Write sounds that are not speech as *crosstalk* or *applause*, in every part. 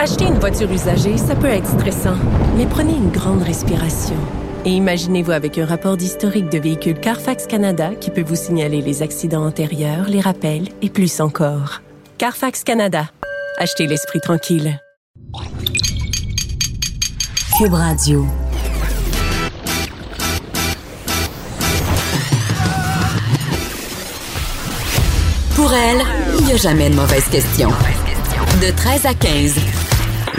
Acheter une voiture usagée, ça peut être stressant, mais prenez une grande respiration. Et imaginez-vous avec un rapport d'historique de véhicule Carfax Canada qui peut vous signaler les accidents antérieurs, les rappels et plus encore. Carfax Canada. Achetez l'esprit tranquille. Cube Radio. Pour elle, il n'y a jamais de mauvaise question. De 13 à 15.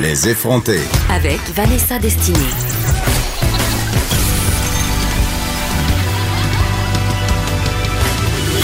Les effronter. Avec Vanessa Destinée.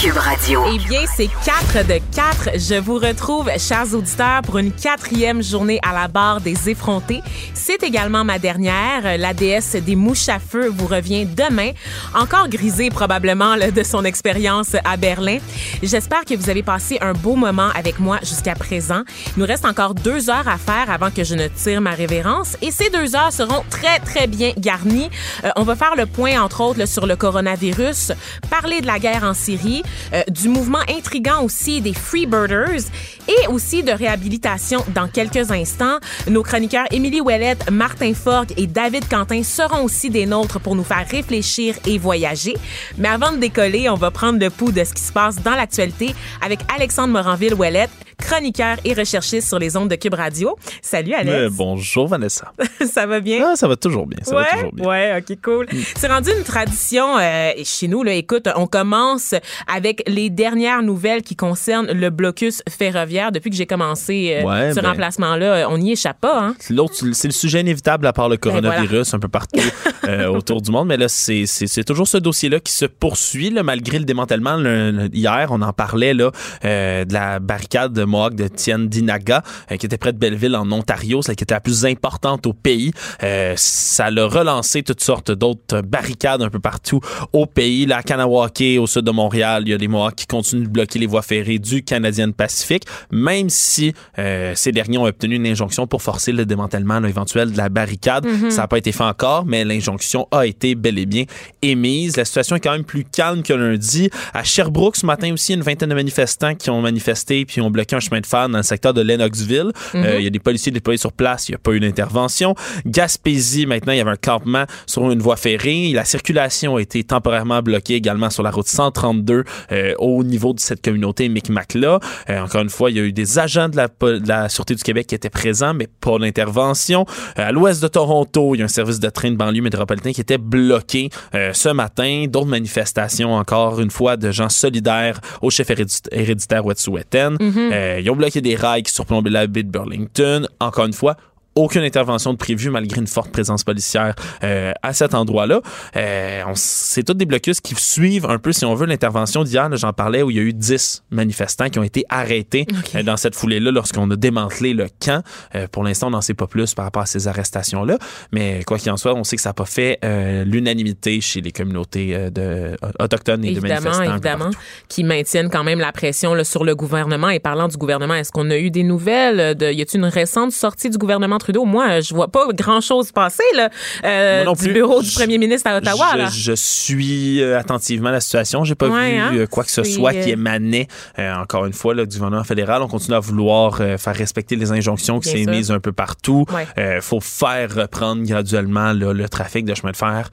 Cube Radio. Eh bien, c'est 4 de 4. Je vous retrouve, chers auditeurs, pour une quatrième journée à la barre des effrontés. C'est également ma dernière. La déesse des mouches à feu vous revient demain, encore grisée probablement là, de son expérience à Berlin. J'espère que vous avez passé un beau moment avec moi jusqu'à présent. Il nous reste encore deux heures à faire avant que je ne tire ma révérence et ces deux heures seront très, très bien garnies. Euh, on va faire le point, entre autres, là, sur le coronavirus, parler de la guerre en Syrie, euh, du mouvement intrigant aussi des Freebirders et aussi de réhabilitation dans quelques instants. Nos chroniqueurs Émilie Ouellette, Martin Forgue et David Quentin seront aussi des nôtres pour nous faire réfléchir et voyager. Mais avant de décoller, on va prendre le pouls de ce qui se passe dans l'actualité avec Alexandre Moranville-Ouellette, chroniqueur et recherchiste sur les ondes de Cube Radio. Salut Alex. Euh, bonjour Vanessa. *laughs* ça va bien? Ah, ça va toujours bien. Ça ouais, va toujours bien. Ouais, ok, cool. C'est rendu une tradition euh, chez nous. Là, écoute, on commence avec les dernières nouvelles qui concernent le blocus ferroviaire. Depuis que j'ai commencé euh, Ouais, ce ben- remplacement-là, on n'y échappe pas. Hein? C'est l'autre- c'est le sujet inévitable à part le coronavirus un peu partout *laughs* autour du monde. Mais là, c'est- toujours ce dossier-là qui se poursuit, là, malgré le démantèlement. Le- le- hier, on en parlait là, de la barricade de Mohawk de Tiendinaga, euh, qui était près de Belleville, en Ontario, celle qui était la plus importante au pays. Euh, ça l'a relancé toutes sortes d'autres barricades un peu partout au pays. La Kanawake, au sud de Montréal, il y a des Mohawks qui continuent de bloquer les voies ferrées du Canadien Pacifique, même si euh, ces derniers ont obtenu une injonction pour forcer le démantèlement là, éventuel de la barricade. Ça n'a pas été fait encore, mais l'injonction a été bel et bien émise. La situation est quand même plus calme que lundi. À Sherbrooke, ce matin aussi, une vingtaine de manifestants qui ont manifesté puis ont bloqué un chemin de fer dans le secteur de Lennoxville. Euh, Il y a des policiers déployés sur place. Il n'y a pas eu d'intervention. Gaspésie, maintenant, il y avait un campement sur une voie ferrée. La circulation a été temporairement bloquée également sur la route 132 euh, au niveau de cette communauté Micmac-là. Euh, encore une fois, il y a eu des agents de la, de la Sûreté du Québec qui étaient présents, mais pas d'intervention. À l'ouest de Toronto, il y a un service de train de banlieue métropolitain qui était bloqué ce matin. D'autres manifestations, encore une fois, de gens solidaires au chef hérédit- héréditaire Wet'suwet'en. Euh, ils ont bloqué des rails qui surplombaient la baie de Burlington. Encore une fois, aucune intervention de prévue malgré une forte présence policière euh, à cet endroit-là. Euh, c'est tous des blocus qui suivent un peu, si on veut, l'intervention d'hier. J'en parlais où il y a eu 10 manifestants qui ont été arrêtés euh, dans cette foulée-là lorsqu'on a démantelé le camp. Euh, pour l'instant, on n'en sait pas plus par rapport à ces arrestations-là. Mais quoi qu'il en soit, on sait que ça n'a pas fait euh, l'unanimité chez les communautés euh, de, autochtones et de Évidemment, manifestants. un peu évidemment, qui maintiennent quand même la pression là, sur le gouvernement. Et parlant du gouvernement, est-ce qu'on a eu des nouvelles? De, y a-t-il une récente sortie du gouvernement Trudeau? Moi, je vois pas grand-chose passer là, euh, non du bureau du premier ministre à Ottawa. je, là. je suis euh, attentivement la situation. J'ai pas Ouais, vu hein? euh, quoi que ce soit qui émanait, euh, encore une fois, là, du gouvernement fédéral. On continue à vouloir euh, faire respecter les injonctions qui sont sûr. émises un peu partout. Ouais. Euh, faut faire reprendre graduellement là, le trafic de chemin de fer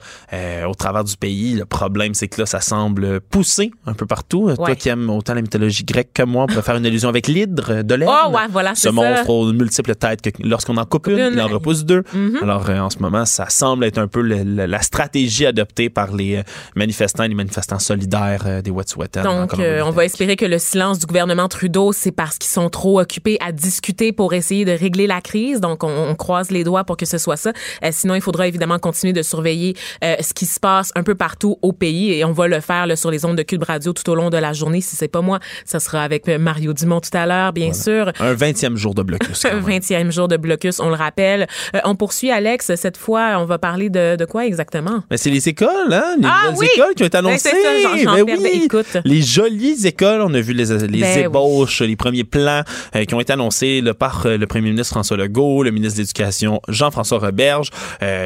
au travers du pays. Le problème, c'est que là, ça semble pousser un peu partout. Toi qui aimes autant la mythologie grecque que moi, on peut faire une allusion avec l'hydre de l'air. Oh, ouais, voilà, Ce c'est ça. monstre aux multiples têtes que lorsqu'on en coupe il en repousse deux. Mhm. Alors, euh, en ce moment, ça semble être un peu le- le- la stratégie adoptée par les euh, manifestants et les manifestants solidaires euh, des Wet'suwet'en. en Donc, euh, on va espérer que le silence du gouvernement Trudeau, c'est parce qu'ils sont trop occupés à discuter pour essayer de régler la crise. Donc, on, on croise les doigts pour que ce soit ça. Euh, sinon, il faudra évidemment continuer de surveiller euh, ce qui se passe un peu partout au pays et on va le faire là, sur les ondes de Cube Radio tout au long de la journée. Si c'est pas moi, ça sera avec Mario Dumont tout à l'heure, bien sûr. Un 20e jour de blocus. Un *laughs* même. 20e jour de blocus, on le rappelle. on poursuit, Alex. Cette fois, on va parler de, de quoi exactement? Mais c'est les écoles, hein? Les ah, écoles qui ont été ben, annoncées. Ben, oui. Écoute. Les jolies écoles. On a vu les, les ben ébauches, les premiers plans qui ont été annoncés là, par le premier ministre François Legault, le ministre de l'Éducation Jean-François Roberge.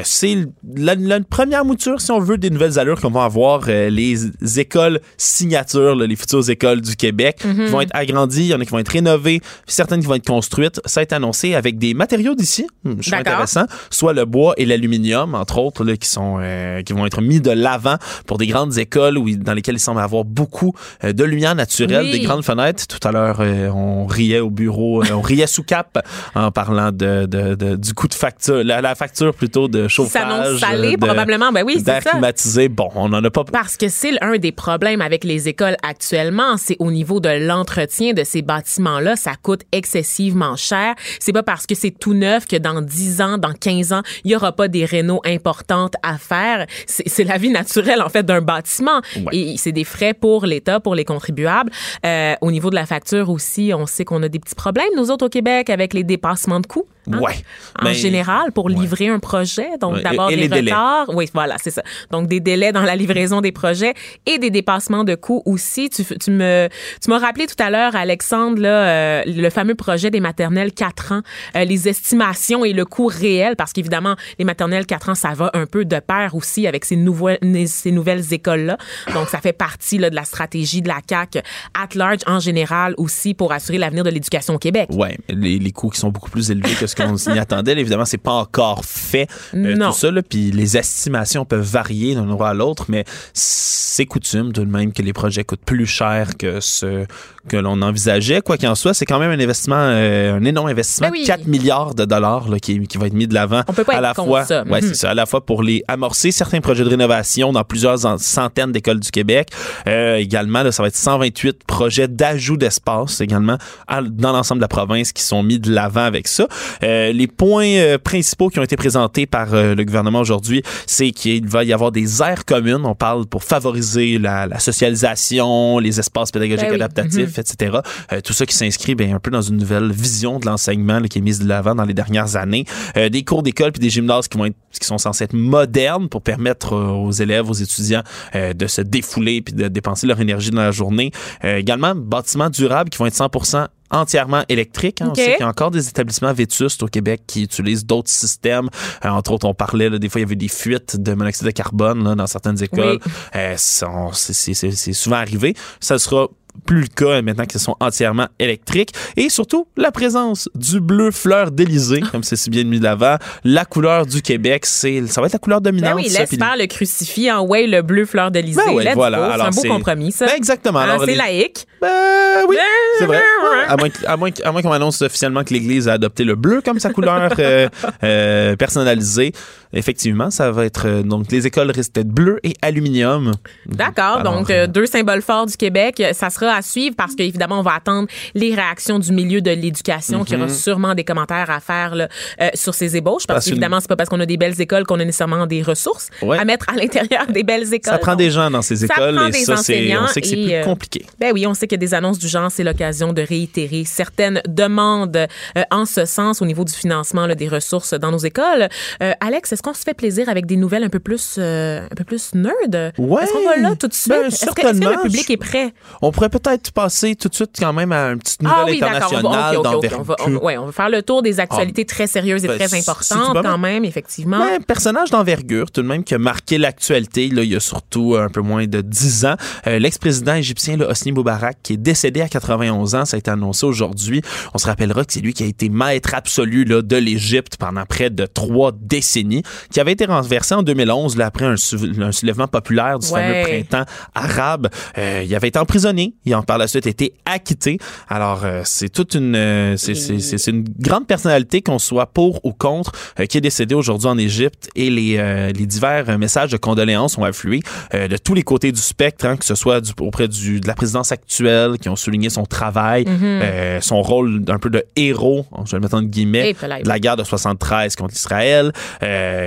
c'est la, la, première mouture, si on veut, des nouvelles allures qu'on va avoir les écoles signatures, les futures écoles du Québec, qui mhm. vont être agrandies, il y en a qui vont être rénovées, certaines qui vont être construites. Ça a été annoncé avec des matériaux d'ici, hmm, je trouve intéressant, soit le bois et l'aluminium, entre autres, là, qui sont euh, qui vont être mis de l'avant pour des grandes écoles où, dans lesquelles il semble avoir beaucoup euh, de lumière naturelle, des grandes fenêtres. Tout à l'heure, euh, on riait au bureau, on riait sous cap en parlant de, de, du coût de facture, la, facture plutôt de chauffage. Salé, probablement. Ben oui, c'est ça. climatisé. Bon, on n'en a pas. Parce que c'est un des problèmes avec les écoles actuellement, c'est au niveau de l'entretien de ces bâtiments-là, ça coûte excessivement cher. C'est pas parce que c'est tout neuf que dans 10 ans, dans 15 ans, il y aura pas des rénaux importantes à faire. C'est la vie naturelle, en fait, d'un bâtiment. Et c'est des frais pour l'État, pour les contribuables. Euh, au niveau de la facture aussi, on sait qu'on a des petits problèmes, nous autres au Québec, avec les dépassements de coûts. Hein? Ouais. En ben, général, pour livrer un projet. Donc, d'abord, des retards. Oui, voilà, c'est ça. Donc, des délais dans la livraison des projets et des dépassements de coûts aussi. Tu, tu me, tu m'as rappelé tout à l'heure, Alexandre, là, euh, le fameux projet des maternelles 4 ans, euh, les estimations et le coût réel, parce qu'évidemment, les maternelles 4 ans, ça va un peu de pair aussi avec ces, nouvelles ces nouvelles écoles-là. Donc, ça fait partie là, de la stratégie de la CAC at large en général aussi pour assurer l'avenir de l'éducation au Québec. Oui, les, les coûts qui sont beaucoup plus élevés que ce qu'on s'y *laughs* attendait. Évidemment, c'est pas encore fait euh, tout ça. Puis les estimations peuvent varier d'un endroit à l'autre, mais c'est coutume tout de même que les projets coûtent plus cher que ce que l'on envisageait. Quoi qu'il en soit, c'est quand même un investissement, euh, un énorme investissement, 4 ben milliards de dollars là, qui, qui, va être mis de l'avant à la fois. Ça. Ouais, c'est mhm. ça, à la fois pour les amorcer certains projets de rénovation dans plusieurs centaines d'écoles du Québec. Euh, également, là, ça va être 128 projets d'ajout d'espace également dans l'ensemble de la province qui sont mis de l'avant avec ça. Euh, les points euh, principaux qui ont été présentés par euh, le gouvernement aujourd'hui, c'est qu'il va y avoir des aires communes. On parle pour favoriser la, la socialisation, les espaces pédagogiques ben adaptatifs, mhm. Etc. tout ça qui s'inscrit bien un peu dans une nouvelle vision de l'enseignement qui est mise de l'avant dans les dernières années. des cours d'école puis des gymnases qui vont être, qui sont censés être modernes pour permettre aux élèves, aux étudiants de se défouler puis de dépenser leur énergie dans la journée. également, bâtiments durables qui vont être 100% entièrement électrique. Hein. On sait qu'il y a encore des établissements vétustes au Québec qui utilisent d'autres systèmes. Euh, entre autres, on parlait, là, des fois, il y avait des fuites de monoxyde de carbone là, dans certaines écoles. Euh, c'est souvent arrivé. Ça sera plus le cas maintenant qu'ils sont entièrement électriques. Et surtout, la présence du bleu fleur d'Élysée, *laughs* comme c'est si bien mis de l'avant. La couleur du Québec, c'est, ça va être la couleur dominante. Ben oui, laisse faire le crucifix en way le bleu fleur d'Élysée. Ben voilà. C'est un beau compromis, ça. Ben exactement. Hein, c'est laïque. Ben oui, c'est vrai. À moins, à moins, à moins qu'on annonce officiellement que l'Église a adopté le bleu comme sa couleur euh, *laughs* euh, personnalisée. Effectivement, ça va être euh, donc les écoles risquent d'être bleu et aluminium. D'accord. Donc deux symboles forts du Québec. Ça sera à suivre parce qu'évidemment, on va attendre les réactions du milieu de l'éducation qui aura mhm. sûrement des commentaires à faire là, euh, sur ces ébauches. Parce, qu'évidemment, c'est pas parce qu'on a des belles écoles qu'on a nécessairement des ressources à mettre à l'intérieur des belles écoles. Ça prend des gens dans ces écoles ça prend et des ça, enseignants on sait que c'est plus euh, compliqué. ben oui, on sait que des annonces du genre, c'est l'occasion de réitérer certaines demandes euh, en ce sens au niveau du financement là, des ressources dans nos écoles. Alex, est-ce qu'on se fait plaisir avec des nouvelles un peu plus, un peu plus nerd? Ouais. Est-ce qu'on va là tout de suite? Ben, est-ce que, le public est prêt? On pourrait peut-être passer tout de suite quand même à une petite nouvelle ah, oui, internationale on va, on, va, faire le tour des actualités ah. très sérieuses et ben, très importantes quand même, effectivement. Ben, personnage d'envergure tout de même qui a marqué l'actualité là, il y a surtout un peu moins de 10 ans. Euh, l'ex-président égyptien là, Hosni Moubarak qui est décédé à 91 ans, ça a été annoncé aujourd'hui. On se rappellera que c'est lui qui a été maître absolu là, de l'Égypte pendant près de trois décennies, qui avait été renversé en 2011 là, après un, soulèvement populaire du fameux printemps arabe. Euh, il avait été emprisonné. Il en par la suite été acquitté. Alors, euh, c'est toute une, euh, c'est une grande personnalité qu'on soit pour ou contre euh, qui est décédé aujourd'hui en Égypte et les, les divers messages de condoléances ont afflué de tous les côtés du spectre, hein, que ce soit du, auprès du, de la présidence actuelle qui ont souligné son travail, mm-hmm. son rôle d'un peu de héros, je vais le mettre en guillemets, de la guerre de 73 contre Israël,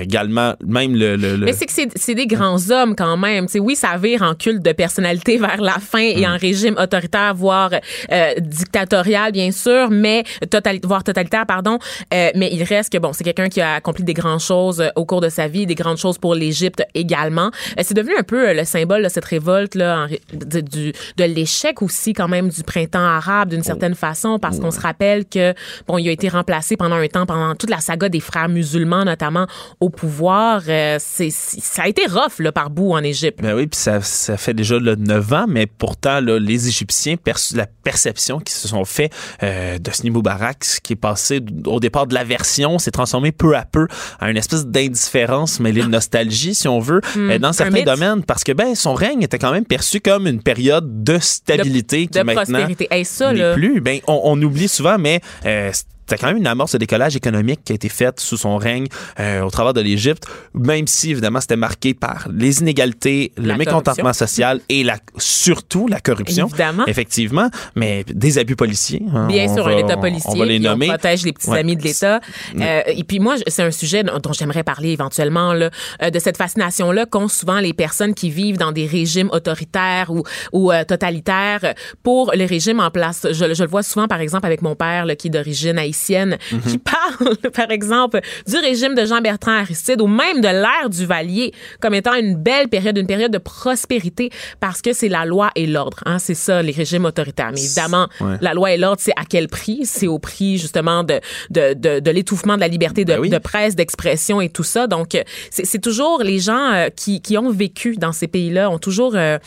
également même le, le, Mais c'est que c'est des grands hommes quand même. sais oui, ça vire en culte de personnalité *laughs* vers la fin et mm. en régime régime autoritaire, voire euh, dictatorial, bien sûr, mais total, voire totalitaire, pardon. Euh, mais il reste que bon, c'est quelqu'un qui a accompli des grandes choses euh, au cours de sa vie, des grandes choses pour l'Égypte également. Euh, c'est devenu un peu le symbole de cette révolte là, en, de, du, de l'échec aussi quand même du printemps arabe d'une certaine façon, parce qu'on se rappelle que bon, il a été remplacé pendant un temps, pendant toute la saga des frères musulmans notamment au pouvoir. c'est, ça a été rough là, par bout en Égypte. Ben oui, puis ça, ça fait déjà là, 9 ans, mais pourtant là, les Égyptiens, la perception qui se sont fait euh, de Sni Moubarak, qui est passé au départ de l'aversion, s'est transformé peu à peu en une espèce d'indifférence mêlée de nostalgie, si on veut, euh, dans certains domaines, parce que ben son règne était quand même perçu comme une période de stabilité de, qui maintenant prospérité. ça, n'est plus. Ben on, oublie souvent, mais euh, c'est quand même une amorce de décollage économique qui a été faite sous son règne euh, au travers de l'Égypte, même si évidemment c'était marqué par les inégalités, le mécontentement social et la, surtout la corruption. Évidemment. Effectivement, mais des abus policiers. Hein, Bien sûr, un État policier. On va les nommer. On protège les petits amis de l'État. Euh, et puis moi, c'est un sujet dont j'aimerais parler éventuellement, là, euh, de cette fascination-là qu'ont souvent les personnes qui vivent dans des régimes autoritaires ou, ou totalitaires pour les régimes en place. Je, je, le vois souvent, par exemple, avec mon père là, qui est d'origine haïtienne qui parle, *laughs* par exemple, du régime de Jean-Bertrand Aristide ou même de l'ère du Valier comme étant une belle période, une période de prospérité parce que c'est la loi et l'ordre. Hein, c'est ça, les régimes autoritaires. Mais évidemment, la loi et l'ordre, c'est à quel prix? C'est au prix, justement, de, de, de, de l'étouffement de la liberté de, ben de presse, d'expression et tout ça. Donc, c'est toujours les gens euh, qui, qui ont vécu dans ces pays-là ont toujours euh,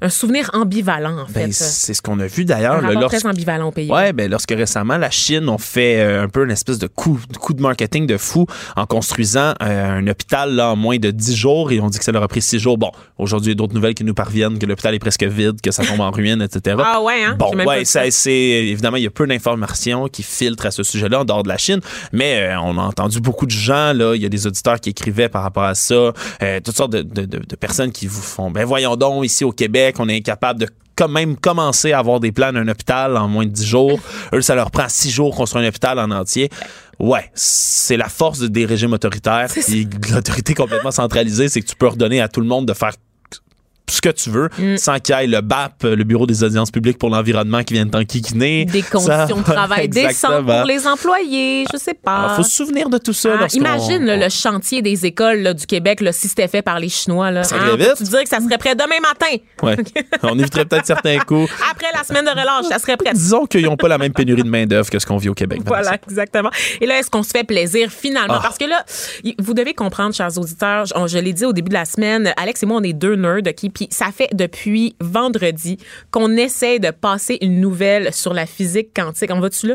un souvenir ambivalent, en ben, fait. c'est ce qu'on a vu d'ailleurs. Un rapport très ambivalent au pays. Ouais, ben, lorsque récemment, la Chine ont fait euh, un peu une espèce de coup, coup de marketing de fou en construisant euh, un hôpital là, en moins de 10 jours et on dit que ça leur a pris 6 jours. Bon, aujourd'hui, il y a d'autres nouvelles qui nous parviennent que l'hôpital est presque vide, que ça tombe en ruine, etc. Ah ouais, hein? Bon, ouais, ça, c'est évidemment, il y a peu d'informations qui filtrent à ce sujet-là en dehors de la Chine, mais euh, on a entendu beaucoup de gens, là, il y a des auditeurs qui écrivaient par rapport à ça, toutes sortes de, de, de personnes qui vous font, ben voyons donc, ici au Québec, on est incapable de quand même commencé à avoir des plans d'un hôpital en moins de 10 jours. *laughs* Eux, ça leur prend 6 jours construire un hôpital en entier. Ouais, c'est la force des régimes autoritaires. L'autorité complètement centralisée, c'est que tu peux ordonner à tout le monde de faire ce que tu veux, mm. sans qu'il y ait le BAP, le Bureau des audiences publiques pour l'environnement, qui vienne t'enquiquiner. Des conditions de travail décentes pour les employés, je sais pas. Il faut se souvenir de tout ça. Ah, imagine le chantier des écoles du Québec, là, si c'était fait par les Chinois. Là, ça hein, vite. Tu dirais que ça serait prêt demain matin. Ouais. *laughs* On éviterait peut-être certains coups. Après la semaine de relâche, ça serait prêt. Disons qu'ils n'ont pas la même pénurie de main-d'œuvre que ce qu'on vit au Québec. Voilà, exactement. Et là, est-ce qu'on se fait plaisir finalement? Ah. Parce que là, vous devez comprendre, chers auditeurs, je, l'ai dit au début de la semaine, Alex et moi, on est deux nerds, OK? Puis ça fait depuis vendredi qu'on essaie de passer une nouvelle sur la physique quantique. On va-tu là?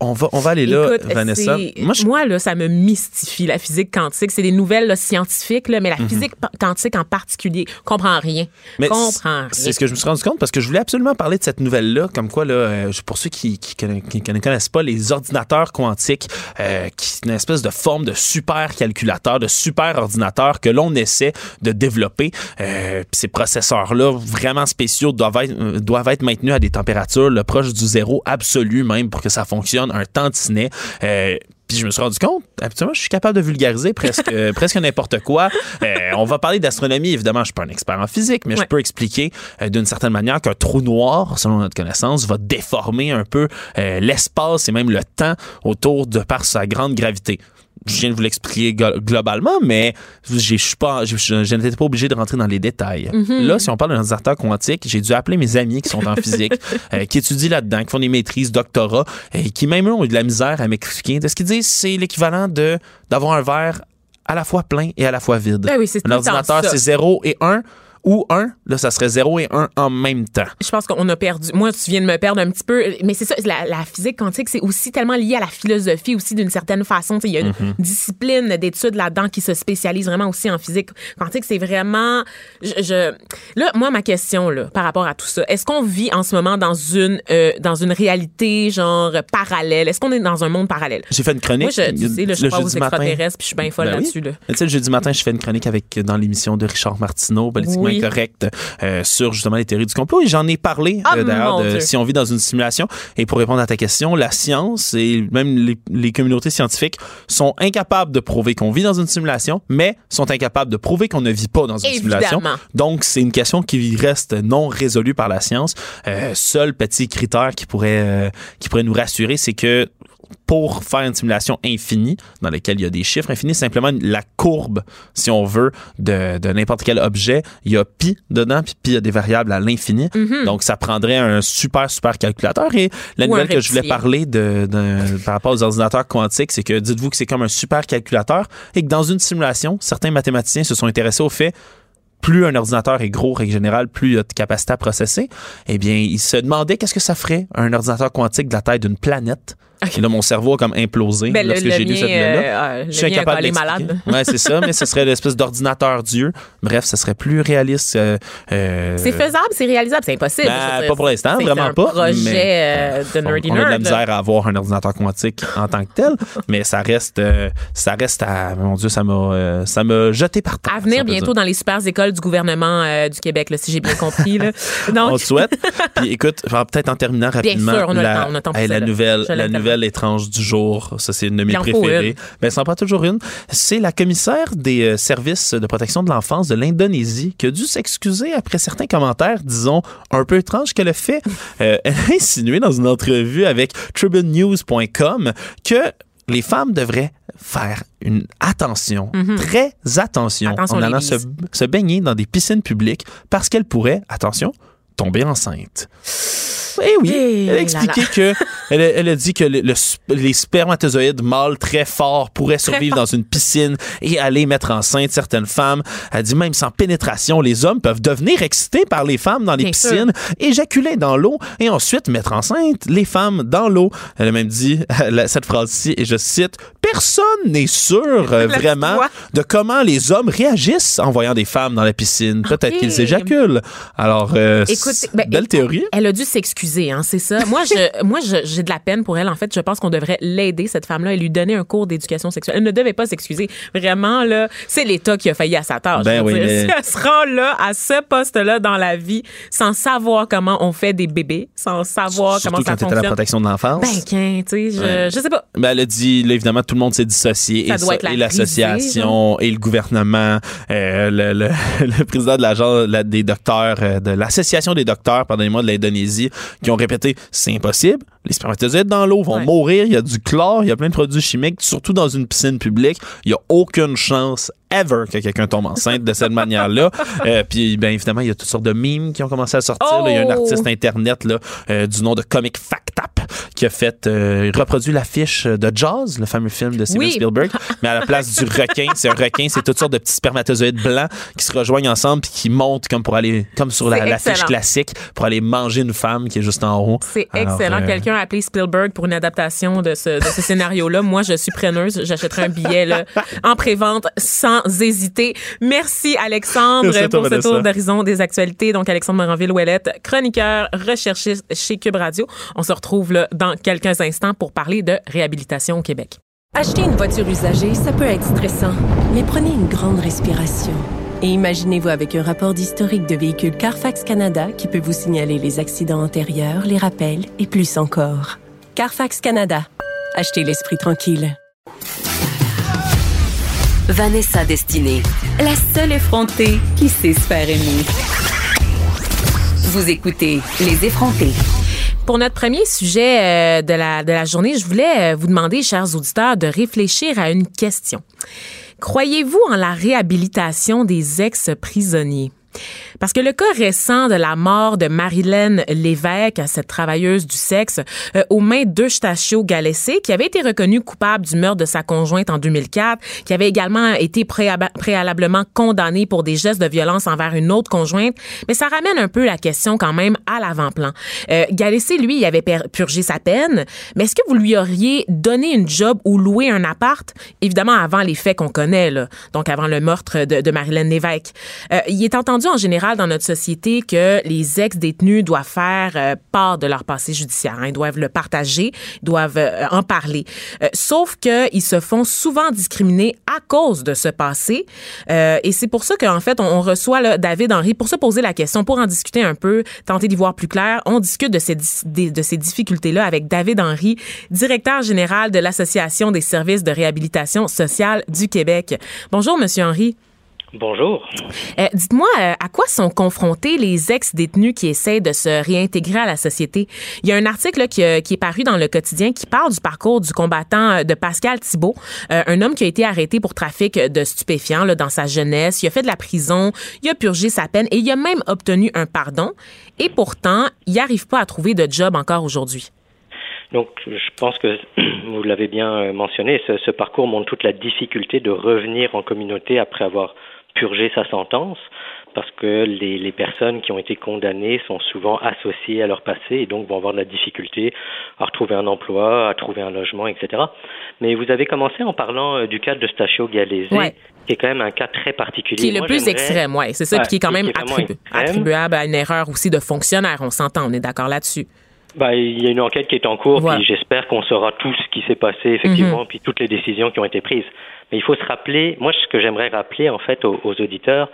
On, va, on va aller là, Vanessa. Moi, là, ça me mystifie, la physique quantique. C'est des nouvelles scientifiques, là, mais la mhm. physique quantique en particulier, comprend rien. Mais comprend rien. C'est ce que je me suis rendu compte parce que je voulais absolument parler de cette nouvelle-là, comme quoi, là, euh, pour ceux qui, qui, ne connaissent pas les ordinateurs quantiques, euh, qui une espèce de forme de super calculateur, de super ordinateur que l'on essaie de développer. Euh, ces processeurs là vraiment spéciaux doivent être, euh, doivent être maintenus à des températures proches du zéro absolu même pour que ça fonctionne un tantinet. Euh, puis je me suis rendu compte, habituellement, je suis capable de vulgariser presque, *laughs* presque n'importe quoi. Euh, on va parler d'astronomie, évidemment, je suis pas un expert en physique, mais je peux expliquer d'une certaine manière qu'un trou noir, selon notre connaissance, va déformer un peu l'espace et même le temps autour de par sa grande gravité je viens de vous l'expliquer globalement, mais je suis pas, je, n'étais pas obligé de rentrer dans les détails. Mm-hmm. Là, si on parle d'un ordinateur quantique, j'ai dû appeler mes amis qui sont en physique, *laughs* euh, qui étudient là-dedans, qui font des maîtrises, doctorats, et qui même eux ont eu de la misère à m'expliquer. Ce qu'ils disent, c'est l'équivalent de d'avoir un verre à la fois plein et à la fois vide? Ben oui, un ordinateur, c'est 0 et 1 ou 1, là, ça serait 0 et 1 en même temps. Je pense qu'on a perdu. Moi, tu viens de me perdre un petit peu. Mais c'est ça, la, physique quantique, c'est aussi tellement lié à la philosophie aussi d'une certaine façon. Il y a une mm-hmm. discipline d'études là-dedans qui se spécialise vraiment aussi en physique quantique. C'est vraiment. Je, Là, moi, ma question là, par rapport à tout ça, est-ce qu'on vit en ce moment dans une, euh, dans une réalité genre parallèle? Est-ce qu'on est dans un monde parallèle? J'ai fait une chronique. Moi, je, tu sais, je crois aux extraterrestres puis je suis bien folle ben là-dessus. Là. Tu sais, le jeudi matin, je fais une chronique avec, dans l'émission de Richard Martineau, politiquement incorrectes euh, sur justement les théories du complot. Et j'en ai parlé Ah, euh, d'ailleurs de Dieu. si on vit dans une simulation. Et pour répondre à ta question, la science et même les, les communautés scientifiques sont incapables de prouver qu'on vit dans une simulation, mais sont incapables de prouver qu'on ne vit pas dans une simulation. Donc, c'est une question qui reste non résolue par la science. Euh, seul petit critère qui pourrait, euh, qui pourrait nous rassurer, c'est que pour faire une simulation infinie, dans laquelle il y a des chiffres infinis, simplement la courbe, si on veut, de, de n'importe quel objet, il y a pi dedans, puis pi il y a des variables à l'infini. Donc, ça prendrait un super, super calculateur. Et la nouvelle que je voulais parler de, de- par rapport aux ordinateurs quantiques, c'est que dites-vous que c'est comme un super calculateur et que dans une simulation, certains mathématiciens se sont intéressés au fait plus un ordinateur est gros, règle générale, plus il a de capacité à processer. Eh bien, ils se demandaient qu'est-ce que ça ferait un ordinateur quantique de la taille d'une planète. Et là, mon cerveau a comme implosé Ben, le, lorsque le j'ai lu cette nouvelle-là. euh, Je suis le incapable d'expliquer. malade. Ouais, c'est ça, mais ce serait l'espèce d'ordinateur Dieu. Bref, ce serait plus réaliste. euh, euh, C'est faisable, c'est réalisable, c'est impossible. Ben, pas pour l'instant, vraiment un pas, projet mais- euh, de on, nerdy on a de la là. misère à avoir un ordinateur quantique en tant que tel, mais ça reste, ça reste à, mon Dieu, ça m'a, ça m'a jeté par terre. À venir on bientôt dire. dans les super écoles du gouvernement du Québec, là, si j'ai bien compris. Là. *laughs* On te souhaite. Puis écoute, peut-être en terminant rapidement, sûr, on a le la, temps, on a le temps pour hey, ça, la nouvelle, Nouvelle étrange du jour. Ça, c'est une de mes préférées. une. Ben, ça en prend toujours une. C'est la commissaire des euh, services de protection de l'enfance de l'Indonésie qui a dû s'excuser après certains commentaires, disons, un peu étranges qu'elle a fait. *laughs* Euh, elle a insinué dans une entrevue avec tribunenews.com que les femmes devraient faire une attention, très attention. Attention, en allant se, se baigner dans des piscines publiques parce qu'elle pourrait, attention, tomber enceinte. Eh oui, Eh elle a là expliqué que elle a, elle a dit que le- le sp- les spermatozoïdes mâles très forts pourraient survivre dans une piscine et aller mettre enceinte certaines femmes. Elle dit même sans pénétration, les hommes peuvent devenir excités par les femmes dans les Bien piscines, éjaculer dans l'eau et ensuite mettre enceinte les femmes dans l'eau. Elle a même dit *laughs* cette phrase-ci et je cite personne n'est sûr euh, vraiment de comment les hommes réagissent en voyant des femmes dans la piscine. Peut-être Ok. qu'ils éjaculent. Alors, euh, Écoute, ben, belle écoute, théorie. Elle a dû s'excuser, hein, c'est ça. Moi, je, *laughs* moi, j'ai de la peine pour elle. En fait, je pense qu'on devrait l'aider cette femme-là et lui donner un cours d'éducation sexuelle. Elle ne devait pas s'excuser. Vraiment là, c'est l'État qui a failli à sa tâche. Ben oui, mais- Si *laughs* elle se rend là à ce poste-là dans la vie, sans savoir comment on fait des bébés, sans savoir Surtout comment ça quand tu à la fonctionne. protection de l'enfance. Ben, tu sais, je, Ouais. je sais pas. Ben, elle a dit, là, évidemment, tout le monde s'est dissocié. Ça et, la l'association et le gouvernement, euh, le, le- *laughs* le président de l'agence la- des docteurs, euh, de l'association des docteurs, pardonnez-moi, de l'Indonésie, qui ont répété, c'est impossible. Les spermatozoïdes dans l'eau vont Ouais. mourir. Il y a du chlore, il y a plein de produits chimiques, surtout dans une piscine publique. Il y a aucune chance ever que quelqu'un tombe enceinte de cette manière-là. *laughs* Euh, puis, ben évidemment, il y a toutes sortes de mimes qui ont commencé à sortir. Il y a un Oh! artiste internet là, euh, du nom de Comic Fact Up qui a fait euh, reproduit l'affiche de Jaws, le fameux film de Steven Oui. Spielberg, *laughs* mais à la place du requin, c'est un requin, c'est toutes sortes de petits spermatozoïdes blancs qui se rejoignent ensemble puis qui montent comme pour aller comme sur l'affiche classique pour aller manger une femme qui est juste en haut. C'est excellent. euh, Quelqu'un a appelé Spielberg pour une adaptation de ce, de ce scénario-là. Moi, je suis preneuse. J'achèterai un billet là, en prévente sans hésiter. Merci, Alexandre, Merci pour ce Vanessa. tour d'horizon des actualités. Donc, Alexandre Moranville-Ouellette, chroniqueur, recherchiste chez Cube Radio. On se retrouve là, dans quelques instants pour parler de réhabilitation au Québec. Acheter une voiture usagée, ça peut être stressant, mais prenez une grande respiration. Et imaginez-vous avec un rapport d'historique de véhicule Carfax Canada qui peut vous signaler les accidents antérieurs, les rappels et plus encore. Carfax Canada. Achetez l'esprit tranquille. Vanessa Destinée, la seule effrontée qui sait se faire aimer. Vous écoutez Les effrontés. Pour notre premier sujet euh, de, la, de la journée, je voulais euh, vous demander, chers auditeurs, de réfléchir à une question. Croyez-vous en la réhabilitation des ex-prisonniers? Parce que le cas récent de la mort de Marilyn Lévesque, cette travailleuse du sexe, euh, aux mains d'Eustachio Galessé, qui avait été reconnue coupable du meurtre de sa conjointe en 2004, qui avait également été préalablement condamnée pour des gestes de violence envers une autre conjointe, mais ça ramène un peu la question quand même à l'avant-plan. Euh, lui, il avait purgé sa peine, mais est-ce que vous lui auriez donné une job ou loué un appart, évidemment avant les faits qu'on connaît, là, donc avant le meurtre de, de Marilyn Lévesque? Euh, il est entendu entendu en général dans notre société que les ex-détenus doivent faire euh, part de leur passé judiciaire. Hein. Ils doivent le partager, doivent euh, en parler. Euh, sauf qu'ils se font souvent discriminer à cause de ce passé. et c'est pour ça qu'en fait, on, reçoit David Henry pour se poser la question, pour en discuter un peu, tenter d'y voir plus clair. On discute de ces, de ces difficultés-là avec David Henry, directeur général de l'Association des services de réhabilitation sociale du Québec. Bonjour, Monsieur Henry. Bonjour. Euh, dites-moi, euh, à quoi sont confrontés les ex-détenus qui essaient de se réintégrer à la société? Il y a un article qui, est paru dans le quotidien qui parle du parcours du combattant euh, de Pascal Thibault, un homme qui a été arrêté pour trafic de stupéfiants dans sa jeunesse. Il a fait de la prison, il a purgé sa peine et il a même obtenu un pardon. Et pourtant, il n'arrive pas à trouver de job encore aujourd'hui. Donc, je pense que *clears throat* vous l'avez bien mentionné, ce, ce, parcours montre toute la difficulté de revenir en communauté après avoir purger sa sentence parce que les, les, personnes qui ont été condamnées sont souvent associées à leur passé et donc vont avoir de la difficulté à retrouver un emploi, à trouver un logement, etc. Mais vous avez commencé en parlant euh, du cas de Stachio Galézé, qui est quand même un cas très particulier. Qui est le plus extrême, oui, c'est ça, qui est quand même attribuable à une erreur aussi de fonctionnaire, on s'entend, on est d'accord là-dessus. Bah, il y a une enquête qui est en cours, puis j'espère qu'on saura tout ce qui s'est passé effectivement, mhm. puis toutes les décisions qui ont été prises. Mais il faut se rappeler, moi ce que j'aimerais rappeler en fait aux, auditeurs,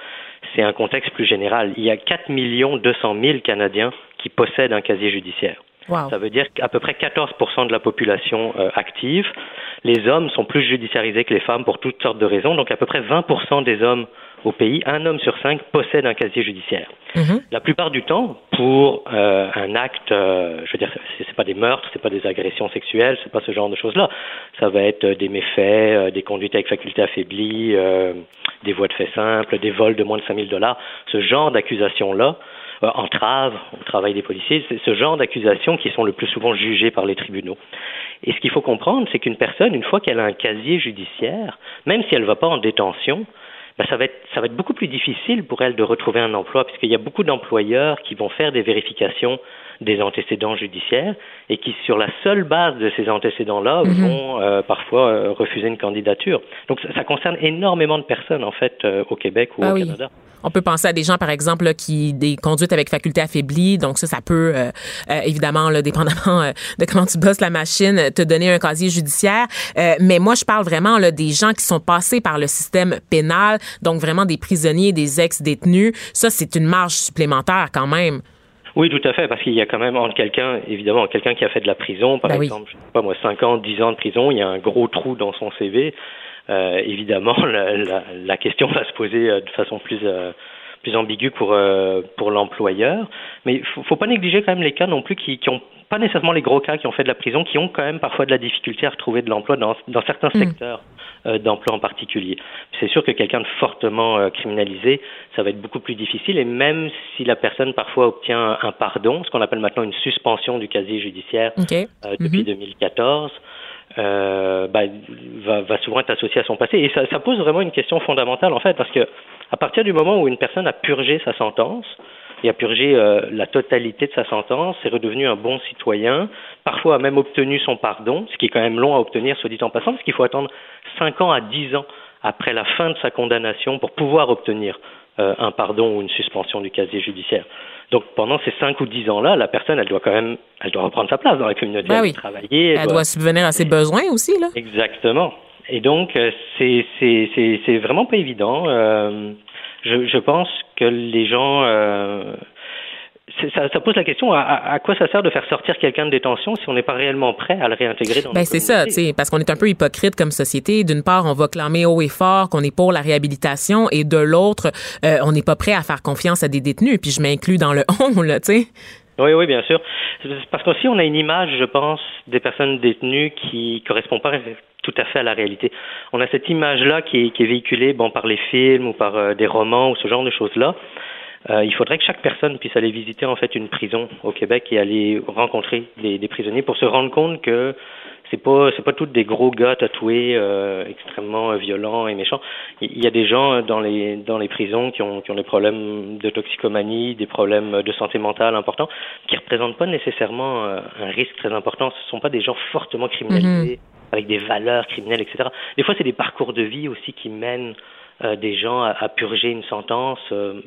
c'est un contexte plus général. Il y a 4 200 000 Canadiens qui possèdent un casier judiciaire. Ça veut dire qu'à peu près 14% de la population euh, active. Les hommes sont plus judiciarisés que les femmes pour toutes sortes de raisons. Donc à peu près 20% des hommes au pays, un homme sur cinq possède un casier judiciaire. Mhm. La plupart du temps, pour euh, un acte, euh, je veux dire, c'est pas des meurtres, c'est pas des agressions sexuelles, c'est pas ce genre de choses-là. Ça va être des méfaits, euh, des conduites avec faculté affaiblie, des voies de fait simples, des vols de moins de 5000 dollars. Ce genre d'accusations-là, entrave au travail des policiers, c'est ce genre d'accusations qui sont le plus souvent jugées par les tribunaux. Et ce qu'il faut comprendre, c'est qu'une personne, une fois qu'elle a un casier judiciaire, même si elle ne va pas en détention, ben, ça, va être, ça va être beaucoup plus difficile pour elle de retrouver un emploi, puisqu'il y a beaucoup d'employeurs qui vont faire des vérifications des antécédents judiciaires et qui, sur la seule base de ces antécédents-là, mhm. vont euh, parfois euh, refuser une candidature. Donc, ça, concerne énormément de personnes, en fait, euh, au Québec ou ah au Canada. On peut penser à des gens, par exemple, qui des conduites avec faculté affaiblie. Donc ça, ça peut évidemment, là, dépendamment de comment tu bosses la machine, te donner un casier judiciaire. mais moi, je parle vraiment là, des gens qui sont passés par le système pénal, donc vraiment des prisonniers, des ex-détenus. Ça, c'est une marge supplémentaire quand même. Oui, tout à fait, parce qu'il y a quand même entre quelqu'un, évidemment, quelqu'un qui a fait de la prison, par ben exemple, je sais pas moi, 5 ans, 10 ans de prison, il y a un gros trou dans son CV. Euh, évidemment, *laughs* la, la, la, question va se poser euh, de façon plus euh, plus ambiguë pour euh, pour l'employeur. Mais faut, faut pas négliger quand même les cas non plus qui qui ont pas nécessairement les gros cas qui ont fait de la prison, qui ont quand même parfois de la difficulté à retrouver de l'emploi dans, dans certains mm. secteurs d'emploi en particulier. C'est sûr que quelqu'un de fortement euh, criminalisé, ça va être beaucoup plus difficile, et même si la personne parfois obtient un pardon, ce qu'on appelle maintenant une suspension du casier judiciaire euh, depuis 2014. Euh, bah, va, va, souvent être associé à son passé. Et ça, ça, pose vraiment une question fondamentale, en fait, parce que à partir du moment où une personne a purgé sa sentence, et a purgé euh, la totalité de sa sentence, est redevenu un bon citoyen, parfois a même obtenu son pardon, ce qui est quand même long à obtenir, soit dit en passant, parce qu'il faut attendre 5 ans à 10 ans après la fin de sa condamnation pour pouvoir obtenir euh, un pardon ou une suspension du casier judiciaire. Donc pendant ces 5 ou 10 ans-là, la personne, elle doit quand même, elle doit reprendre sa place dans la communauté, ben travailler. Elle, doit, subvenir à ses besoins aussi, là. Exactement. Et donc, euh, c'est, c'est, c'est, c'est vraiment pas évident. Euh, je, je pense que les gens euh, ça, ça, pose la question à, à, quoi ça sert de faire sortir quelqu'un de détention si on n'est pas réellement prêt à le réintégrer dans ben c'est ça, parce qu'on est un peu hypocrite comme société. D'une part, on va clamer haut et fort qu'on est pour la réhabilitation, et de l'autre, euh, on n'est pas prêt à faire confiance à des détenus. Puis je m'inclus dans le *laughs* on, là, tu sais. Oui, oui, bien sûr. Parce qu'aussi, on a une image, je pense, des personnes détenues qui correspond pas tout à fait à la réalité. On a cette image-là qui est, qui est véhiculée bon, par les films ou par euh, des romans ou ce genre de choses-là. Euh, il faudrait que chaque personne puisse aller visiter en fait une prison au Québec et aller rencontrer des, des prisonniers pour se rendre compte que c'est pas c'est pas toutes des gros gars tatoués euh, extrêmement violents et méchants. Il y a des gens dans les dans les prisons qui ont qui ont des problèmes de toxicomanie, des problèmes de santé mentale importants, qui représentent pas nécessairement un risque très important. Ce sont pas des gens fortement criminalisés. Mhm. Avec des valeurs criminelles, etc. Des fois, c'est des parcours de vie aussi qui mènent des gens à, purger une sentence,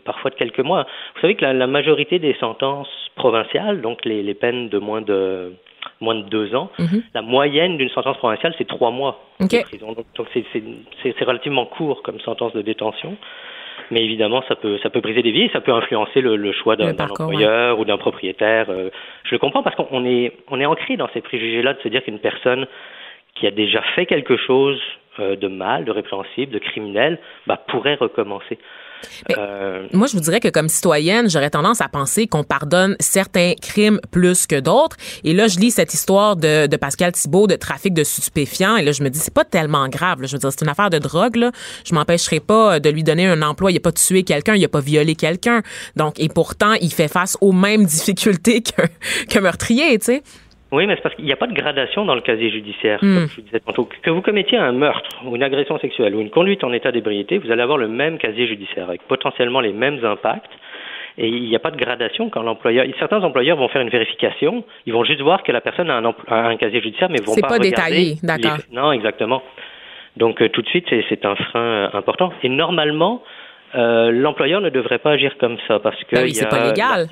parfois de quelques mois. Vous savez que la, majorité des sentences provinciales, donc les, les peines de moins de moins de deux ans. Mhm. La moyenne d'une sentence provinciale, c'est trois mois de prison. Donc, c'est relativement court comme sentence de détention. Mais évidemment, ça peut, ça peut briser des vies, ça peut influencer le, choix d'un employeur ou d'un propriétaire. Euh, je le comprends parce qu'on est, on est ancré dans ces préjugés-là de se dire qu'une personne qui a déjà fait quelque chose euh, de mal, de répréhensible, de criminel, bah, pourrait recommencer. Euh, moi, je vous dirais que comme citoyenne, j'aurais tendance à penser qu'on pardonne certains crimes plus que d'autres. Et là, je lis cette histoire de, de Pascal Thibault de trafic de stupéfiants. Et là, je me dis, c'est pas tellement grave. Je veux dire, c'est une affaire de drogue. Là. Je m'empêcherai pas de lui donner un emploi. Il a pas tué quelqu'un, il a pas violé quelqu'un. Donc, et pourtant, il fait face aux mêmes *laughs* difficultés qu'un meurtrier, tu sais. Oui, mais c'est parce qu'il n'y a pas de gradation dans le casier judiciaire, comme hmm. je vous disais tantôt. Que vous commettiez un meurtre ou une agression sexuelle ou une conduite en état d'ébriété, vous allez avoir le même casier judiciaire avec potentiellement les mêmes impacts. Et il n'y a pas de gradation quand l'employeur. Certains employeurs vont faire une vérification, ils vont juste voir que la personne a un, un casier judiciaire, mais vont pas, pas détaillé, d'accord. Non, exactement. Donc euh, tout de suite, c'est un frein euh, important. Et normalement, euh, l'employeur ne devrait pas agir comme ça parce que. Ben oui, c'est pas légal.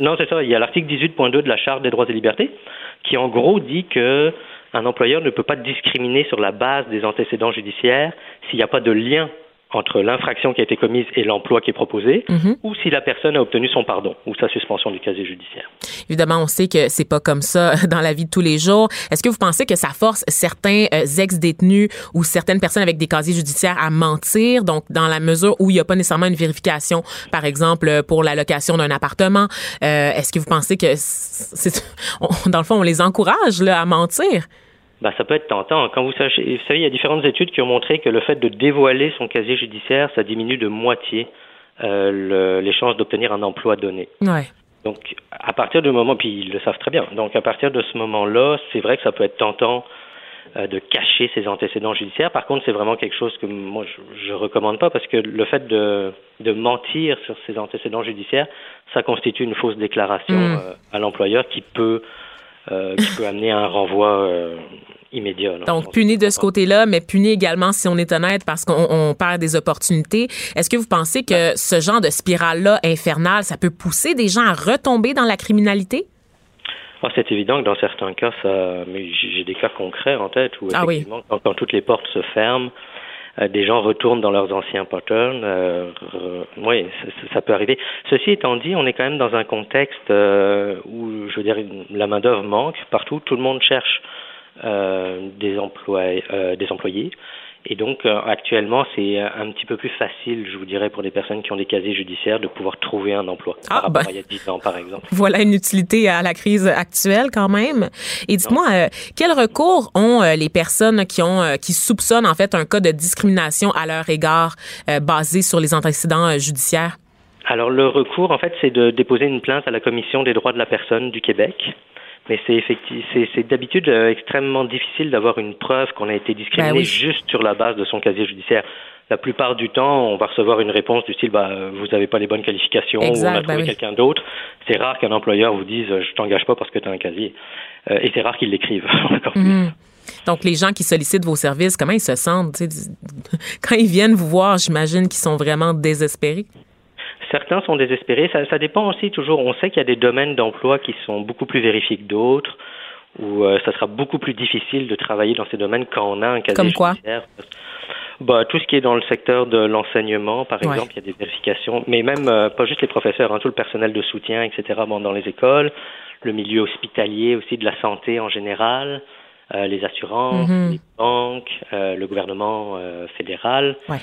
Non, c'est ça. Il y a l'article 18.2 de la Charte des droits et libertés qui en gros dit que un employeur ne peut pas discriminer sur la base des antécédents judiciaires s'il n'y a pas de lien entre l'infraction qui a été commise et l'emploi qui est proposé, mhm. ou si la personne a obtenu son pardon ou sa suspension du casier judiciaire. Évidemment, on sait que c'est pas comme ça *laughs* dans la vie de tous les jours. Est-ce que vous pensez que ça force certains euh, ex-détenus ou certaines personnes avec des casiers judiciaires à mentir, donc dans la mesure où il n'y a pas nécessairement une vérification, par exemple pour la location d'un appartement, euh, est-ce que vous pensez que c'est, *laughs* dans le fond, on les encourage là, à mentir? Bah, ça peut être tentant. Quand vous, savez, vous savez, il y a différentes études qui ont montré que le fait de dévoiler son casier judiciaire, ça diminue de moitié euh, les chances d'obtenir un emploi donné. Ouais. Donc, à partir du moment, puis ils le savent très bien, donc à partir de ce moment-là, c'est vrai que ça peut être tentant euh, de cacher ses antécédents judiciaires. Par contre, c'est vraiment quelque chose que moi, je ne recommande pas parce que le fait de, de mentir sur ses antécédents judiciaires, ça constitue une fausse déclaration mm. euh, à l'employeur qui peut euh, qui peut amener un renvoi euh, immédiat. Donc, puni de ce côté-là, mais puni également, si on est honnête, parce qu'on perd des opportunités. Est-ce que vous pensez que ce genre de spirale-là infernale, ça peut pousser des gens à retomber dans la criminalité? Ah, c'est évident que dans certains cas, ça. Mais j'ai des cas concrets en tête où ah effectivement, quand, toutes les portes se ferment, des gens retournent dans leurs anciens patterns. Euh, oui, ça, peut arriver. Ceci étant dit, on est quand même dans un contexte euh, où, je veux dire, la main d'œuvre manque partout. Tout le monde cherche des, emplois, des employés. Et donc, euh, actuellement, c'est un petit peu plus facile, je vous dirais, pour des personnes qui ont des casiers judiciaires de pouvoir trouver un emploi. Ah, par ben, il y a 10 ans, par exemple. Voilà une utilité à la crise actuelle, quand même. Et dites-moi, euh, quel recours ont euh, les personnes qui ont, qui soupçonnent, en fait, un cas de discrimination à leur égard basé sur les antécédents judiciaires? Alors, le recours, en fait, c'est de déposer une plainte à la Commission des droits de la personne du Québec mais c'est effectivement, c'est d'habitude euh, extrêmement difficile d'avoir une preuve qu'on a été discriminé ben juste sur la base de son casier judiciaire. La plupart du temps, on va recevoir une réponse du style bah, vous n'avez pas les bonnes qualifications ou on a trouvé ben quelqu'un d'autre. C'est rare qu'un employeur vous dise je t'engage pas parce que tu as un casier. Euh, et c'est rare qu'ils l'écrivent *laughs* encore plus. Mhm. Donc, les gens qui sollicitent vos services, comment ils se sentent? *laughs* Quand ils viennent vous voir, j'imagine qu'ils sont vraiment désespérés. Certains sont désespérés. Ça, ça dépend aussi toujours. On sait qu'il y a des domaines d'emploi qui sont beaucoup plus vérifiés que d'autres, où euh, ça sera beaucoup plus difficile de travailler dans ces domaines quand on a un casier Comme quoi? Bah, tout ce qui est dans le secteur de l'enseignement, par exemple, il y a des vérifications, mais même euh, pas juste les professeurs, hein, tout le personnel de soutien, etc. Bon, dans les écoles, le milieu hospitalier aussi, de la santé en général, euh, les assurances, mm-hmm. les banques, le gouvernement fédéral. Ouais.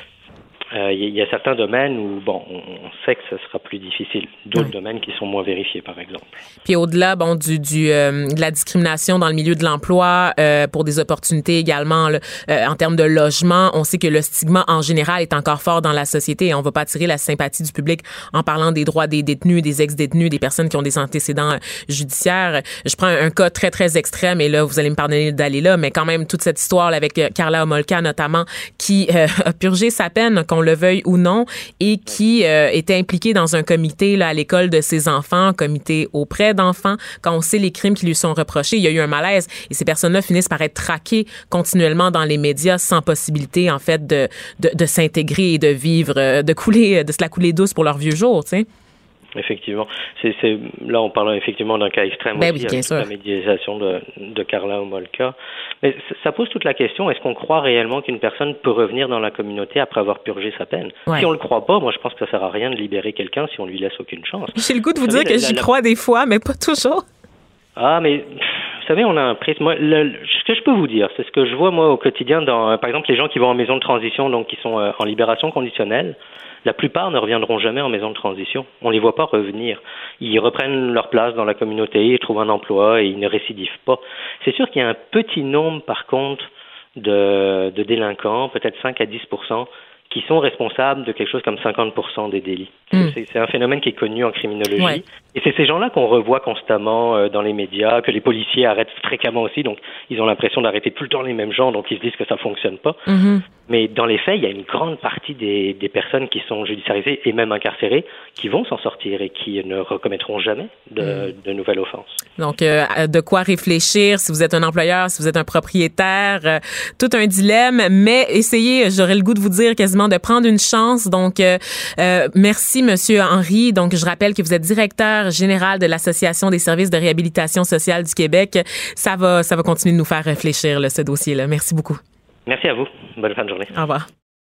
Euh, il y, a certains domaines où, bon, on sait que ce sera plus difficile. D'autres domaines qui sont moins vérifiés, par exemple. Puis au-delà, bon, du, du euh, de la discrimination dans le milieu de l'emploi, euh, pour des opportunités également, en termes de logement, on sait que le stigma en général est encore fort dans la société et on va pas attirer la sympathie du public en parlant des droits des détenus, des ex-détenus, des personnes qui ont des antécédents judiciaires. Je prends un, cas très, très extrême et là, vous allez me pardonner d'aller là, mais quand même, toute cette histoire là, avec Carla Homolka notamment, qui *laughs* a purgé sa peine, qu'on le veuille ou non, et qui était impliqué dans un comité là, à l'école de ses enfants, un comité auprès d'enfants. Quand on sait les crimes qui lui sont reprochés, il y a eu un malaise et ces personnes-là finissent par être traquées continuellement dans les médias sans possibilité, en fait, de, de, de s'intégrer et de vivre, de couler, de se la couler douce pour leur vieux jour, tu sais. Effectivement. C'est, là, on parle effectivement d'un cas extrême ben aussi, oui, avec la médialisation de, de Carla Homolka. Mais ça pose toute la question, est-ce qu'on croit réellement qu'une personne peut revenir dans la communauté après avoir purgé sa peine? Si on le croit pas, moi, je pense que ça sert à rien de libérer quelqu'un si on lui laisse aucune chance. J'ai le goût de vous, dire que j'y crois des fois, mais pas toujours. Ah, mais vous savez, on a un prisme. Ce que je peux vous dire, c'est ce que je vois moi au quotidien dans, par exemple, les gens qui vont en maison de transition, donc qui sont euh, en libération conditionnelle la plupart ne reviendront jamais en maison de transition. On ne les voit pas revenir. Ils reprennent leur place dans la communauté, ils trouvent un emploi et ils ne récidivent pas. C'est sûr qu'il y a un petit nombre, par contre, de, de délinquants, peut-être 5 à 10% qui sont responsables de quelque chose comme 50% des délits. Hmm. C'est un phénomène qui est connu en criminologie. Et c'est ces gens-là qu'on revoit constamment euh, dans les médias, que les policiers arrêtent fréquemment aussi. Donc, ils ont l'impression d'arrêter tout le temps les mêmes gens, donc ils se disent que ça fonctionne pas. Hmm. Mais dans les faits, il y a une grande partie des, des personnes qui sont judiciarisées et même incarcérées qui vont s'en sortir et qui ne recommettront jamais de, hmm. de nouvelles offenses. Donc, euh, de quoi réfléchir si vous êtes un employeur, si vous êtes un propriétaire, euh, tout un dilemme. Mais essayez, j'aurais le goût de vous dire quasiment de prendre une chance. Donc, euh, euh, merci, Monsieur Henry. Donc, je rappelle que vous êtes directeur général de l'Association des services de réhabilitation sociale du Québec. Ça va, ça va continuer de nous faire réfléchir, là, ce dossier-là. Merci beaucoup. Merci à vous. Bonne fin de journée. Au revoir.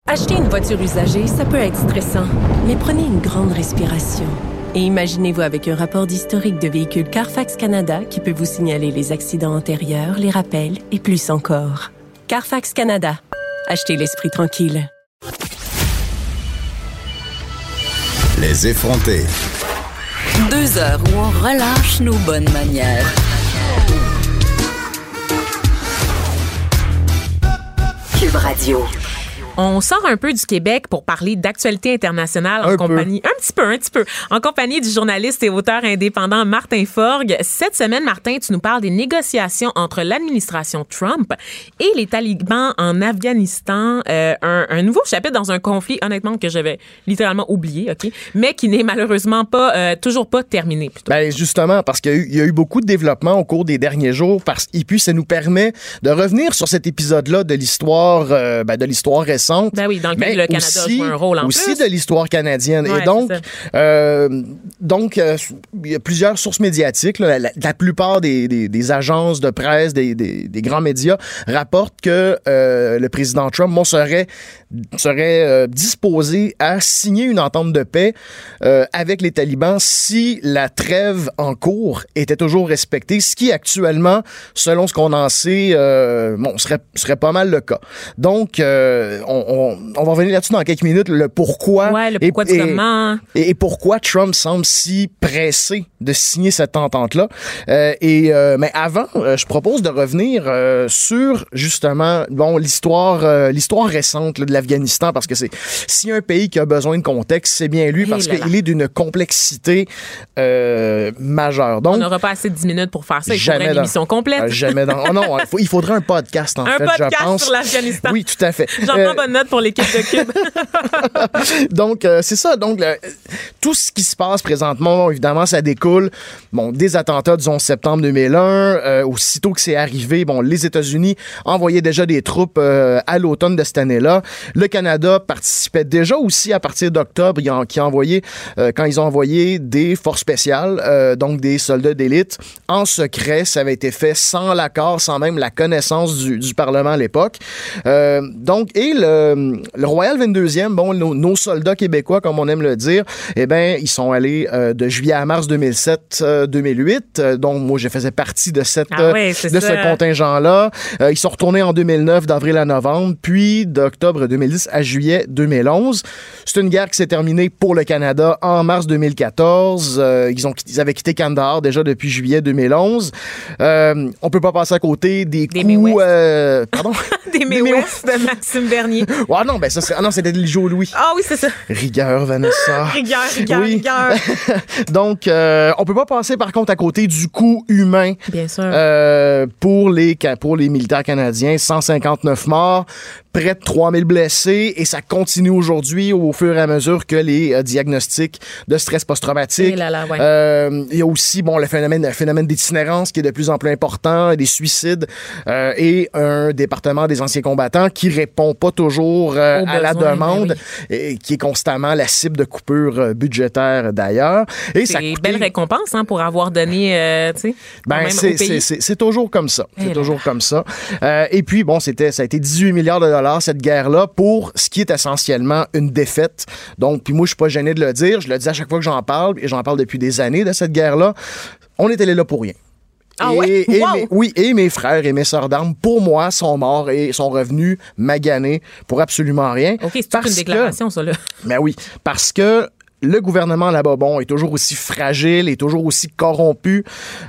Acheter une voiture usagée, ça peut être stressant, mais prenez une grande respiration. Et imaginez-vous avec un rapport d'historique de véhicule Carfax Canada qui peut vous signaler les accidents antérieurs, les rappels et plus encore. Carfax Canada. Achetez l'esprit tranquille. Les effronter. Deux heures où on relâche nos bonnes manières. Cube Radio. On sort un peu du Québec pour parler d'actualité internationale en compagnie, un petit peu, un petit peu, en compagnie du journaliste et auteur indépendant Martin Forgue. Cette semaine, Martin, tu nous parles des négociations entre l'administration Trump et les talibans en Afghanistan. Euh, un, nouveau chapitre dans un conflit, honnêtement, que j'avais littéralement oublié, OK, mais qui n'est malheureusement pas, euh, toujours pas terminé. Plutôt. Ben justement, parce qu'il y, a eu beaucoup de développements au cours des derniers jours, parce, et puis ça nous permet de revenir sur cet épisode-là de l'histoire, euh, ben, de l'histoire récente ben oui, dans le Canada aussi, joue un rôle en aussi de l'histoire canadienne. et donc, euh, donc euh, il y a plusieurs sources médiatiques. La, plupart des, des, agences de presse, des, des, grands médias rapportent que euh, le président Trump bon, serait, serait disposé à signer une entente de paix avec les talibans si la trêve en cours était toujours respectée, ce qui actuellement, selon ce qu'on en sait, bon, serait, serait pas mal le cas. Donc, on, va revenir là-dessus dans quelques minutes, le pourquoi. le pourquoi et, et, et, pourquoi Trump semble si pressé de signer cette entente-là. Euh, et euh, mais avant, euh, je propose de revenir sur justement bon l'histoire l'histoire récente de l'Afghanistan parce que c'est si un pays qui a besoin de contexte, c'est bien lui parce qu'il est d'une complexité majeure. Donc on n'aura pas assez de 10 minutes pour faire ça. Il faudrait une émission complète. jamais dans. Oh non, *laughs* il, faudrait un podcast en un fait. podcast je pense. sur l'Afghanistan. Oui, tout à fait. J'en prends bonne note pour l'équipe de Cube. *laughs* donc c'est ça. Donc tout ce qui se passe présentement, évidemment, ça découle bon, des attentats du 11 septembre 2001. Euh, aussitôt que c'est arrivé, bon, les États-Unis envoyaient déjà des troupes euh, à l'automne de cette année-là. Le Canada participait déjà aussi à partir d'octobre, qui a euh, quand ils ont envoyé des forces spéciales, donc des soldats d'élite, en secret. Ça avait été fait sans l'accord, sans même la connaissance du, du Parlement à l'époque. donc, et le, le Royal 22e, bon, nos, nos, soldats québécois, comme on aime le dire, eh ben, ils sont allés de juillet à mars 2007 2007-2008. Euh, donc, moi, je faisais partie de, cette, ah de ce contingent-là. Euh, ils sont retournés en 2009, d'avril à novembre, puis d'octobre 2010 à juillet 2011. C'est une guerre qui s'est terminée pour le Canada en mars 2014. Euh, ils, ont, ils avaient quitté Kandahar déjà depuis juillet 2011. Euh, on peut pas passer à côté des, des coups... pardon? *laughs* des May de Maxime Bernier. Ah *laughs* non, ben ça, c'est, ah non, c'était Joe Louis. Ah oui, c'est ça. Rigueur, Vanessa. *laughs* rigueur, rigueur, rigueur. *laughs* Donc, euh, on peut pas passer par contre à côté du coût humain. Bien sûr. Euh, pour les pour les militaires canadiens, 159 morts, près de 3000 blessés et ça continue aujourd'hui au fur et à mesure que les euh, diagnostics de stress post-traumatique. Euh, il y a aussi bon le phénomène, le phénomène d'itinérance qui est de plus en plus important, des suicides euh, et un département des anciens combattants qui répond pas toujours à la demande et qui est constamment la cible de coupures budgétaires d'ailleurs. Et c'est une belle récompense hein, pour avoir donné, tu sais, ben, c'est toujours comme ça. C'est toujours comme ça. et puis bon, c'était ça a été 18 milliards de dollars cette guerre-là, pour ce qui est essentiellement une défaite. Donc, puis moi, je suis pas gêné de le dire. Je le dis à chaque fois que j'en parle, et j'en parle depuis des années de cette guerre-là. On est allé là pour rien. Ah et, oui, et mes frères et mes sœurs d'armes, pour moi, sont morts et sont revenus maganés pour absolument rien. OK, c'est une déclaration, ça, là. Ben oui, parce que le gouvernement là-bas, bon, est toujours aussi fragile, est toujours aussi corrompu.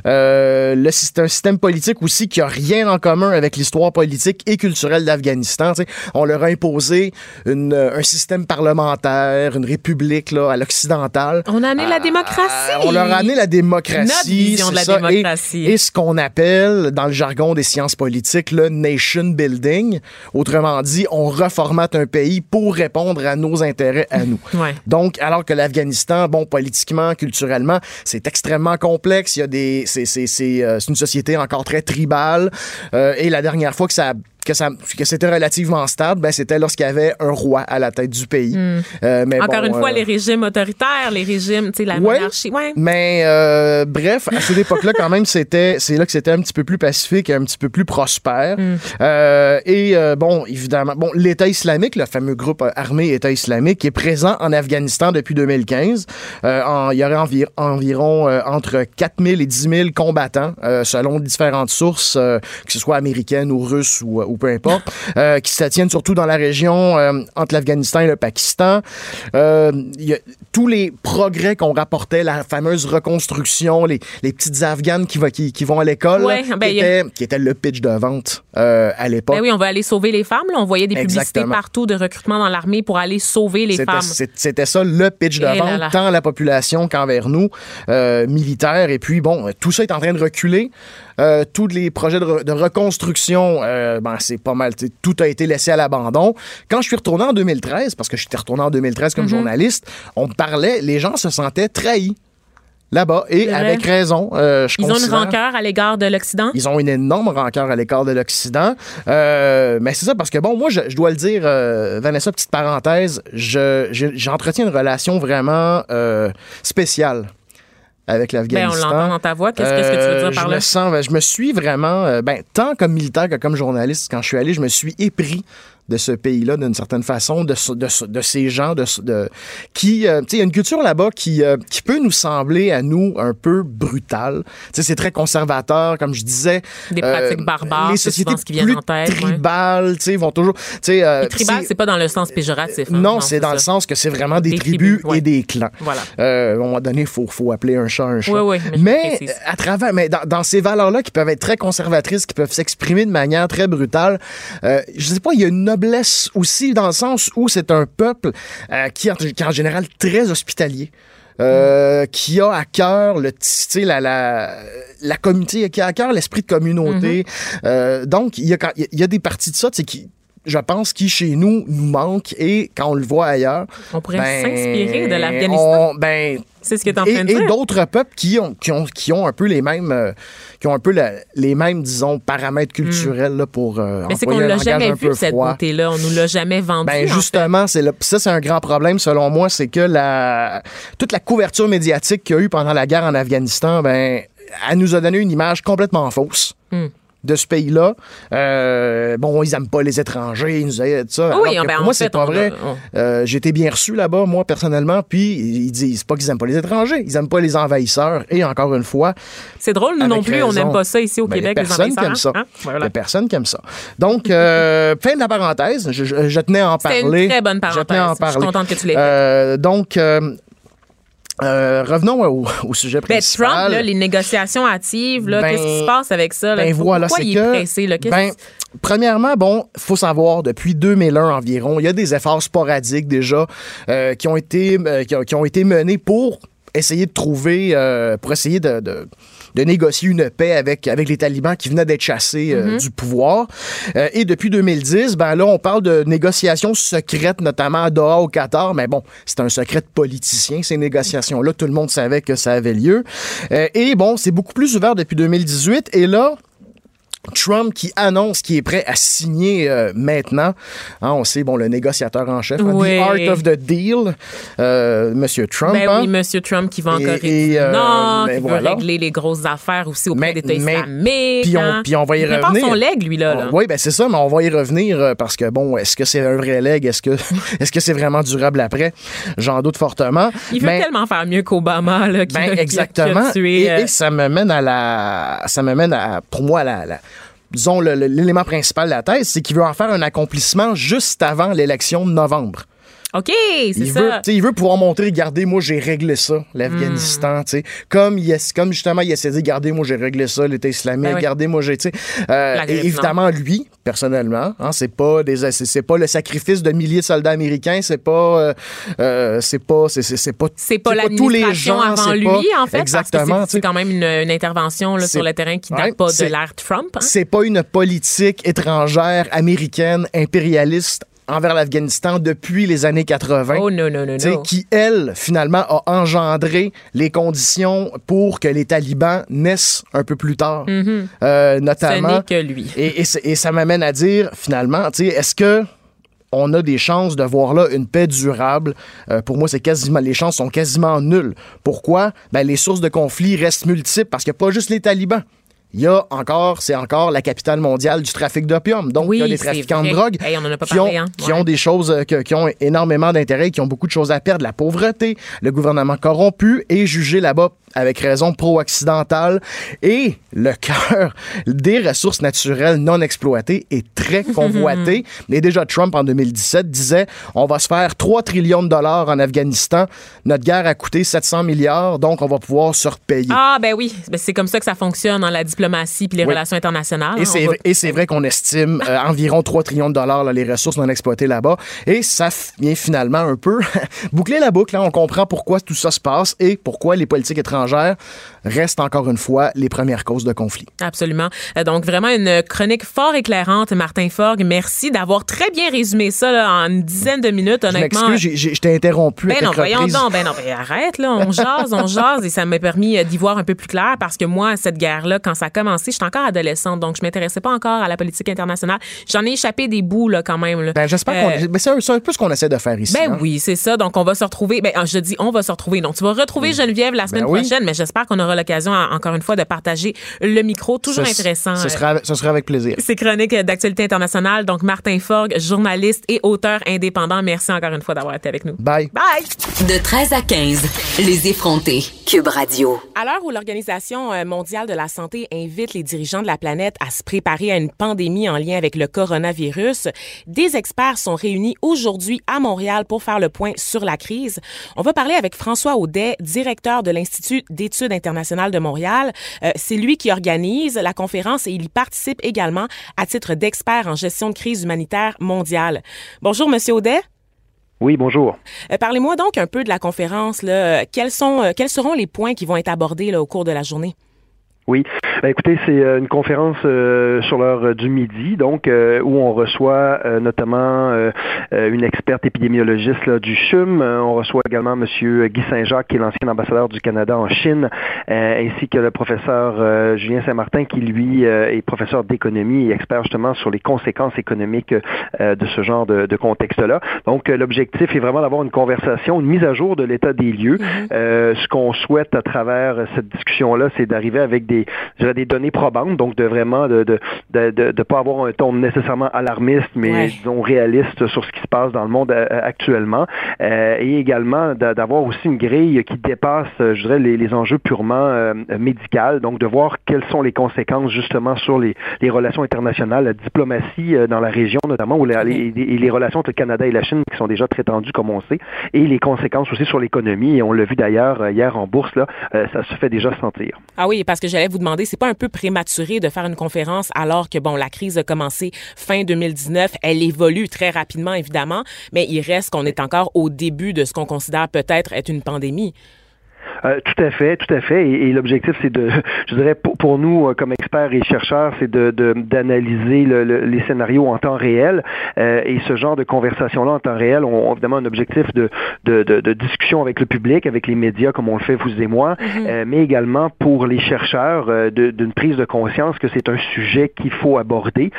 Euh, le, c'est un système politique aussi qui a rien en commun avec l'histoire politique et culturelle d'Afghanistan. On leur a imposé une, un système parlementaire, une république là, à l'occidental. On a amené la démocratie. on leur a amené la démocratie. Notre vision de la démocratie. Et, ce qu'on appelle, dans le jargon des sciences politiques, le nation building. Autrement dit, on reformate un pays pour répondre à nos intérêts à nous. Ouais. Donc, alors que l'Afghanistan, bon, politiquement, culturellement, c'est extrêmement complexe. Il y a des, c'est, c'est, c'est, euh, une société encore très tribale. Euh, et la dernière fois que ça que, ça, que c'était relativement stable, ben, c'était lorsqu'il y avait un roi à la tête du pays. Hmm. Euh, mais Encore une fois, euh, les régimes autoritaires, les régimes, tu sais, la monarchie. Ouais. Mais euh, bref, à cette époque-là, quand même, c'était, c'est là que c'était un petit peu plus pacifique et un petit peu plus prospère. Hmm. et bon, évidemment, bon, l'État islamique, le fameux groupe armé État islamique, est présent en Afghanistan depuis 2015. En, il y aurait environ, environ entre 4 000 et 10 000 combattants, selon différentes sources, que ce soit américaines ou russes ou ou peu importe, *laughs* euh, qui se tiennent surtout dans la région euh, entre l'Afghanistan et le Pakistan. Euh, y a tous les progrès qu'on rapportait, la fameuse reconstruction, les, les petites Afghanes qui, va, qui, qui vont à l'école, ben, qui, était le pitch de vente à l'époque. Ben oui, on va aller sauver les femmes. On voyait des publicités partout de recrutement dans l'armée pour aller sauver les femmes. C'était ça le pitch de vente, tant à la population qu'envers nous, militaires. Et puis, bon, tout ça est en train de reculer. Euh, tous les projets de, reconstruction, euh, ben, c'est pas mal. Tout a été laissé à l'abandon. Quand je suis retourné en 2013, parce que j'étais retourné en 2013 comme mhm. journaliste, on parlait, les gens se sentaient trahis là-bas et avec raison. Euh, Ils ont une rancœur à l'égard de l'Occident? Ils ont une énorme rancœur à l'égard de l'Occident. mais c'est ça parce que bon, moi, je, dois le dire, Vanessa, petite parenthèse, j'entretiens une relation vraiment spéciale avec l'Afghanistan. Ben, on l'entend dans ta voix. Qu'est-ce que tu veux dire par là? Je me sens, ben, je me suis vraiment, euh, ben, tant comme militaire que comme journaliste, quand je suis allé, je me suis épris de ce pays-là d'une certaine façon, de, de, de ces gens, de, de qui, euh, tu sais, il y a une culture là-bas qui, euh, qui peut nous sembler à nous un peu brutale. Tu sais, c'est très conservateur, comme je disais. Des pratiques euh, barbares, les sociétés qui viennent en tête. Tribales, tu sais, vont toujours. Tu sais, tribal, c'est pas dans le sens péjoratif. Hein, non, c'est dans le sens que c'est vraiment des, tribus, et des clans. Voilà. à un moment donné, faut, faut appeler un chat un chat. Oui, oui, mais, mais à travers, mais dans, dans ces valeurs-là qui peuvent être très conservatrices, qui peuvent s'exprimer de manière très brutale, je sais pas, il y a une noblesse aussi dans le sens où c'est un peuple euh, qui, est en général très hospitalier. Euh, qui a à cœur le la, la, la communauté, qui a à cœur l'esprit de communauté. Mm-hmm. Euh, donc, il y, a, il y a des parties de ça qui, je pense, qui chez nous nous manque et quand on le voit ailleurs. On pourrait ben, s'inspirer de l'Afghanistan. Ben, c'est ce que tu en train de dire. Et d'autres peuples qui ont, qui, ont, qui ont un peu les mêmes, euh, qui ont un peu les mêmes, disons, paramètres culturels là, pour. Euh, Mais c'est qu'on l'a jamais vu, cette beauté-là. On nous l'a jamais vendu. Ben, justement, c'est ça, c'est un grand problème, selon moi, c'est que la, toute la couverture médiatique qu'il y a eu pendant la guerre en Afghanistan, ben, elle nous a donné une image complètement fausse. Hmm de ce pays-là. Euh, bon, ils aiment pas les étrangers, ils nous aident ça. Oui, ben, pour moi, c'est pas vrai. Euh, j'ai été bien reçu là-bas, moi, personnellement, puis ils disent pas qu'ils aiment pas les étrangers, ils aiment pas les envahisseurs. Et encore une fois... C'est drôle, nous non plus, on n'aime pas ça ici au ben, Québec, les qui aime ça. Hein? Voilà. personne qui aime ça. Donc, euh, *laughs* fin de la parenthèse, je, tenais à en parler. C'est une très bonne parenthèse. Je, tenais à en parler. je suis contente que tu l'aies euh, Donc... Euh, revenons au, sujet ben, principal. Trump, là, les négociations hâtives, qu'est-ce qui se passe avec ça? Ben voilà, Pourquoi il est pressé? Là? Ben, premièrement, bon, faut savoir, depuis 2001 environ, il y a des efforts sporadiques déjà euh, qui, ont été, euh, qui, ont, été menés pour essayer de trouver, pour essayer de de négocier une paix avec, avec les talibans qui venaient d'être chassés euh, mm-hmm. du pouvoir. Euh, et depuis 2010, ben là, on parle de négociations secrètes, notamment à Doha au Qatar, mais bon, c'est un secret de politicien, ces négociations-là. Tout le monde savait que ça avait lieu. et bon, c'est beaucoup plus ouvert depuis 2018. Et là, Trump qui annonce qu'il est prêt à signer euh, maintenant. Hein, on sait, bon, le négociateur en chef, hein, The Art of the Deal, euh, Monsieur Trump. Ben oui, hein. Monsieur Trump qui va encore et, euh, non, ben qui veut régler les grosses affaires aussi auprès d'États islamiques. Puis on, puis on va y il revenir. son leg, lui, là. oui, ben c'est ça, mais on va y revenir euh, parce que, bon, est-ce que c'est un vrai leg? Est-ce que *laughs* est-ce que c'est vraiment durable après? J'en doute fortement. Il veut tellement faire mieux qu'Obama, là, qui, ben, exactement. et, et, ça me mène à la... Ça me mène à, pour moi, à la, la disons, l'élément principal de la thèse, c'est qu'il veut en faire un accomplissement juste avant l'élection de novembre. OK, c'est ça. il veut pouvoir montrer, regardez, moi, j'ai réglé ça, l'Afghanistan. Hmm. Comme, comme justement, il essaie de dire, regardez, moi, j'ai réglé ça, l'État islamique, ben regardez, moi, j'ai. Euh, évidemment, lui, personnellement, hein, c'est pas des c'est pas le sacrifice de milliers de soldats américains, c'est pas. Euh, euh c'est pas. C'est pas, c'est pas, pas tous les gens. avant lui, en fait. Exactement. C'est quand même une, intervention là, sur le terrain qui date pas de l'ère Trump. Hein. C'est pas une politique étrangère américaine impérialiste envers l'Afghanistan depuis les années 80. Oh non, non, non, non. Qui, elle, finalement, a engendré les conditions pour que les talibans naissent un peu plus tard. Mm-hmm. euh, notamment. Ce n'est que lui. Et, et, ça m'amène à dire, finalement, est-ce que on a des chances de voir là une paix durable? Euh, pour moi, c'est quasiment les chances sont quasiment nulles. Pourquoi? Ben les sources de conflit restent multiples parce qu'il n'y a pas juste les talibans il y a encore, c'est encore la capitale mondiale du trafic d'opium. Donc, il y a des trafiquants de drogue qui, ont, hein. qui ont des choses, euh, qui ont énormément d'intérêt, qui ont beaucoup de choses à perdre. La pauvreté, le gouvernement corrompu et jugé là-bas avec raison pro-occidentale et le *laughs* cœur des ressources naturelles non exploitées est très *laughs* convoité. Mais déjà, Trump, en 2017, disait on va se faire 3 trillions de dollars en Afghanistan. Notre guerre a coûté 700 milliards, donc on va pouvoir se repayer. Ah, ben oui. Ben, c'est comme ça que ça fonctionne dans la diplomatie puis les relations internationales. Et c'est, et c'est vrai qu'on estime *laughs* euh, environ 3 trillions de dollars les ressources non exploitées là-bas. Et ça vient finalement un peu boucler la boucle. Hein. On comprend pourquoi tout ça se passe et pourquoi les politiques étrangères restent encore une fois les premières causes de conflit. Absolument. Euh, donc vraiment une chronique fort éclairante, Martin Forg. Merci d'avoir très bien résumé ça en une dizaine de minutes, honnêtement. Je je t'ai interrompu. Ben non, voyons donc. Ben non, ben arrête, là. On jase, on jase et ça m'a permis euh, d'y voir un peu plus clair parce que moi, cette guerre-là, quand ça a commencé, j'étais encore adolescente, donc je m'intéressais pas encore à la politique internationale. J'en ai échappé des bouts, là, quand même. Ben, j'espère qu'on. Euh, c'est un, peu ce qu'on essaie de faire ici. Ben hein. oui, c'est ça. Donc, on va se retrouver. Ben, je dis, on va se retrouver. Donc, tu vas retrouver. Geneviève la semaine ben prochaine mais j'espère qu'on aura l'occasion, encore une fois, de partager le micro. Toujours intéressant. Ce sera, ce sera avec plaisir. C'est chronique d'actualité internationale. Donc, Martin Forg, journaliste et auteur indépendant. Merci encore une fois d'avoir été avec nous. Bye. Bye. De 13 à 15, les effrontés. Cube Radio. À l'heure où l'Organisation euh, mondiale de la santé invite les dirigeants de la planète à se préparer à une pandémie en lien avec le coronavirus, des experts sont réunis aujourd'hui à Montréal pour faire le point sur la crise. On va parler avec François Audet, directeur de l'Institut d'études internationales de Montréal. Euh, c'est lui qui organise la conférence et il y participe également à titre d'expert en gestion de crise humanitaire mondiale. Bonjour, Monsieur Audet. Oui, bonjour. Euh, parlez-moi donc un peu de la conférence. Là. Quels, sont, euh, quels seront les points qui vont être abordés là, au cours de la journée? Oui, ben, écoutez, c'est euh, une conférence euh, sur l'heure euh, du midi, donc où on reçoit notamment une experte épidémiologiste du CHUM. on reçoit également M. Guy Saint-Jacques, qui est l'ancien ambassadeur du Canada en Chine, ainsi que le professeur Julien Saint-Martin, qui lui est professeur d'économie et expert justement sur les conséquences économiques de ce genre de, de contexte-là. Donc, l'objectif est vraiment d'avoir une conversation, une mise à jour de l'état des lieux. Mm-hmm. ce qu'on souhaite à travers cette discussion-là, c'est d'arriver avec des, des données probantes, donc de vraiment de de, de, de, pas avoir un ton nécessairement alarmiste, mais disons réaliste sur ce qui se passe dans le monde euh, actuellement, euh, et également d'avoir aussi une grille qui dépasse, euh, je dirais, les, les enjeux purement euh, médicaux, donc de voir quelles sont les conséquences justement sur les, les relations internationales, la diplomatie dans la région notamment, ou les, les, relations entre le Canada et la Chine qui sont déjà très tendues comme on sait, et les conséquences aussi sur l'économie, et on l'a vu d'ailleurs hier en bourse, là, ça se fait déjà sentir. Ah oui, parce que vous demander, c'est pas un peu prématuré de faire une conférence alors que, bon, la crise a commencé fin 2019. Elle évolue très rapidement, évidemment, mais il reste qu'on est encore au début de ce qu'on considère peut-être être une pandémie. Tout à fait, tout à fait. Et, l'objectif, c'est de, *laughs* je dirais, pour, nous, comme experts et chercheurs, c'est de, d'analyser les scénarios en temps réel. et ce genre de conversation-là en temps réel ont évidemment un objectif de, de, de, discussion avec le public, avec les médias, comme on le fait vous et moi, mm-hmm. mais également pour les chercheurs d'une prise de conscience que c'est un sujet qu'il faut aborder.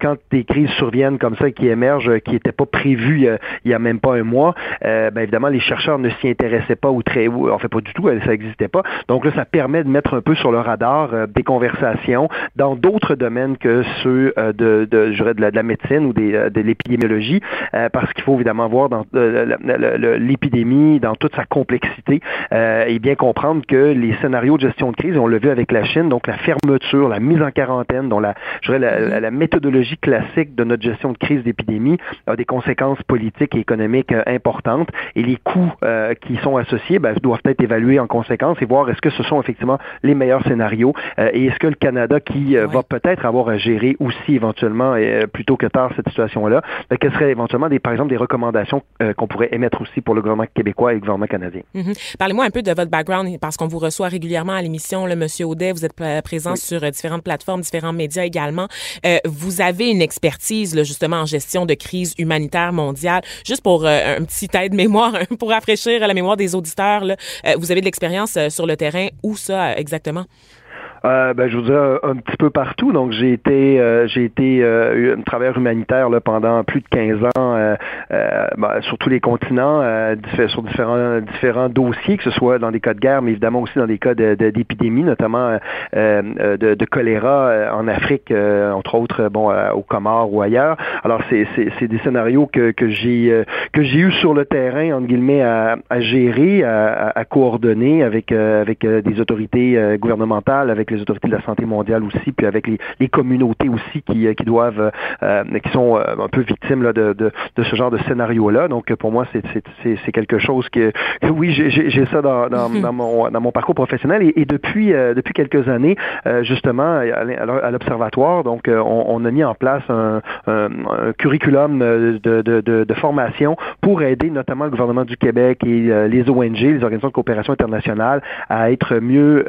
quand des crises surviennent comme ça, qui émergent, qui n'étaient pas prévues il y a même pas un mois, ben évidemment, les chercheurs ne s'y intéressaient pas ou très, ou, en fait pas du tout, ça n'existait pas. Donc là, ça permet de mettre un peu sur le radar euh, des conversations dans d'autres domaines que ceux euh, de, de, de, la, de la médecine ou des, euh, de l'épidémiologie, parce qu'il faut évidemment voir dans l'épidémie dans toute sa complexité et bien comprendre que les scénarios de gestion de crise, on l'a vu avec la Chine, donc la fermeture, la mise en quarantaine, dont la, je la, la, méthodologie classique de notre gestion de crise d'épidémie a des conséquences politiques et économiques importantes et les coûts qui sont associés ben, doivent être évalués en conséquence et voir est-ce que ce sont effectivement les meilleurs scénarios euh, et est-ce que le Canada qui euh, va peut-être avoir à gérer aussi éventuellement euh, plutôt que tard cette situation-là, ben, quelles seraient éventuellement des, par exemple des recommandations qu'on pourrait émettre aussi pour le gouvernement québécois et le gouvernement canadien? Mm-hmm. Parlez-moi un peu de votre background parce qu'on vous reçoit régulièrement à l'émission, le Monsieur Audet, vous êtes présent sur différentes plateformes, différents médias également. vous avez une expertise là, justement en gestion de crise humanitaire mondiale. Juste pour un petit aide-mémoire, *laughs* pour rafraîchir la mémoire des auditeurs, là, vous avez de l'expérience sur le terrain. Où ça exactement? Euh, ben, je vous dirais un, petit peu partout. Donc, j'ai été, euh, j'ai été euh, travailleur humanitaire là, pendant plus de 15 ans euh, euh ben, sur tous les continents, sur différents, différents dossiers, que ce soit dans des cas de guerre, mais évidemment aussi dans des cas d'épidémie, notamment de, de, choléra en Afrique, entre autres, bon, au Comores ou ailleurs. Alors, c'est, c'est, c'est des scénarios que, que j'ai que j'ai eu sur le terrain, entre guillemets, à, à gérer, à, à, coordonner avec, avec des autorités gouvernementales, avec les autorités de la santé mondiale aussi, puis avec les, les communautés aussi qui, euh, qui doivent, euh, qui sont euh, un peu victimes là, de, de, de, ce genre de scénario-là. Donc pour moi, c'est quelque chose que, oui, j'ai ça dans, dans, *laughs* dans, mon, dans mon parcours professionnel et, et depuis, depuis quelques années, justement, à l'Observatoire, donc on, on, a mis en place un, un, curriculum de, de, de, de, formation pour aider notamment le gouvernement du Québec et les ONG, les organisations de coopération internationale, à être mieux,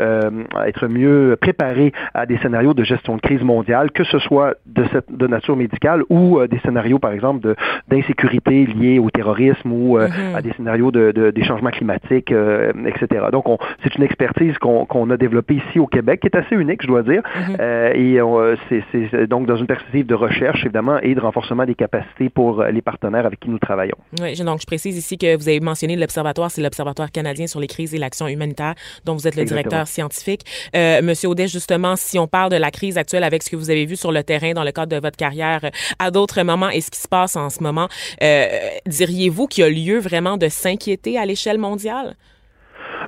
à être mieux préparer à des scénarios de gestion de crise mondiale, que ce soit de, cette, de nature médicale ou euh, des scénarios, par exemple, d'insécurité liés au terrorisme ou euh, mm-hmm. à des scénarios de, de des changements climatiques, euh, etc. Donc, c'est une expertise qu'on a développée ici au Québec, qui est assez unique, je dois dire, mm-hmm. et c'est donc dans une perspective de recherche, évidemment, et de renforcement des capacités pour les partenaires avec qui nous travaillons. Oui, donc je précise ici que vous avez mentionné l'Observatoire, c'est l'Observatoire canadien sur les crises et l'action humanitaire, dont vous êtes le directeur scientifique. Monsieur Justement, si on parle de la crise actuelle avec ce que vous avez vu sur le terrain dans le cadre de votre carrière euh, à d'autres moments et ce qui se passe en ce moment, euh, diriez-vous qu'il y a lieu vraiment de s'inquiéter à l'échelle mondiale?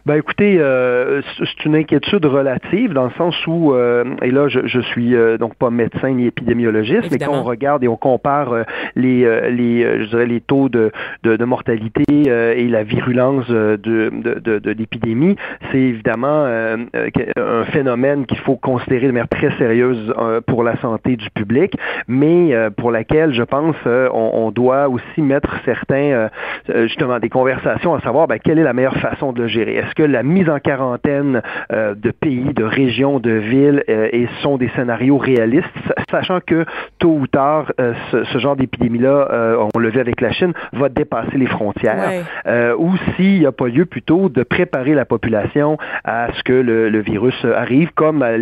Ben écoutez, euh, c'est une inquiétude relative dans le sens où, euh, et là je, je suis euh, donc pas médecin ni épidémiologiste, mais quand on regarde et on compare les, les, je dirais les taux de, de, de mortalité et la virulence de, de, de, l'épidémie, c'est évidemment un phénomène qu'il faut considérer de manière très sérieuse pour la santé du public, mais pour laquelle je pense on, on, doit aussi mettre certains, justement, des conversations à savoir ben, quelle est la meilleure façon de le gérer? Est-ce que la mise en quarantaine euh, de pays, de régions, de villes euh, et sont des scénarios réalistes, sachant que tôt ou tard, euh, ce, genre d'épidémie-là, on le vu avec la Chine, va dépasser les frontières, ou s'il n'y a pas lieu plutôt de préparer la population à ce que le, virus arrive, comme à,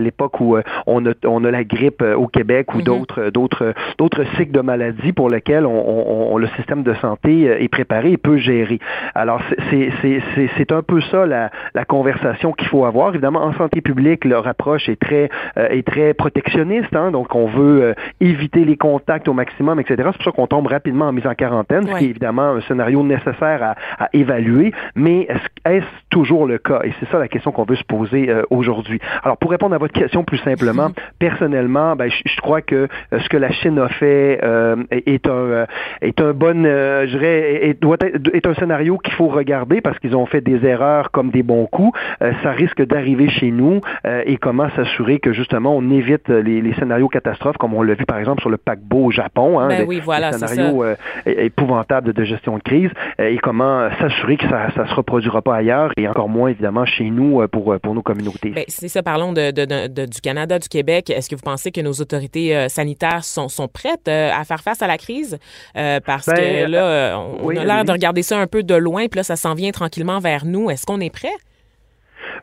l'époque où on a, on a la grippe au Québec ou mm-hmm. d'autres d'autres d'autres cycles de maladies pour lesquels on, le système de santé est préparé et peut gérer. Alors c'est c'est un peu ça la, la conversation qu'il faut avoir. Évidemment, en santé publique, leur approche est très euh, est très protectionniste, hein, donc on veut euh, éviter les contacts au maximum, etc. C'est pour ça qu'on tombe rapidement en mise en quarantaine, ce qui est évidemment un scénario nécessaire à, à évaluer. Mais est-ce toujours le cas? Et c'est ça la question qu'on veut se poser euh, aujourd'hui. Alors, pour répondre à votre question plus simplement, personnellement, ben, je, crois que ce que la Chine a fait est un est un bon, je dirais, est, doit être, est un scénario qu'il faut regarder parce qu'ils ont fait des erreurs comme des bons coups, euh, ça risque d'arriver chez nous euh, et comment s'assurer que justement on évite les, scénarios catastrophes comme on l'a vu par exemple sur le paquebot au Japon, hein, ben oui, voilà, scénario euh, épouvantable de gestion de crise. et comment s'assurer que ça ne se reproduira pas ailleurs et encore moins évidemment chez nous pour, pour nos communautés. Bien, c'est ça, parlons de, de, du Canada, du Québec. Est-ce que vous pensez que nos autorités sanitaires sont, sont prêtes à faire face à la crise? parce ben, que là, on a l'air de regarder ça un peu de loin, puis là, ça s'en vient tranquillement vers nous? Est-ce qu'on est prêt?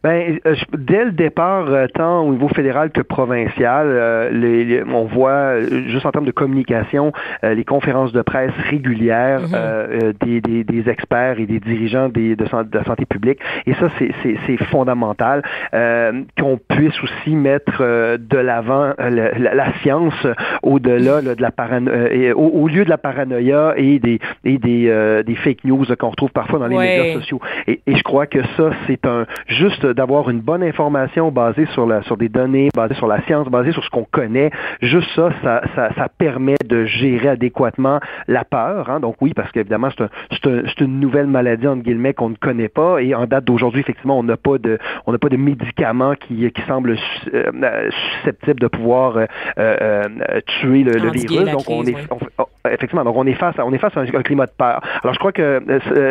Ben, euh, dès le départ, euh, tant au niveau fédéral que provincial, euh, les, on voit, juste en termes de communication, les conférences de presse régulières mhm. des, des, des, experts et des dirigeants des, de, de la santé publique. Et ça, c'est fondamental qu'on puisse aussi mettre de l'avant la, la, science au-delà de la paranoïa, au, au, lieu de la paranoïa et des, et des, des fake news qu'on retrouve parfois dans les médias sociaux. Et, et je crois que ça, c'est un juste d'avoir une bonne information basée sur, la, sur des données, basée sur la science, basée sur ce qu'on connaît. Juste ça, ça, ça, permet de gérer adéquatement la peur. Hein. Donc oui, parce qu'évidemment, c'est un, une nouvelle maladie, entre guillemets, qu'on ne connaît pas. Et en date d'aujourd'hui, effectivement, on n'a pas de on n'a pas de médicaments qui, qui semblent euh, susceptibles de pouvoir euh, euh, tuer le, virus. Donc on est oh, effectivement, donc on est face à, on est face à un, climat de peur. Alors je crois que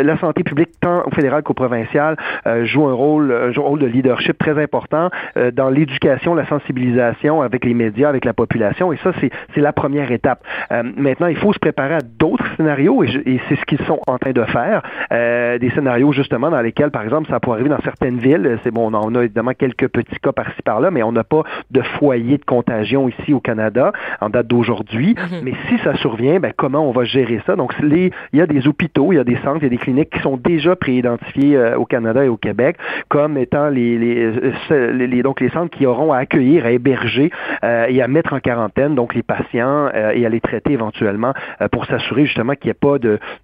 la santé publique, tant au fédéral qu'au provincial, joue un rôle, un rôle de leadership très important euh, dans l'éducation, la sensibilisation avec les médias, avec la population. Et ça, c'est la première étape. Euh, maintenant, il faut se préparer à d'autres scénarios et, c'est ce qu'ils sont en train de faire. Euh, des scénarios justement dans lesquels, par exemple, ça pourrait arriver dans certaines villes. C'est bon, on a évidemment quelques petits cas par-ci par-là, mais on n'a pas de foyer de contagion ici au Canada en date d'aujourd'hui. Mm-hmm. Mais si ça survient, ben, comment on va gérer ça? Donc, les, il y a des hôpitaux, il y a des centres, il y a des cliniques qui sont déjà préidentifiés au Canada et au Québec comme étant les, les, donc les centres qui auront à accueillir, à héberger euh, et à mettre en quarantaine donc les patients euh, et à les traiter éventuellement euh, pour s'assurer justement qu'il n'y ait pas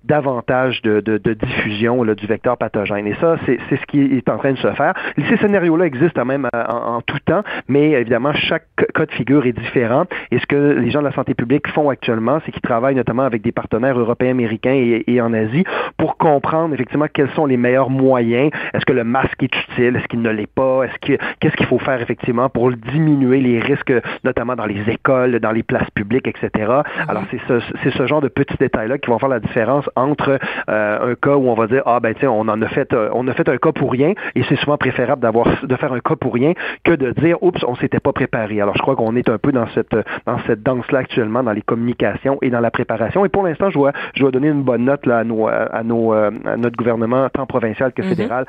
davantage de, diffusion du vecteur pathogène. Et ça, c'est ce qui est en train de se faire. Ces scénarios-là existent même en, tout temps, mais évidemment, chaque cas de figure est différent. Et ce que les gens de la santé publique font actuellement, c'est qu'ils travaillent notamment avec des partenaires européens, américains et en Asie pour comprendre effectivement quels sont les meilleurs moyens. Est-ce que le masque est utile? Est-ce qu'il ne l'est pas? Est-ce que qu'est-ce qu'il faut faire effectivement pour diminuer les risques, notamment dans les écoles, dans les places publiques, etc. Mhm. Alors c'est ce, c'est ce genre de petits détails-là qui vont faire la différence entre euh, un cas où on va dire ah ben tiens on en a fait euh, on a fait un cas pour rien et c'est souvent préférable d'avoir de faire un cas pour rien que de dire oups on s'était pas préparé. Alors je crois qu'on est un peu dans cette dans cette danse-là actuellement dans les communications et dans la préparation. Et pour l'instant je dois je dois donner une bonne note là à nos à nos à notre gouvernement tant provincial que mhm. fédéral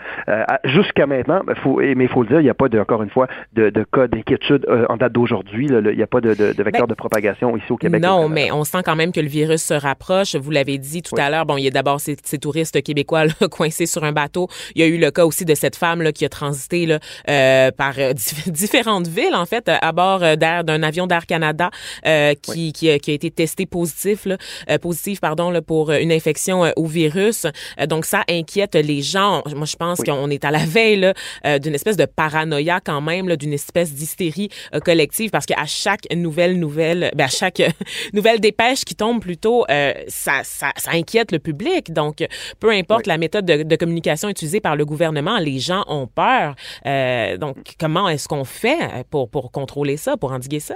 jusqu'à maintenant. Ben, faut, mais il faut le dire, il n'y a pas, de, encore une fois, de, de cas d'inquiétude euh, en date d'aujourd'hui. Il n'y a pas de, vecteur ben, de propagation ici au Québec. Non, mais on sent quand même que le virus se rapproche. Vous l'avez dit tout à l'heure. Bon, il y a d'abord ces, ces, touristes québécois là, *laughs* coincés sur un bateau. Il y a eu le cas aussi de cette femme là, qui a transité là, euh, par euh, *laughs* différentes villes, en fait, à bord euh, d'un avion d'Air Canada euh, qui, qui, a, qui, a, été testé positif, là, positif pardon, là, pour une infection au virus. donc, ça inquiète les gens. Moi, je pense qu'on est à la veille d'une espèce de paranoïa quand même, d'une espèce d'hystérie euh, collective, parce qu'à chaque nouvelle nouvelle, ben à chaque *laughs* nouvelle dépêche qui tombe plutôt, euh, ça, ça, ça, inquiète le public. Donc, peu importe la méthode de, de, communication utilisée par le gouvernement, les gens ont peur. Euh, donc, comment est-ce qu'on fait pour, pour contrôler ça, pour endiguer ça?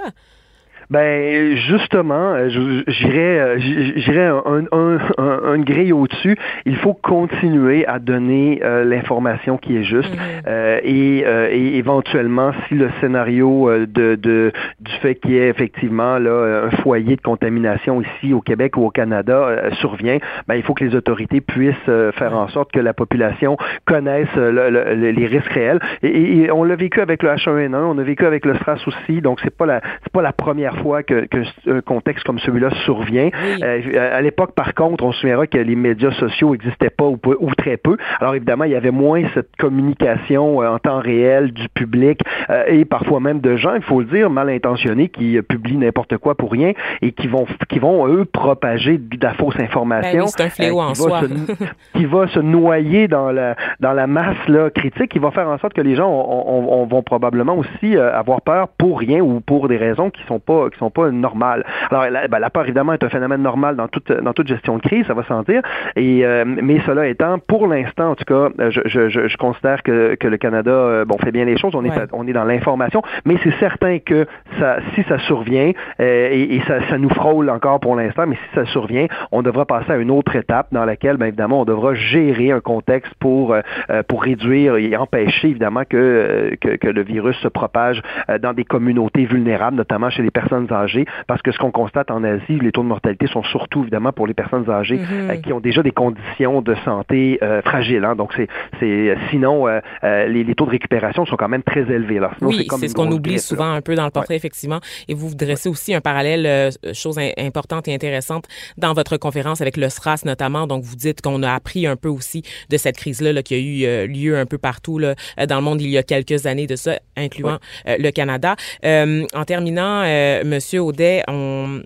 Ben justement, euh, j'irais euh, j'irais un, un, un, une grille au-dessus. Il faut continuer à donner euh, l'information qui est juste mm-hmm. et, et, éventuellement, si le scénario de, de du fait qu'il y ait effectivement là un foyer de contamination ici au Québec ou au Canada survient, ben il faut que les autorités puissent faire en sorte que la population connaisse les risques réels. Et, on l'a vécu avec le H1N1, on a vécu avec le SRAS aussi, donc c'est pas la c'est pas la première fois que, un contexte comme celui-là survient. Euh, à l'époque, par contre, on se souviendra que les médias sociaux n'existaient pas ou, très peu. Alors évidemment, il y avait moins cette communication euh, en temps réel du public euh, et parfois même de gens, il faut le dire, mal intentionnés qui publient n'importe quoi pour rien et qui vont, qui vont eux propager de la fausse information. Ben c'est un fléau en soi. *laughs* qui va se noyer dans la dans la masse là, critique, qui va faire en sorte que les gens vont probablement aussi avoir peur pour rien ou pour des raisons qui sont pas qui sont pas normales. Alors, la, ben, la peur, évidemment, est un phénomène normal dans toute, dans toute gestion de crise, ça va sentir. Et, mais cela étant, pour l'instant, en tout cas, je, je, je, considère que, que le Canada, bon, fait bien les choses. On est, on est dans l'information, mais c'est certain que ça, si ça survient, et, et ça, ça nous frôle encore pour l'instant, mais si ça survient, on devra passer à une autre étape dans laquelle, bien évidemment, on devra gérer un contexte pour, euh, euh, pour réduire et empêcher, évidemment, que, euh, que, que, le virus se propage dans des communautés vulnérables, notamment chez les personnes âgées, parce que ce qu'on constate en Asie, les taux de mortalité sont surtout, évidemment, pour les personnes âgées mm-hmm. qui ont déjà des conditions de santé fragiles. Hein. Donc, c'est, sinon, les, les, taux de récupération sont quand même très élevés. Là. oui, c'est, ce qu'on oublie souvent un peu dans le portrait, effectivement. Et vous, vous dressez aussi un parallèle, chose importante et intéressante, dans votre conférence avec le SRAS notamment. Donc, vous dites qu'on a appris un peu aussi de cette crise-là qui a eu euh, lieu un peu partout là, euh, dans le monde il y a quelques années de ça, incluant euh, le Canada. en terminant, Monsieur Audet, on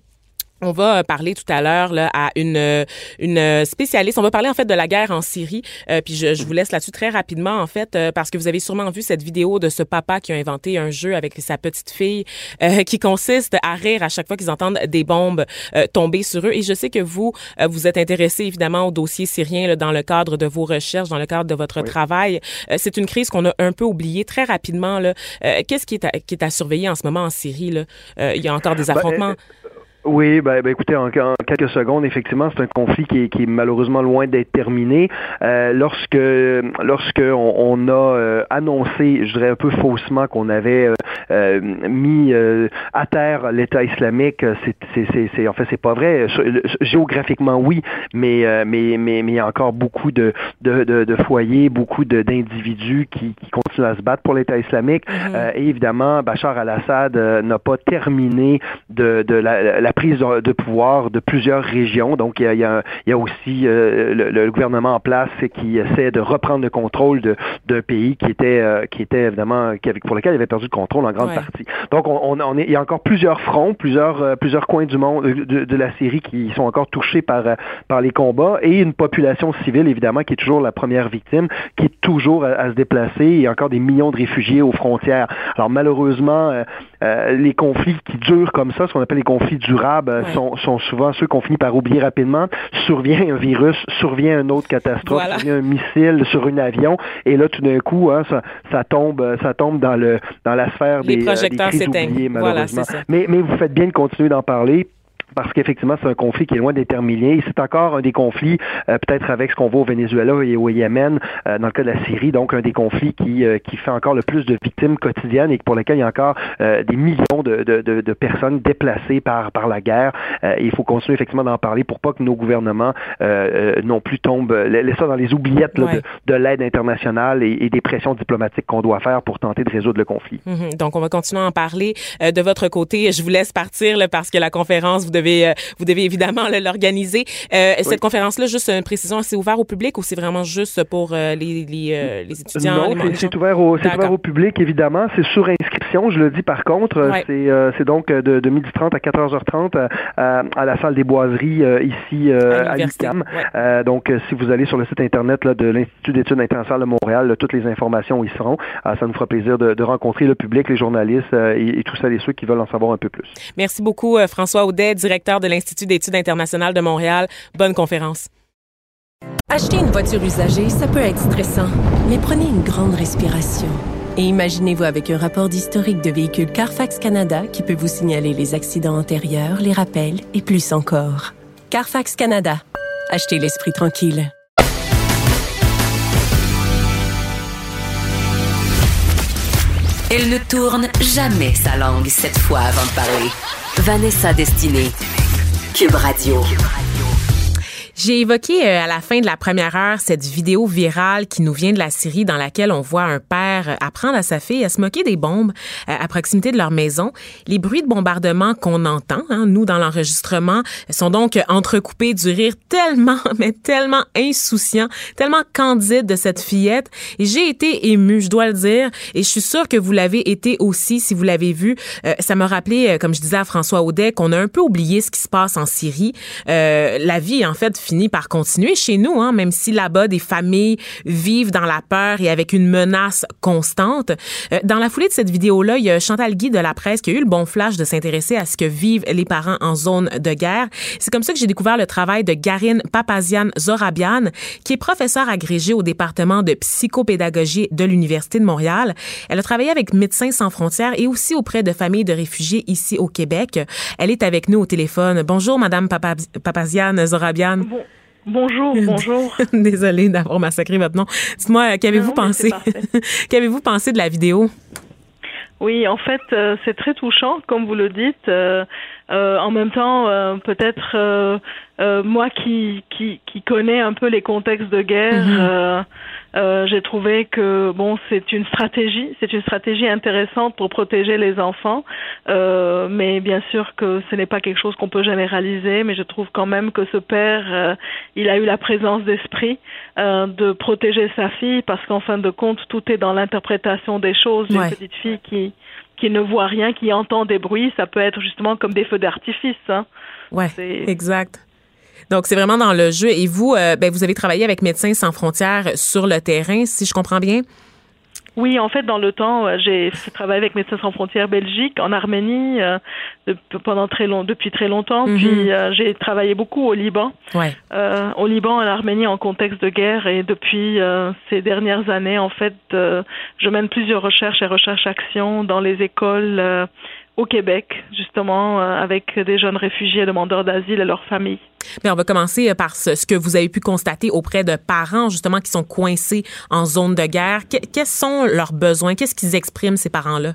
on va parler tout à l'heure là, à une, une spécialiste. On va parler en fait de la guerre en Syrie. Euh, puis je, je, vous laisse là-dessus très rapidement en fait euh, parce que vous avez sûrement vu cette vidéo de ce papa qui a inventé un jeu avec sa petite fille euh, *laughs* qui consiste à rire à chaque fois qu'ils entendent des bombes tomber sur eux. Et je sais que vous vous êtes intéressé évidemment au dossier syrien là, dans le cadre de vos recherches, dans le cadre de votre travail. C'est une crise qu'on a un peu oubliée très rapidement. Là. Qu'est-ce qui est, à, qui est à surveiller en ce moment en Syrie là? Il y a encore des ben, affrontements. Oui, ben, ben écoutez, en, quelques secondes, effectivement, c'est un conflit qui est, qui est malheureusement loin d'être terminé. Euh, lorsque lorsque on, a euh, annoncé, je dirais un peu faussement, qu'on avait euh, euh, mis à terre l'État islamique, c'est en fait c'est pas vrai. Géographiquement oui, mais mais mais mais il y a encore beaucoup de de, de, de foyers, beaucoup d'individus qui, qui continuent à se battre pour l'État islamique. Mm-hmm. et évidemment, Bachar al-Assad n'a pas terminé de, de la, la prise de pouvoir de plusieurs régions. Donc, il y a, il y a, il y a aussi euh, le, gouvernement en place qui essaie de reprendre le contrôle d'un pays qui était, euh, qui était évidemment, qui avait, pour lequel il avait perdu le contrôle en grande partie. Donc, on, on, est, il y a encore plusieurs fronts, plusieurs, euh, plusieurs coins du monde, de, de, la Syrie qui sont encore touchés par, par les combats et une population civile, évidemment, qui est toujours la première victime, qui est toujours à, se déplacer. Il y a encore des millions de réfugiés aux frontières. Alors, malheureusement, les conflits qui durent comme ça, ce qu'on appelle les conflits durables, euh, sont, sont, souvent ceux qu'on finit par oublier rapidement. Survient un virus, survient une autre catastrophe, survient un missile sur un avion, et là tout d'un coup, hein, ça, ça, tombe, ça tombe dans le dans la sphère des, euh, projecteurs des crises malheureusement. mais, mais vous faites bien de continuer d'en parler parce qu'effectivement, c'est un conflit qui est loin d'être terminé. Et c'est encore un des conflits, euh, peut-être avec ce qu'on voit au Venezuela et au Yémen, euh, dans le cas de la Syrie, donc un des conflits qui, euh, qui fait encore le plus de victimes quotidiennes et pour lesquels il y a encore des millions de, de, de, personnes déplacées par, par la guerre. il faut continuer effectivement d'en parler pour pas que nos gouvernements non plus tombent, laissent ça dans les oubliettes de, l'aide internationale et, des pressions diplomatiques qu'on doit faire pour tenter de résoudre le conflit. Mm-hmm. Donc, on va continuer à en parler. de votre côté, je vous laisse partir là, parce que la conférence, vous devez euh, vous devez évidemment l'organiser. Euh, cette conférence-là, juste une précision, c'est ouvert au public ou c'est vraiment juste pour euh, les, les, les, étudiants? Non, c'est ouvert, au, ouvert au public, évidemment. C'est sur inscription, je le dis par contre. C'est donc de, de 12h30 à 14h30 à, à, la salle des boiseries ici à l'UQAM. donc, si vous allez sur le site Internet là, de l'Institut d'études internationales de Montréal, toutes les informations y seront. ça nous fera plaisir de, de rencontrer le public, les journalistes et, et tous celles et ceux qui veulent en savoir un peu plus. Merci beaucoup, François Audet, directeur de l'Institut d'études internationales de Montréal. Bonne conférence. Acheter une voiture usagée, ça peut être stressant, mais prenez une grande respiration. Et imaginez-vous avec un rapport d'historique de véhicule Carfax Canada qui peut vous signaler les accidents antérieurs, les rappels et plus encore. Carfax Canada. Achetez l'esprit tranquille. Elle ne tourne jamais sa langue cette fois avant de parler. Vanessa Destinée. Cube Radio. J'ai évoqué euh, à la fin de la première heure cette vidéo virale qui nous vient de la Syrie dans laquelle on voit un père apprendre à sa fille à se moquer des bombes euh, à proximité de leur maison. Les bruits de bombardement qu'on entend, hein, nous, dans l'enregistrement, sont donc entrecoupés du rire tellement, *laughs* mais tellement insouciant, tellement candide de cette fillette. Et j'ai été émue, je dois le dire, et je suis sûre que vous l'avez été aussi si vous l'avez vu. Euh, ça m'a rappelé, comme je disais à François Audet, qu'on a un peu oublié ce qui se passe en Syrie. la vie, en fait, finit par continuer chez nous, hein, même si là-bas, des familles vivent dans la peur et avec une menace constante. Euh, dans la foulée de cette vidéo-là, il y a Chantal Guy de la presse qui a eu le bon flash de s'intéresser à ce que vivent les parents en zone de guerre. C'est comme ça que j'ai découvert le travail de Garine Papazian Zorabian, qui est professeure agrégée au département de psychopédagogie de l'Université de Montréal. Elle a travaillé avec Médecins sans frontières et aussi auprès de familles de réfugiés ici au Québec. Elle est avec nous au téléphone. Bonjour, Madame Papazian Zorabian. Bonjour, *laughs* bonjour. Désolée d'avoir massacré votre nom. Dites-moi, qu'avez-vous pensé? *laughs* qu'avez-vous pensé de la vidéo? Oui, en fait, euh, c'est très touchant, comme vous le dites. Euh, euh, en même temps, peut-être moi qui, qui, qui connais un peu les contextes de guerre, mhm. Euh, j'ai trouvé que bon, c'est une stratégie, c'est une stratégie intéressante pour protéger les enfants, euh, mais bien sûr que ce n'est pas quelque chose qu'on peut généraliser. Mais je trouve quand même que ce père, euh, il a eu la présence d'esprit de protéger sa fille, parce qu'en fin de compte, tout est dans l'interprétation des choses. Une petite fille qui qui ne voit rien, qui entend des bruits, ça peut être justement comme des feux d'artifice. Hein. Ouais, exact. Donc, c'est vraiment dans le jeu. Et vous, euh, ben, vous avez travaillé avec Médecins sans frontières sur le terrain, si je comprends bien? Oui, en fait, dans le temps, euh, j'ai travaillé avec Médecins sans frontières Belgique, en Arménie, euh, pendant très long, depuis très longtemps. Mhm. Puis j'ai travaillé beaucoup au Liban, ouais. au Liban, en Arménie, en contexte de guerre. Et depuis ces dernières années, en fait, je mène plusieurs recherches et recherches-actions dans les écoles au Québec, justement, avec des jeunes réfugiés demandeurs d'asile et leurs familles. Mais on va commencer euh, par ce, que vous avez pu constater auprès de parents justement qui sont coincés en zone de guerre. quels sont leurs besoins? Qu'est-ce qu'ils expriment ces parents-là?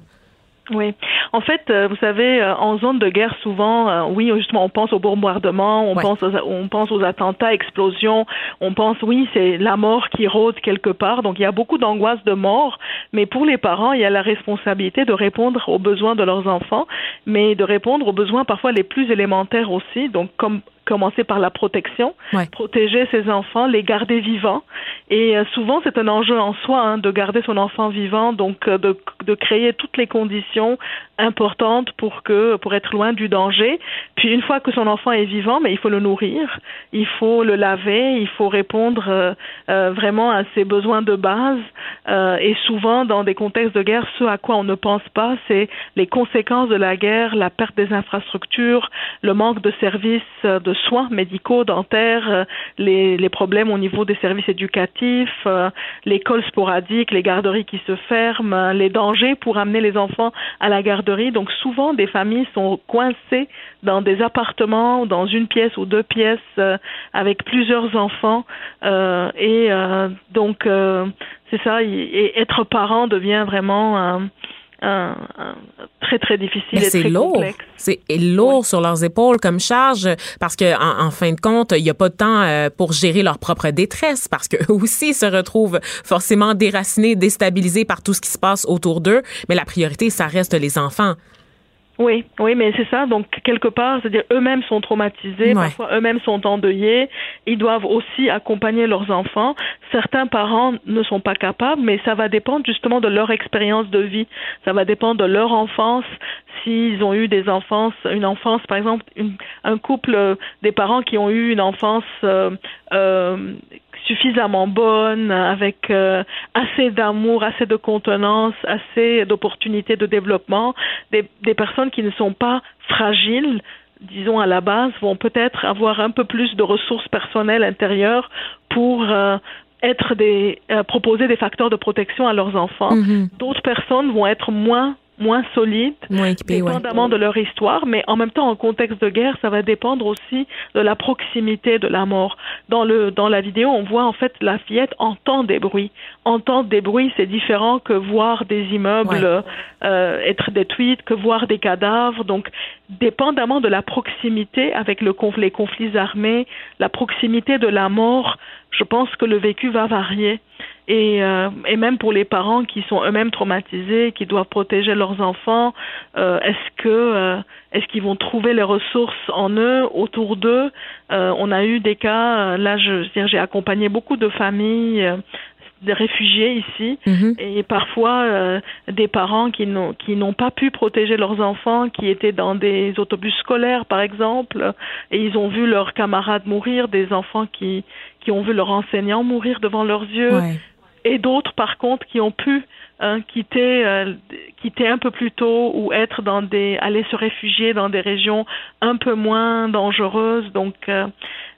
Oui. En fait, euh, vous savez, euh, en zone de guerre, souvent, oui, justement, on pense au bombardement, on pense, aux, on pense aux attentats, explosions, on pense, oui, c'est la mort qui rôde quelque part. Donc, il y a beaucoup d'angoisse de mort, mais pour les parents, il y a la responsabilité de répondre aux besoins de leurs enfants, mais de répondre aux besoins parfois les plus élémentaires aussi. Donc, comme commencer par la protection, protéger ses enfants, les garder vivants. Et euh, souvent, c'est un enjeu en soi hein, de garder son enfant vivant, donc euh, de, de, créer toutes les conditions importantes pour que pour être loin du danger. Puis une fois que son enfant est vivant, mais il faut le nourrir, il faut le laver, il faut répondre euh, vraiment à ses besoins de base. et souvent, dans des contextes de guerre, ce à quoi on ne pense pas, c'est les conséquences de la guerre, la perte des infrastructures, le manque de services de soins médicaux, dentaires, euh, les, problèmes au niveau des services éducatifs, euh, l'école sporadique, les garderies qui se ferment, les dangers pour amener les enfants à la garderie. Donc souvent, des familles sont coincées dans des appartements, dans une pièce ou deux pièces, euh, avec plusieurs enfants. et donc, c'est ça, et être parent devient vraiment très très difficile et très lourd. C'est lourd sur leurs épaules comme charge parce que en, fin de compte, il n'y a pas de temps euh, pour gérer leur propre détresse parce qu'eux aussi se retrouvent forcément déracinés, déstabilisés par tout ce qui se passe autour d'eux. Mais la priorité, ça reste les enfants. Oui, oui, mais c'est ça. Donc quelque part, c'est-à-dire eux-mêmes sont traumatisés, parfois eux-mêmes sont endeuillés. Ils doivent aussi accompagner leurs enfants. Certains parents ne sont pas capables, mais ça va dépendre justement de leur expérience de vie. Ça va dépendre de leur enfance. S'ils ont eu des enfances, une enfance, par exemple, un couple, euh, des parents qui ont eu une enfance euh, euh, suffisamment bonne, avec euh, assez d'amour, assez de contenance, assez d'opportunités de développement, des, des personnes qui ne sont pas fragiles, disons à la base, vont peut-être avoir un peu plus de ressources personnelles intérieures pour euh, être des euh, proposer des facteurs de protection à leurs enfants. Mm-hmm. D'autres personnes vont être moins moins solides, moins dépendamment de leur histoire, mais en même temps, en contexte de guerre, ça va dépendre aussi de la proximité de la mort. Dans le dans la vidéo, on voit en fait la fillette entend des bruits. Entendre des bruits, c'est différent que voir des immeubles euh, être détruits, que voir des cadavres. Donc, dépendamment de la proximité avec le les conflits armés, la proximité de la mort, je pense que le vécu va varier. Et, euh, et même pour les parents qui sont eux-mêmes traumatisés, qui doivent protéger leurs enfants, euh, est-ce que euh, est-ce qu'ils vont trouver les ressources en eux, autour d'eux? On a eu des cas, là, je j'ai accompagné beaucoup de familles des réfugiés ici mhm. et parfois euh, des parents qui n'ont qui n'ont pas pu protéger leurs enfants qui étaient dans des autobus scolaires par exemple et ils ont vu leurs camarades mourir des enfants qui qui ont vu leurs enseignants mourir devant leurs yeux et d'autres par contre qui ont pu hein, quitter euh, quitter un peu plus tôt ou être dans des aller se réfugier dans des régions un peu moins dangereuses donc euh,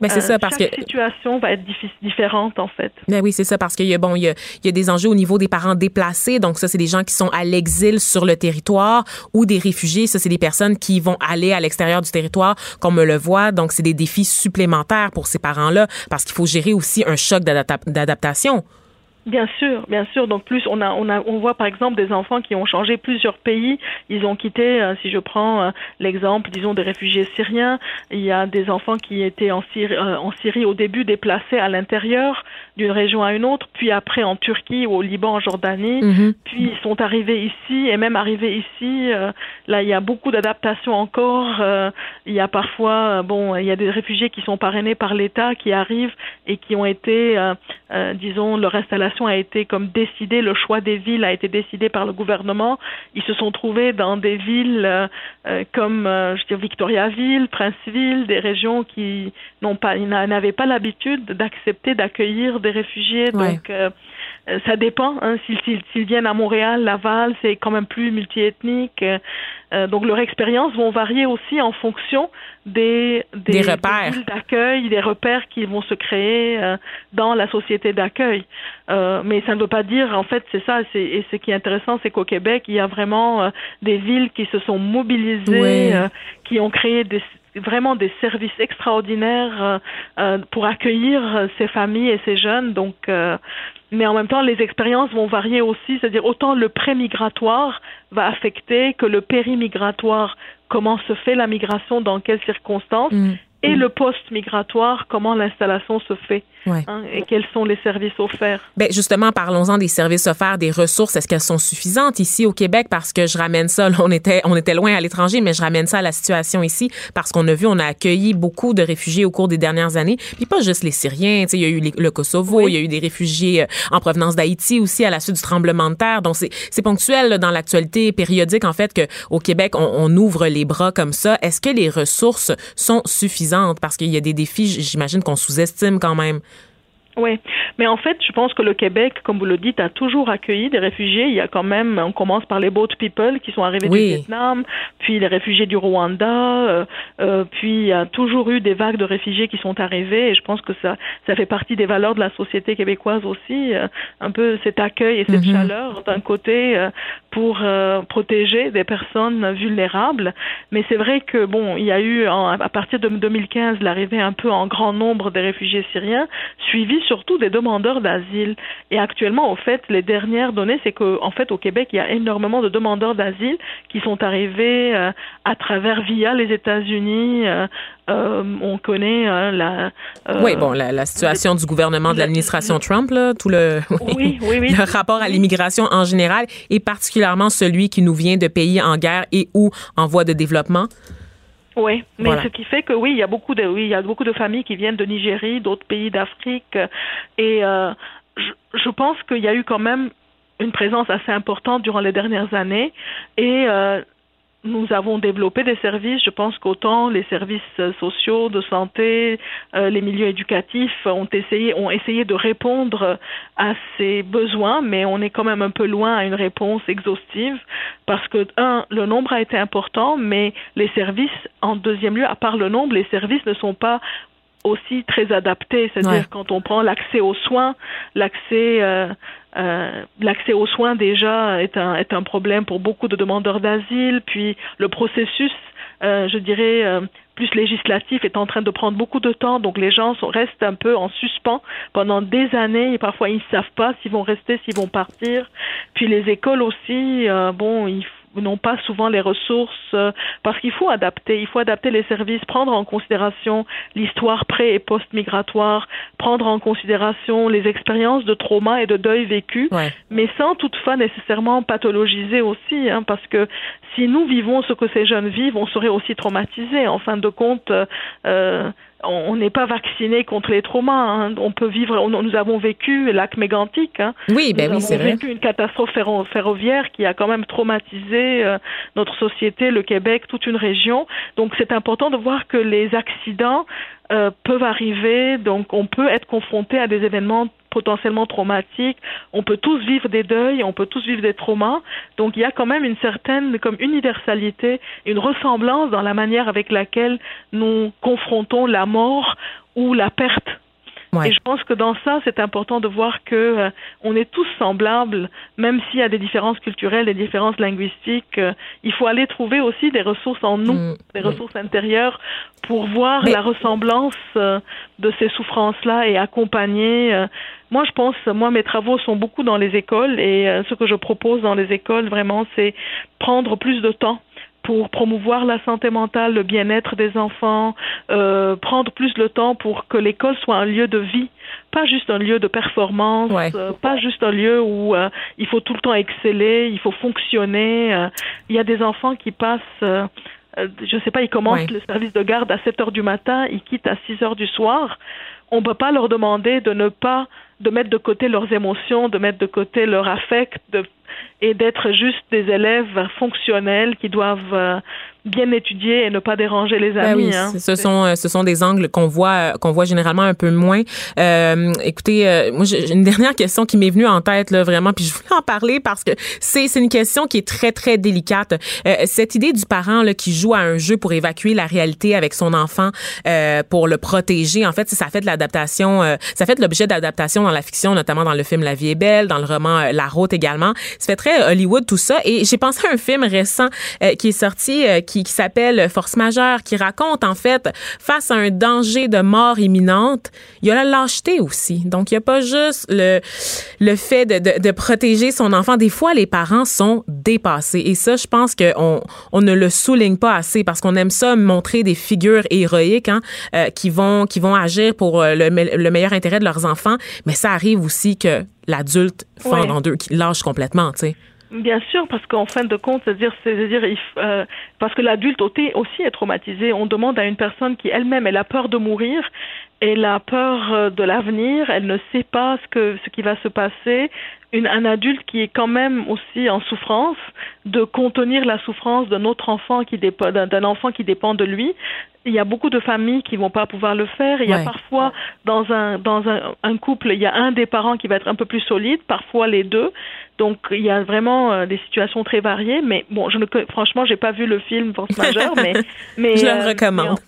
mais c'est ça parce chaque que situation va être différente en fait. Mais oui, c'est ça parce qu'il y a bon, il y a, il y a des enjeux au niveau des parents déplacés. Donc ça, c'est des gens qui sont à l'exil sur le territoire ou des réfugiés. Ça, c'est des personnes qui vont aller à l'extérieur du territoire, comme on le voit. Donc c'est des défis supplémentaires pour ces parents-là parce qu'il faut gérer aussi un choc d'adaptation. Bien sûr, bien sûr. Donc plus on a, on a, on voit par exemple des enfants qui ont changé plusieurs pays. Ils ont quitté. Euh, si je prends euh, l'exemple, disons des réfugiés syriens, il y a des enfants qui étaient en Syrie, euh, en Syrie au début déplacés à l'intérieur d'une région à une autre, puis après en Turquie ou au Liban, en Jordanie, mm-hmm. puis ils sont arrivés ici et même arrivés ici. là, il y a beaucoup d'adaptations encore. il y a parfois, bon, il y a des réfugiés qui sont parrainés par l'État qui arrivent et qui ont été, disons, leur a été comme décidée, le choix des villes a été décidé par le gouvernement. Ils se sont trouvés dans des villes euh, euh, comme euh, je dis Victoriaville, Princeville, des régions qui n'ont pas, n'avaient pas l'habitude d'accepter d'accueillir des réfugiés. Donc euh, ça dépend. Hein, S'ils viennent à Montréal, Laval, c'est quand même plus multiethnique. Euh, donc leurs expériences vont varier aussi en fonction des, des, repères d'accueil, des repères qui vont se créer euh, dans la société d'accueil. Euh, mais ça ne veut pas dire, en fait, c'est ça. Et ce qui est intéressant, c'est qu'au Québec, il y a vraiment des villes qui se sont mobilisées, qui ont créé des vraiment des services extraordinaires pour accueillir ces familles et ces jeunes. Donc, mais en même temps, les expériences vont varier aussi, c'est-à-dire autant le pré-migratoire va affecter que le péri-migratoire, comment se fait la migration, dans quelles circonstances, mm et mm. le poste migratoire, comment l'installation se fait hein, et quels sont les services offerts? Ben justement, parlons-en des services offerts, des ressources. Est-ce qu'elles sont suffisantes ici au Québec? Parce que je ramène ça, on était, on était loin à l'étranger, mais je ramène ça à la situation ici parce qu'on a vu, on a accueilli beaucoup de réfugiés au cours des dernières années. Puis pas juste les Syriens, il y a eu le Kosovo, il y a eu des réfugiés euh, en provenance d'Haïti aussi à la suite du tremblement de terre. Donc c'est ponctuel dans l'actualité périodique en fait que au Québec on, on ouvre les bras comme ça. Est-ce que les ressources sont suffisantes? parce qu'il y a des défis, j'imagine qu'on sous-estime quand même. Oui, mais en fait, je pense que le Québec, comme vous le dites, a toujours accueilli des réfugiés. Il y a quand même, on commence par les boat people qui sont arrivés du Vietnam, puis les réfugiés du Rwanda, euh, euh, puis il y a toujours eu des vagues de réfugiés qui sont arrivés. Et je pense que ça, ça fait partie des valeurs de la société québécoise aussi, euh, un peu cet accueil et cette mhm. chaleur d'un côté euh, pour euh, protéger des personnes vulnérables. Mais c'est vrai que bon, il y a eu à partir de 2015 l'arrivée un peu en grand nombre des réfugiés syriens, suivis surtout des demandeurs d'asile. Et actuellement, au fait, les dernières données, c'est qu'en fait, au Québec, il y a énormément de demandeurs d'asile qui sont arrivés euh, à travers via les États-Unis. Euh, euh on connaît hein, la. oui, bon, la, situation du gouvernement de l'administration Trump, là, tout le, *laughs* oui, oui, oui, le rapport à l'immigration en général, et particulièrement celui qui nous vient de pays en guerre et ou en voie de développement. Oui, mais ce qui fait que oui, il y a beaucoup de oui, il y a beaucoup de familles qui viennent de Nigérie, d'autres pays d'Afrique, et euh, je, je, pense qu'il y a eu quand même une présence assez importante durant les dernières années, et euh, nous avons développé des services. Je pense qu'autant les services sociaux, de santé, euh, les milieux éducatifs ont essayé, ont essayé de répondre à ces besoins, mais on est quand même un peu loin à une réponse exhaustive parce que, un, le nombre a été important, mais les services, en deuxième lieu, à part le nombre, les services ne sont pas aussi très adaptés. C'est-à-dire quand on prend l'accès aux soins, l'accès euh, euh, l'accès aux soins déjà est un, est un problème pour beaucoup de demandeurs d'asile, puis le processus, euh, je dirais, euh, plus législatif est en train de prendre beaucoup de temps, donc les gens restent un peu en suspens pendant des années. Et parfois ils ne savent pas s'ils vont rester, s'ils vont partir. Puis les écoles aussi, bon, il faut n'ont pas souvent les ressources euh, parce qu'il faut adapter, il faut adapter les services, prendre en considération l'histoire pré et post-migratoire, prendre en considération les expériences de trauma et de deuil vécu, mais sans toutefois nécessairement pathologiser aussi, hein, parce que si nous vivons ce que ces jeunes vivent, on serait aussi traumatisés. En fin de compte, euh, on n'est pas vacciné contre les traumas. Hein. On peut vivre. nous avons vécu lac mégantique. Hein. Oui, ben oui, c'est vrai. vécu une catastrophe ferroviaire qui a quand même traumatisé euh, notre société, le Québec, toute une région. Donc, c'est important de voir que les accidents euh, peuvent arriver. Donc, on peut être confronté à des événements potentiellement traumatiques. On peut tous vivre des deuils, on peut tous vivre des traumas. Donc, il y a quand même une certaine comme universalité, une ressemblance dans la manière avec laquelle nous confrontons la mort ou la perte et je pense que dans ça, c'est important de voir que euh, on est tous semblables, même s'il y a des différences culturelles, des différences linguistiques. Euh, il faut aller trouver aussi des ressources en nous, mm. des ressources intérieures, pour voir la ressemblance euh, de ces souffrances-là et accompagner. moi, je pense, moi, mes travaux sont beaucoup dans les écoles et ce que je propose dans les écoles, vraiment, c'est prendre plus de temps pour promouvoir la santé mentale, le bien-être des enfants, euh, prendre plus le temps pour que l'école soit un lieu de vie, pas juste un lieu de performance, euh, pas juste un lieu où euh, il faut tout le temps exceller, il faut fonctionner. Euh, il y a des enfants qui passent je sais pas, ils commencent le service de garde à 7 heures du matin, ils quittent à 6 heures du soir. On ne peut pas leur demander de ne pas de mettre de côté leurs émotions, de mettre de côté leur affect, et d'être juste des élèves fonctionnels qui doivent euh, bien étudier et ne pas déranger les ben amis. oui, hein. ce sont euh, ce sont des angles qu'on voit qu'on voit généralement un peu moins. Euh, écoutez, euh, moi j'ai une dernière question qui m'est venue en tête là vraiment, puis je voulais en parler parce que c'est c'est une question qui est très très délicate. Euh, cette idée du parent là qui joue à un jeu pour évacuer la réalité avec son enfant pour le protéger, en fait, ça fait de l'adaptation, ça fait de l'objet d'adaptation dans la fiction, notamment dans le film La vie est belle, dans le roman La route également. Ça fait très Hollywood tout ça. Et j'ai pensé à un film récent qui est sorti qui, s'appelle Force majeure, qui raconte en fait face à un danger de mort imminente, il y a la lâcheté aussi. Donc il n'y a pas juste le le fait de, de, de, protéger son enfant. Des fois, les parents sont dépassés et ça, je pense qu'on on ne le souligne pas assez parce qu'on aime ça montrer des figures héroïques hein, euh, qui vont qui vont agir pour euh, le, le meilleur intérêt de leurs enfants. Mais ça arrive aussi que l'adulte fend en deux, qui lâche complètement, tu sais. Bien sûr, parce qu'en fin de compte, c'est-à-dire, c'est-à-dire, euh, parce que l'adulte aussi est traumatisé. On demande à une personne qui elle-même elle a peur de mourir, elle a peur euh, de l'avenir, elle ne sait pas ce que ce qui va se passer. Une, un adulte qui est quand même aussi en souffrance, de contenir la souffrance d'un autre enfant qui dépend d'un enfant qui dépend de lui. Il y a beaucoup de familles qui vont pas pouvoir le faire. Il y a parfois dans un dans un, un couple, il y a un des parents qui va être un peu plus solide, parfois les deux. Donc il y a vraiment euh, des situations très variées, mais bon, je ne, franchement, j'ai pas vu le film Force majeure, mais *laughs* mais je le euh, recommande.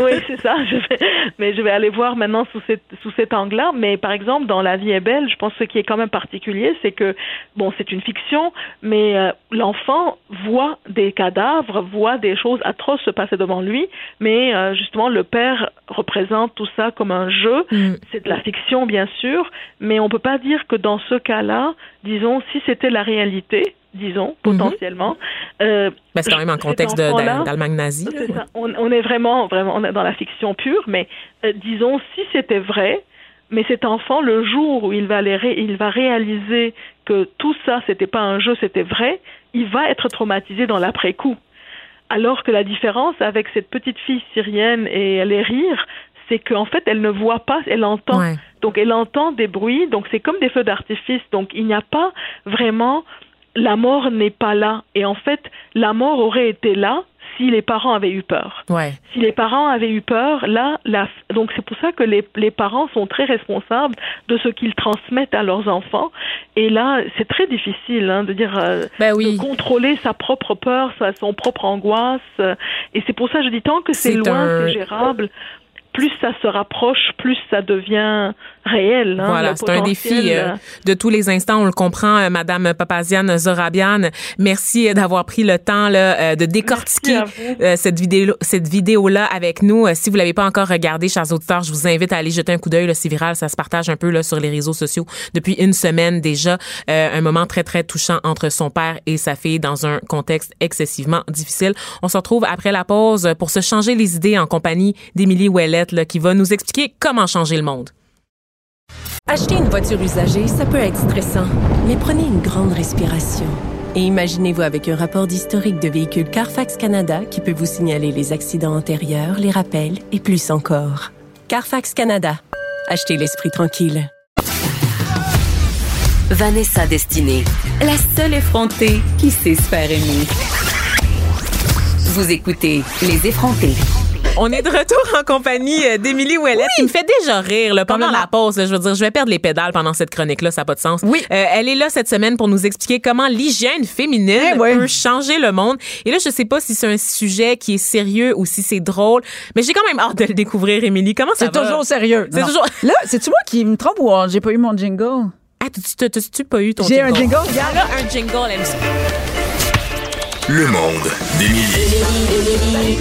*laughs* Oui, *laughs* c'est ça. Je vais, mais je vais aller voir maintenant sous, cette, sous cet angle-là. Mais par exemple, dans La vie est belle, je pense que ce qui est quand même particulier, c'est que, bon, c'est une fiction, mais euh, l'enfant voit des cadavres, voit des choses atroces se passer devant lui, mais euh, justement, le père représente tout ça comme un jeu. Mm. C'est de la fiction, bien sûr, mais on peut pas dire que dans ce cas-là, disons, si c'était la réalité, disons, mhm. potentiellement. Euh, ben, c'est quand même en contexte d'Allemagne nazie. On, est vraiment, vraiment on est dans la fiction pure, mais euh, disons, si c'était vrai, mais cet enfant, le jour où il va, il va réaliser que tout ça, c'était pas un jeu, c'était vrai, il va être traumatisé dans l'après-coup. Alors que la différence avec cette petite fille syrienne et les rires, c'est qu'en fait, elle ne voit pas, elle entend. Donc, elle entend des bruits, donc c'est comme des feux d'artifice. Donc, il n'y a pas vraiment la mort n'est pas là. Et en fait, la mort aurait été là si les parents avaient eu peur. Ouais. Si les parents avaient eu peur, là, la, donc c'est pour ça que les, les, parents sont très responsables de ce qu'ils transmettent à leurs enfants. Et là, c'est très difficile hein, de dire euh, ben oui. de contrôler sa propre peur, sa, son propre angoisse. et c'est pour ça que je dis tant que c'est loin, c'est gérable plus ça se rapproche, plus ça devient réel. Hein, voilà, c'est un défi euh, de tous les instants. On le comprend, euh, Madame Papaziane Zorabian. Merci euh, d'avoir pris le temps là, de décortiquer cette vidéo, cette vidéo là avec nous. Si vous l'avez pas encore regardé, chers auditeurs, je vous invite à aller jeter un coup d'œil. C'est viral, ça se partage un peu là sur les réseaux sociaux depuis une semaine déjà. un moment très très touchant entre son père et sa fille dans un contexte excessivement difficile. On se retrouve après la pause pour se changer les idées en compagnie d'Émilie Ouellet qui va nous expliquer comment changer le monde. Acheter une voiture usagée, ça peut être stressant, mais prenez une grande respiration. Et imaginez-vous avec un rapport d'historique de véhicule Carfax Canada qui peut vous signaler les accidents antérieurs, les rappels et plus encore. Carfax Canada. Achetez l'esprit tranquille. Vanessa Destinée, la seule effrontée qui sait se faire aimer. Vous écoutez Les effrontés. On est de retour en compagnie euh, d'Émilie Ouellette qui me fait déjà rire là, pendant la pause. je veux dire, je vais perdre les pédales pendant cette chronique-là, ça n'a pas de sens. Oui. Euh, elle est là cette semaine pour nous expliquer comment l'hygiène féminine Eh ouais. peut changer le monde. Et là, je sais pas si c'est un sujet qui est sérieux ou si c'est drôle, mais j'ai quand même hâte de le découvrir, Émilie. Comment ça C'est va? toujours sérieux. C'est toujours- Là, c'est-tu moi qui me trompe ou euh, j'ai pas eu mon jingle? Ah, tu- tu t'as-tu pas eu ton J'ai jingle? un jingle, Elle regarde. a un jingle, elle. Le monde d'Émilie.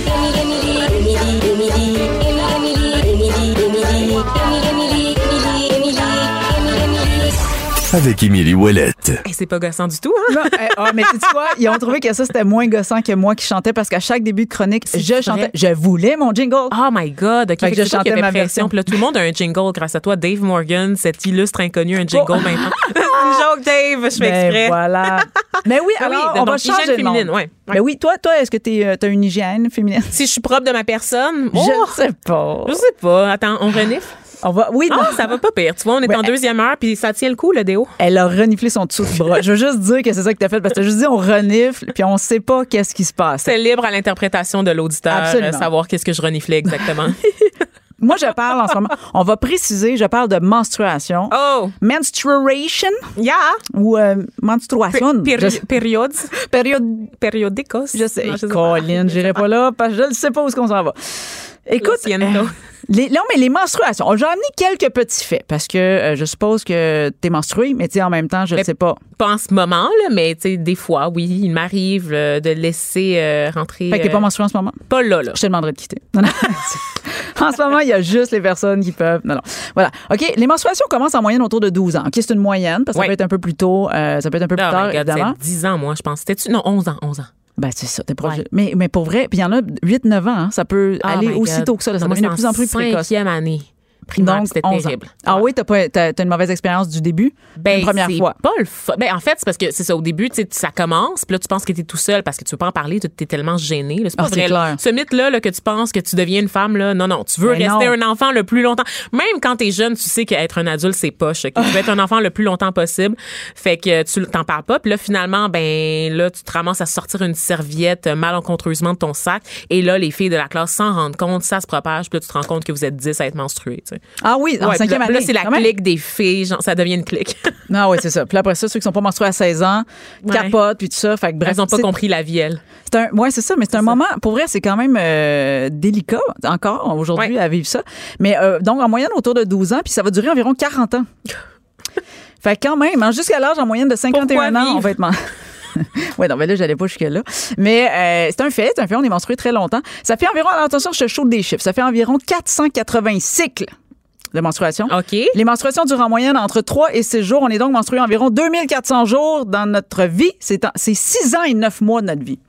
Avec Émilie Ouellette. Hey, c'est pas gossant du tout, hein? Non, ah, mais tu quoi? Ils ont trouvé que ça, c'était moins gossant que moi qui chantais parce qu'à chaque début de chronique, je vrai. chantais. Je voulais mon jingle. Oh my God. OK, Fait que je chantais ma pression. version. Puis là, tout le monde a un jingle grâce à toi. Dave Morgan, cet illustre inconnu, un jingle Oh. maintenant. *laughs* Joke, Dave. Je fais Ben, exprès. voilà. Mais oui, *laughs* Ah oui, on va hygiène changer de monde. féminine, ouais. Mais oui, toi, toi, est-ce que tu as une hygiène féminine? Si je suis propre de ma personne, oh, Je sais pas. je sais pas. Attends, on renifle? On va, oui, non. Ah, ça va pas pire. Tu vois, on est Ouais. en deuxième heure, puis ça tient le coup, le déo. Elle a reniflé son dessous de bras. Je veux juste dire que c'est ça que t'as fait parce que t'as juste dit on renifle puis on sait pas qu'est-ce qui se passe. C'est libre à l'interprétation de l'auditeur, euh, savoir qu'est-ce que je reniflais exactement. *laughs* Moi, je parle en ce moment. On va préciser, je parle de menstruation. oh, Menstruation? Yeah! ou euh, menstruation? Péri- Je- Périodes. période. Périodicos. Je sais. Non, sais pas. Colin, j'irai pas là parce que je ne sais pas où est-ce qu'on s'en va. Écoute, euh, *laughs* les, non, mais les menstruations. J'ai amené quelques petits faits parce que euh, je suppose que tu es menstruée, mais tu en même temps, je ne sais pas. Pas en ce moment, là, mais tu sais, des fois, oui, il m'arrive euh, de laisser euh, rentrer. Fait que t'es pas menstruée en ce moment? pas là, là. Je te demanderai de quitter. Non, non. *laughs* en ce moment, il y a juste les personnes qui peuvent. Non, non. Voilà. OK. Les menstruations commencent en moyenne autour de 12 ans. OK, c'est une moyenne parce que ça peut être un peu plus tôt, ça peut être un peu plus Oh tard, God, évidemment. c'est 10 ans, moi, je pense. C'était-tu? Non, 11 ans, 11 ans. Ben, c'est ça, t'es proche. Ouais. Mais, mais pour vrai, puis il y en a 8-9 ans, hein, ça peut Oh aller aussi God. tôt que ça. là, ça devient de plus en plus précoce. cinquième année primaire, Donc, c'était 11 ans. terrible. Ah oui, t'as pas, t'as, t'as une mauvaise expérience du début? Ben, une première fois. pas le. Ben, en fait, c'est parce que c'est ça. Au début, ça commence, puis là, tu penses que t'es tout seul parce que tu veux pas en parler, tu es tellement gêné. C'est pas Ah, vrai. clair. Ce mythe-là, là, que tu penses que tu deviens une femme, là, non, non. Tu veux Ben rester non. un enfant le plus longtemps. Même quand t'es jeune, tu sais qu'être un adulte, c'est poche. Que tu veux être un enfant le plus longtemps possible. Fait que tu t'en parles pas. Puis là, finalement, ben, là, tu te ramasses à sortir une serviette euh, malencontreusement de ton sac. Et là, les filles de la classe s'en rendent compte, ça se propage. Puis là, tu te rends compte que vous êtes 10 à être menstruées, tu sais. Ah oui, en Ouais, cinquième là, année. là, c'est la clique des filles. Genre, ça devient une clique. *laughs* Non, oui, c'est ça. Puis après ça, ceux qui sont pas menstrués à 16 ans, Ouais. capotent, puis tout ça. Fait que bref. Elles n'ont pas compris la vie, elles. Ouais, c'est ça, mais c'est un moment, pour vrai, c'est quand même euh, délicat encore aujourd'hui Ouais. à vivre ça. Mais euh, donc, en moyenne, autour de 12 ans, puis ça va durer environ 40 ans. *laughs* fait quand même, hein, jusqu'à l'âge en moyenne de 51 Pourquoi ans, on va être Ouais, non, mais là, j'allais pas jusque-là. Mais euh, c'est un fait, c'est un fait, on est menstrué très longtemps. Ça fait environ, alors attention, je te chaude des chiffres, ça fait environ 480 cycles de menstruation. OK. Les menstruations durent en moyenne entre 3 et 6 jours. On est donc menstrué environ 2400 jours dans notre vie. C'est en- c'est 6 ans et 9 mois de notre vie.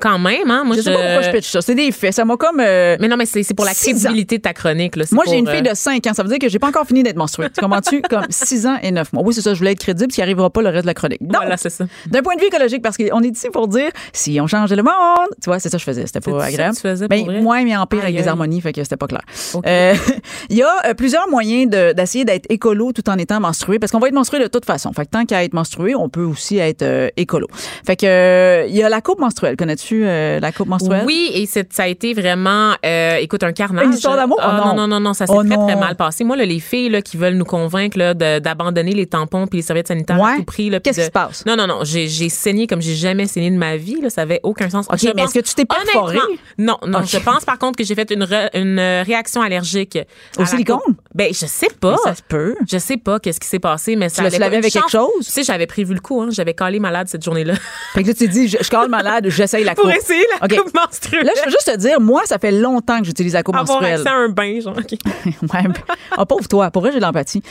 Quand même, hein. Moi, Je sais pas pourquoi je pitch ça. C'est des faits. Ça m'a comme. euh, Mais non, mais c'est pour la crédibilité de ta chronique. Là. Moi, j'ai une euh, fille de 5 ans. Ça veut dire que j'ai pas encore fini d'être menstruée. Tu comprends-tu? *laughs* Comme 6 ans et 9 mois. Oui, c'est ça. Je voulais être crédible, ce qui arrivera pas le reste de la chronique. Donc, Voilà, c'est ça. d'un point de vue écologique, parce qu'on est ici pour dire si on changeait le monde. Tu vois, c'est ça que je faisais. C'était pas agréable. faisais Ben, moins, mais en pire avec des harmonies, fait que c'était pas clair. Euh, *laughs* Il y a euh, plusieurs moyens de- d'essayer d'être écolo tout en étant menstrué, parce qu'on va être menstrué de toute façon. Fait que tant qu'à être menstrué, on peut aussi être euh, écolo. Fait que euh, il y a la coupe menstruelle. Connais-tu euh, la coupe menstruelle? Oui, et ça a été vraiment, euh, écoute, un carnage. Une histoire d'amour? Ah, Oh non. non, non, non, non, ça s'est Oh très, très mal passé. Moi, là, les filles là, qui veulent nous convaincre d'abandonner les tampons puis les serviettes sanitaires à Ouais. tout prix. Qu'est-ce qui se passe? Non, non, non. J'ai saigné comme j'ai jamais saigné de ma vie. Là, ça avait aucun sens. OK, Je mais est-ce que tu t'es perforé? Honnêtement, Non, non. Je pense par contre que j'ai fait une, re- une euh, réaction allergique. à Au silicone? coupe. Ben, je sais pas. Mais ça se peut. Je sais pas qu'est-ce qui s'est passé, mais ça lavé Une avec quelque chose? Tu sais, j'avais prévu le coup. Hein. J'avais calé malade cette journée-là. Fait que là, tu dit, je, je cale malade, j'essaye la la coupe. Pour essayer la OK. coupe menstruelle. Là, je veux juste te dire, moi, ça fait longtemps que j'utilise la coupe Avoir menstruelle. accès à un bain, genre. OK. *laughs* ouais, mais- oh, pauvre toi. Pour vrai, j'ai de l'empathie.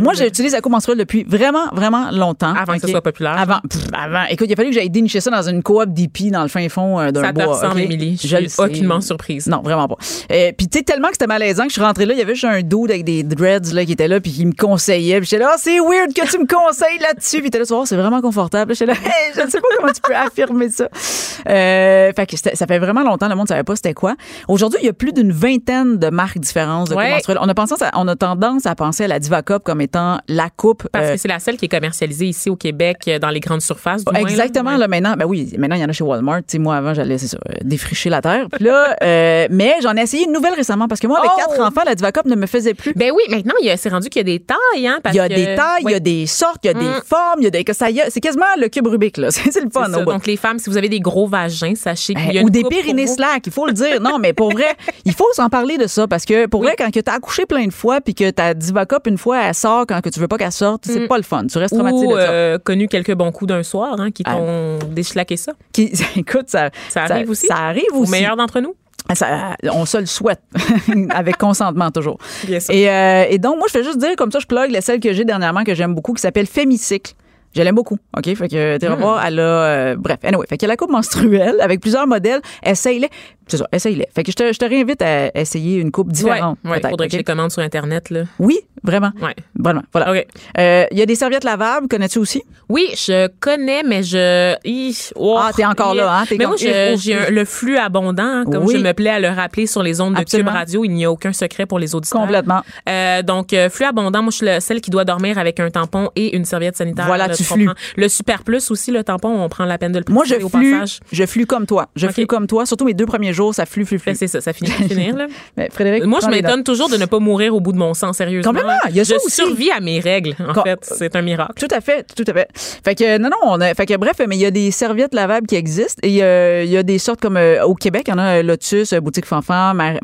Moi, j'utilise la coupe menstruelle depuis vraiment, vraiment longtemps. Avant que ce soit populaire. Avant. pff, avant. Écoute, il a fallu que j'aille dénicher ça dans une coop d'hippie dans le fin fond euh, d'un Ça te bois. ressemble, OK? Émilie. Je suis aucunement surprise. Non, vraiment pas. Euh, puis tu sais, tellement que c'était malaisant que je suis rentrée là, il y avait juste un dude avec des dreads là, qui était là puis qui me conseillait. Puis j'étais là, Ah, c'est weird que tu me conseilles là-dessus. Puis était là, voir, c'est vraiment confortable. J'étais là, *laughs* Hey, je ne sais pas comment tu peux affirmer ça. Euh, fait que ça fait vraiment longtemps, le monde ne savait pas c'était quoi. Aujourd'hui, il y a plus d'une vingtaine de marques différentes de Ouais. On a, pensé, on a tendance à penser à la Diva Cup comme étant la coupe. Parce euh, que c'est la seule qui est commercialisée ici au Québec euh, dans les grandes surfaces. Du moins, là. Exactement, Ouais. là, maintenant, ben oui, maintenant, il y en a chez Walmart. Moi, avant, j'allais, euh, défricher la terre. Puis là, *laughs* euh, mais j'en ai essayé une nouvelle récemment parce que moi, avec Oh! quatre enfants, la Diva Cup ne me faisait plus. Ben oui, maintenant, c'est rendu qu'il y a des tailles, hein. parce Il y a que- des tailles, il y a des sortes, il y a des Mm. formes, il y a des. C'est quasiment le cube Rubik, là. *laughs* C'est le fun, ça. Donc, les femmes, si vous avez des gros vagins, sachez qu'il y a Ben, une ou des vous. slack, il faut le dire. Non, mais pour vrai, *laughs* il faut s'en parler de ça parce que pour vrai, quand tu as accouché plein de fois puis que ta diva cup une fois elle sort quand que tu veux pas qu'elle sorte, c'est Mm. pas le fun. Tu restes traumatisé Ou de ça. euh, connu quelques bons coups d'un soir hein, qui Ah. t'ont déchlaqué ça. Qui- *laughs* écoute, ça, Ça arrive aussi. Ça arrive Au aussi. meilleur d'entre nous. Ça- on se le souhaite, *laughs* avec consentement toujours. Bien sûr. Et, euh, et donc, moi, je fais juste dire, comme ça, je plug la celle que j'ai dernièrement que j'aime beaucoup, qui s'appelle Fémicycle. Je l'aime beaucoup, OK? Fait que, Hmm. voir, elle a... euh, bref, anyway. Fait qu'elle a la coupe menstruelle avec plusieurs modèles. Essaye-les. C'est ça, essaye-les. Fait que je te, je te réinvite à essayer une coupe différente. Ouais, ouais, faudrait que je les commande sur Internet. Là. Oui, vraiment? Ouais. Vraiment, voilà. OK. Euh, Il y a des serviettes lavables, connais-tu aussi? Oui, je connais, mais je. Hi, oh, Ah, t'es encore là, hein? T'es mais comme- moi, Oh, j'ai le flux abondant, hein, comme Oui. je me plais à le rappeler sur les ondes de. Cube Radio. Il n'y a aucun secret pour les auditeurs. Complètement. Euh, donc, euh, flux abondant, moi, je suis celle qui doit dormir avec un tampon et une serviette sanitaire. Voilà, là, tu flux. Le super plus aussi, le tampon, on prend la peine de le Moi, je au flue, passage. je flue comme toi. Je OK. flue comme toi. Surtout mes deux premiers jours, ça flue, flue, flue. Ben, c'est ça, ça finit par finir. Là. *laughs* Mais Frédéric, Moi, je m'étonne toujours de ne pas mourir au bout de mon sang, sérieusement. Complètement, il y a ça je aussi. survis à mes règles, en fait. C'est un miracle. Tout à fait, tout à fait. Fait que non, non, on a, fait que bref, mais il y a des serviettes lavables qui existent et euh, il y a des sortes comme euh, au Québec, il y en a euh, Lotus, boutique Fanfan, Mar-.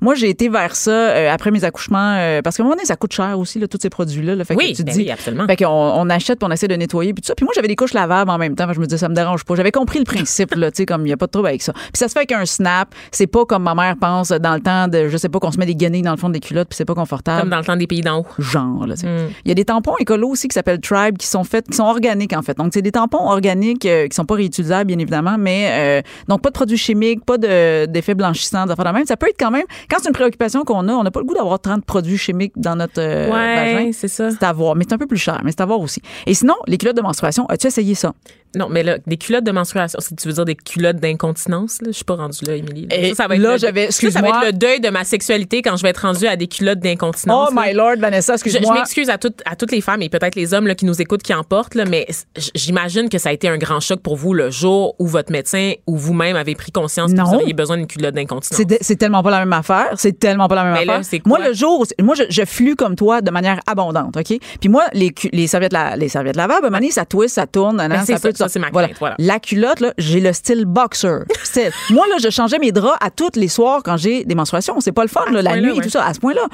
Moi, j'ai été vers ça euh, après mes accouchements euh, parce qu'à un moment donné, ça coûte cher aussi là, tous ces produits-là. là. Fait que Oui, tu ben dis, oui, absolument. Fait qu'on on achète, puis on essaie de nettoyer, puis tout ça. Puis moi, j'avais des couches lavables en même temps. Je me disais, ça me dérange pas. J'avais compris le principe, là, tu sais, comme il n'y a pas de trouble avec ça. Puis ça se fait avec un snap. C'est pas comme ma mère pense dans le temps de, je sais pas, qu'on se met des guenilles dans le fond des culottes, puis c'est pas confortable Comme dans le temps des pays d'en haut. genre. Là. Mm. Il y a des tampons écolos aussi qui s'appellent Tribe qui sont faits, qui sont organiques en fait. Donc c'est des tampons organiques euh, qui sont pas réutilisables bien évidemment, mais euh, donc pas de produits chimiques, pas de d'effets blanchissants, d'affaires de même. Ça peut être quand même quand c'est une préoccupation qu'on a, on n'a pas le goût d'avoir 30 produits chimiques dans notre euh, ouais, c'est ça. C'est à voir, mais c'est un peu plus cher, mais c'est à voir aussi. Et sinon, les culottes de menstruation, as-tu essayé ça? Non, mais là, des culottes de menstruation, si tu veux dire des culottes d'incontinence, là, je suis pas rendue là, Émilie. là. Et Ça, ça va être là, le- j'avais- ça, ça va excuse-moi. être le deuil de ma sexualité quand je vais être rendue à des culottes Oh d'incontinence. là. my lord, Vanessa, Je, je excuse-moi. m'excuse à toutes, à toutes les femmes et peut-être les hommes là, qui nous écoutent, qui en portent, là, mais j'imagine que ça a été un grand choc pour vous le jour où votre médecin ou vous-même avez pris conscience que Non. vous auriez besoin d'une culotte d'incontinence. C'est de- c'est tellement pas la même affaire. C'est tellement pas la même Mais affaire. c'est moi, le jour, où- moi, je, je flue comme toi de manière abondante, OK? Puis moi, les, les serviettes, la- les serviettes lavables, à un moment donné, ça twist, ça tourne, nan, Ben, ça peut ça, tout ça, c'est ma voilà. crainte, voilà. La culotte, là, j'ai le style boxer. *laughs* Moi, là, je changeais mes draps à tous les soirs quand j'ai des menstruations. C'est pas le fun, là, la nuit et tout ça, à ce point-là.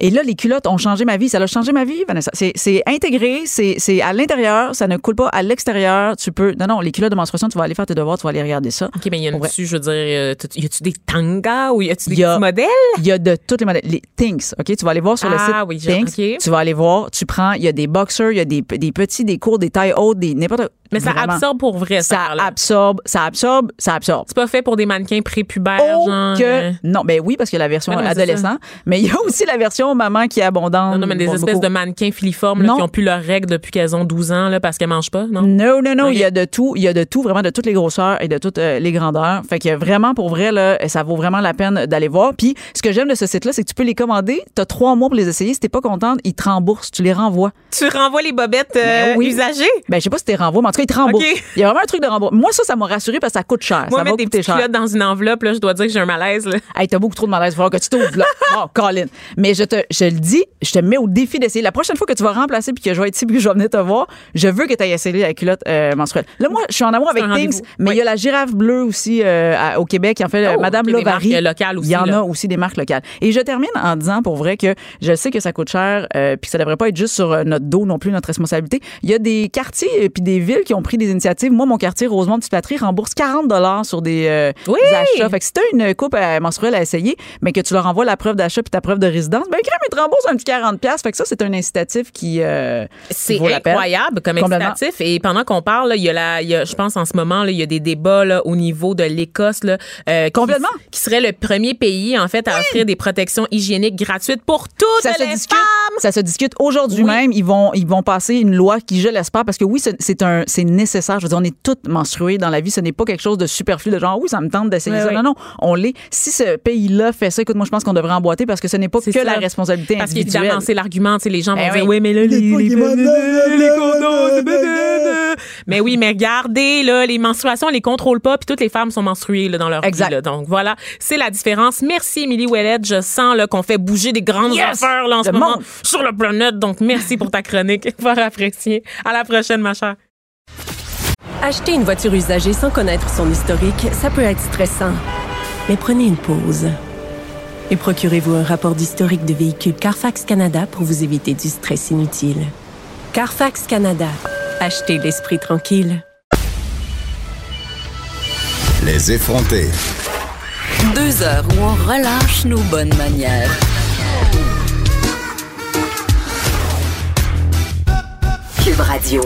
Et là, les culottes ont changé ma vie. Ça a changé ma vie, Vanessa. C'est intégré, c'est à l'intérieur, ça ne coule pas à l'extérieur. Tu peux. Non, non, les culottes de menstruation, tu vas aller faire tes devoirs, tu vas aller regarder ça. OK, mais il y a dessus, je veux dire, euh, y a-tu des tangas ou y a-tu des a- modèles? Il y a de toutes les modèles. Les Things, OK? Tu vas aller voir sur le Ah site oui, Things. OK. Tu vas aller voir, tu prends, il y a des boxers, il y a des, des petits, des courts, des tailles hautes, des n'importe Mais ça vraiment. absorbe pour vrai, ça. Ça absorbe, ça absorbe, ça absorbe. C'est pas fait pour des mannequins prépubères, Oh, genre. que euh, non, ben oui parce qu'il y a la version adolescent, mais il y a aussi la version maman qui est abondante. Non, non, mais des Bon, espèces beaucoup. de mannequins filiformes là, qui ont plus leurs règles depuis qu'elles ont 12 ans là, parce qu'elles mangent pas, non? Non, non, non, il y a de tout, il y a de tout, vraiment de toutes les grosseurs et de toutes euh, les grandeurs. Fait que vraiment, pour vrai, là, ça vaut vraiment la peine d'aller voir. Puis, ce que j'aime de ce site-là, c'est que tu peux les commander. Tu as trois mois pour les essayer. Si t'es pas contente, ils te remboursent. Tu les renvoies. Tu renvoies les bobettes euh, Ben oui. usagées? Ben, je sais pas si t'es renvoies, mais en tout cas, ils te remboursent. Il y a vraiment un truc de remboursement. Moi, ça, ça m'a rassuré parce que ça coûte cher. Moi, ça va mettre des coûter cher. dans une enveloppe, là, je dois dire que j'ai un malaise. Là. Hey, t'as beaucoup trop de malaise. Il va falloir que tu t'ouvres, là. *laughs* Bon, Colin. Mais je te, je le dis, je te mets au défi d'essayer. La prochaine fois que tu vas remplacer puis que je vais être ici puis que je vais venir te voir, je veux que tu ailles essayer la culotte euh, menstruelle. Là, moi, je suis en amour avec Things, mais il y a la girafe bleue aussi euh, au Québec. En fait, oh, Madame Lovary. Il y en a aussi des marques locales. Et je termine en disant pour vrai que je sais que ça coûte cher euh, puis que ça devrait pas être juste sur notre dos non plus, notre responsabilité. Il y a des quartiers puis des villes qui ont pris des initiatives. Moi, mon quartier, Rosemont-Patrie, rembourse 40 sur des, achats. Fait que si tu as une coupe menstruelle à essayer, mais que tu leur envoies la preuve d'achat puis ta preuve de résidence, ben crème, ils te remboursent un petit 40 Fait que ça, c'est un incitatif qui. Euh, c'est incroyable comme incitatif. Et pendant qu'on parle, il y a la, il y a, je pense en ce moment, il y a des débats là, au niveau de l'Écosse. Euh, Complètement. Qui, serait le premier pays, en fait, à offrir des protections hygiéniques gratuites pour toutes ça les femmes. Ça se discute aujourd'hui même. Ils vont, ils vont passer une loi qui, je l'espère, parce que oui, c'est un, c'est nécessaire. Je veux dire, on est toutes menstruées dans la vie. Ce n'est pas quelque chose de superflu, de genre, oui, ça me tente d'essayer ça. Non, non, on l'est. Si ce pays-là fait ça, écoute, moi, je pense qu'on devrait emboîter parce que ce n'est pas que la responsabilité parce individuelle. Qu'évidemment, c'est l'argument, tu sais, les gens vont eh dire, oui, mais là, les, les, les condoms, mais oui, mais regardez, là, les menstruations, on les contrôle pas, puis toutes les femmes sont menstruées là, dans leur exact. vie. Là. Donc voilà, c'est la différence. Merci, Émilie Ouellette. Je sens là, qu'on fait bouger des grandes affaires là, en ce moment sur le planète. Donc merci pour ta chronique. *laughs* Fort apprécié. À la prochaine, ma chère. Acheter une voiture usagée sans connaître son historique, ça peut être stressant. Mais prenez une pause. Et procurez-vous un rapport d'historique de véhicule Carfax Canada pour vous éviter du stress inutile. Carfax Canada. Achetez l'esprit tranquille. Les effrontés. Deux heures où on relâche nos bonnes manières. Cube Radio.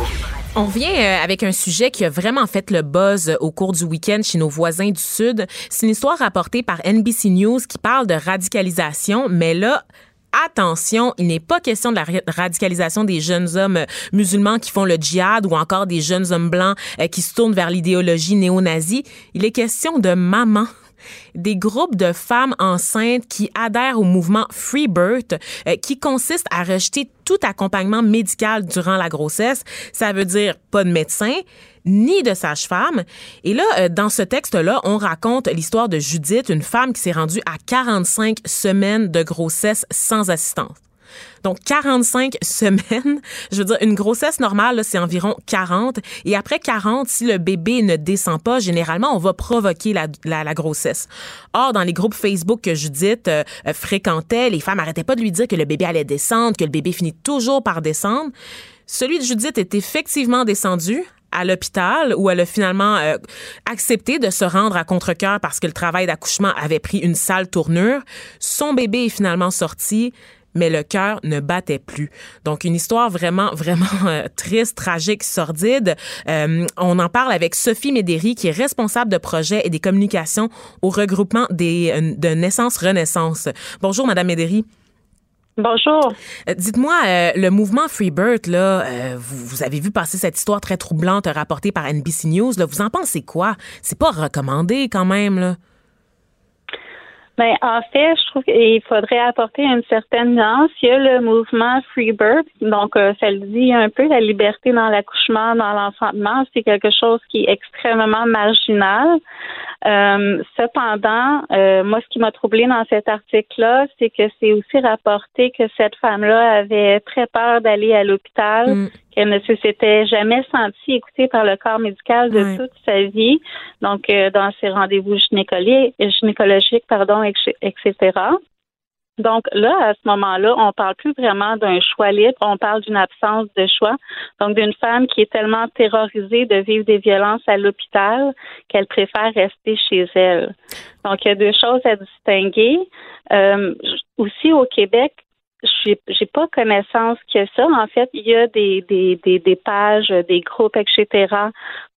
On vient euh, avec un sujet qui a vraiment fait le buzz au cours du week-end chez nos voisins du Sud. C'est une histoire rapportée par NBC News qui parle de radicalisation, mais là, attention, il n'est pas question de la radicalisation des jeunes hommes musulmans qui font le djihad ou encore des jeunes hommes blancs euh, qui se tournent vers l'idéologie néo-nazie. Il est question de maman des groupes de femmes enceintes qui adhèrent au mouvement Free Birth, euh, qui consiste à rejeter tout accompagnement médical durant la grossesse. Ça veut dire pas de médecin ni de sage-femme. Et là, euh, dans ce texte-là, on raconte l'histoire de Judith, une femme qui s'est rendue à 45 semaines de grossesse sans assistance. Donc, 45 *laughs* semaines. Je veux dire, une grossesse normale, c'est environ 40. Et après 40, si le bébé ne descend pas, généralement, on va provoquer la, grossesse. Or, dans les groupes Facebook que Judith euh, euh, fréquentait, les femmes arrêtaient pas de lui dire que le bébé allait descendre, que le bébé finit toujours par descendre. Celui de Judith est effectivement descendu à l'hôpital où elle a finalement euh, accepté de se rendre à contre-cœur parce que le travail d'accouchement avait pris une sale tournure. Son bébé est finalement sorti mais le cœur ne battait plus. Donc une histoire vraiment *laughs* vraiment euh, triste, tragique, sordide. Euh, on en parle avec Sophie Médéry qui est responsable de projet et des communications au regroupement des euh, de Naissance Renaissance. Bonjour madame Médéry. Bonjour. Dites-moi, le mouvement Freebird, là, vous, vous, avez vu passer cette histoire très troublante rapportée par NBC News. Là, vous en pensez quoi? C'est pas recommandé quand même, là? Ben, en fait, je trouve qu'il faudrait apporter une certaine nuance. Il y a le mouvement Free Birth, donc euh, ça le dit un peu, la liberté dans l'accouchement, dans l'enfantement, c'est quelque chose qui est extrêmement marginal. Euh, cependant, euh, moi, ce qui m'a troublé dans cet article-là, c'est que c'est aussi rapporté que cette femme-là avait très peur d'aller à l'hôpital, mm. qu'elle ne s'était jamais sentie écoutée par le corps médical de toute sa vie, donc euh, dans ses rendez-vous gynécologiques pardon, etc. Donc là, à ce moment-là, on parle plus vraiment d'un choix libre, on parle d'une absence de choix. Donc d'une femme qui est tellement terrorisée de vivre des violences à l'hôpital qu'elle préfère rester chez elle. Donc il y a deux choses à distinguer. Euh, aussi au Québec, j'ai, j'ai pas connaissance que ça. En fait, il y a des, des, des, des pages, des groupes, etc.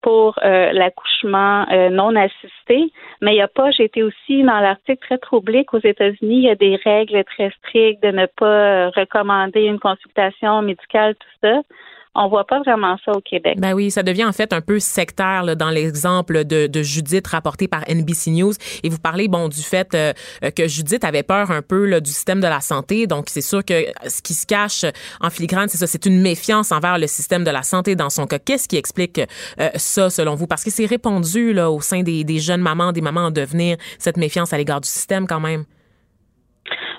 pour euh, l'accouchement euh, non assisté, mais il n'y a pas, été aussi dans l'article très troublé qu'aux États-Unis, il y a des règles très strictes de ne pas recommander une consultation médicale, tout ça on voit pas vraiment ça au Québec. Ben oui, ça devient en fait un peu sectaire là, dans l'exemple de, de, Judith rapporté par NBC News. Et vous parlez bon du fait euh, que Judith avait peur un peu là, du système de la santé. Donc c'est sûr que ce qui se cache en filigrane, c'est ça, c'est une méfiance envers le système de la santé dans son cas. Qu'est-ce qui explique euh, ça selon vous? Parce que c'est répandu là au sein des, des jeunes mamans, des mamans en devenir, cette méfiance à l'égard du système quand même.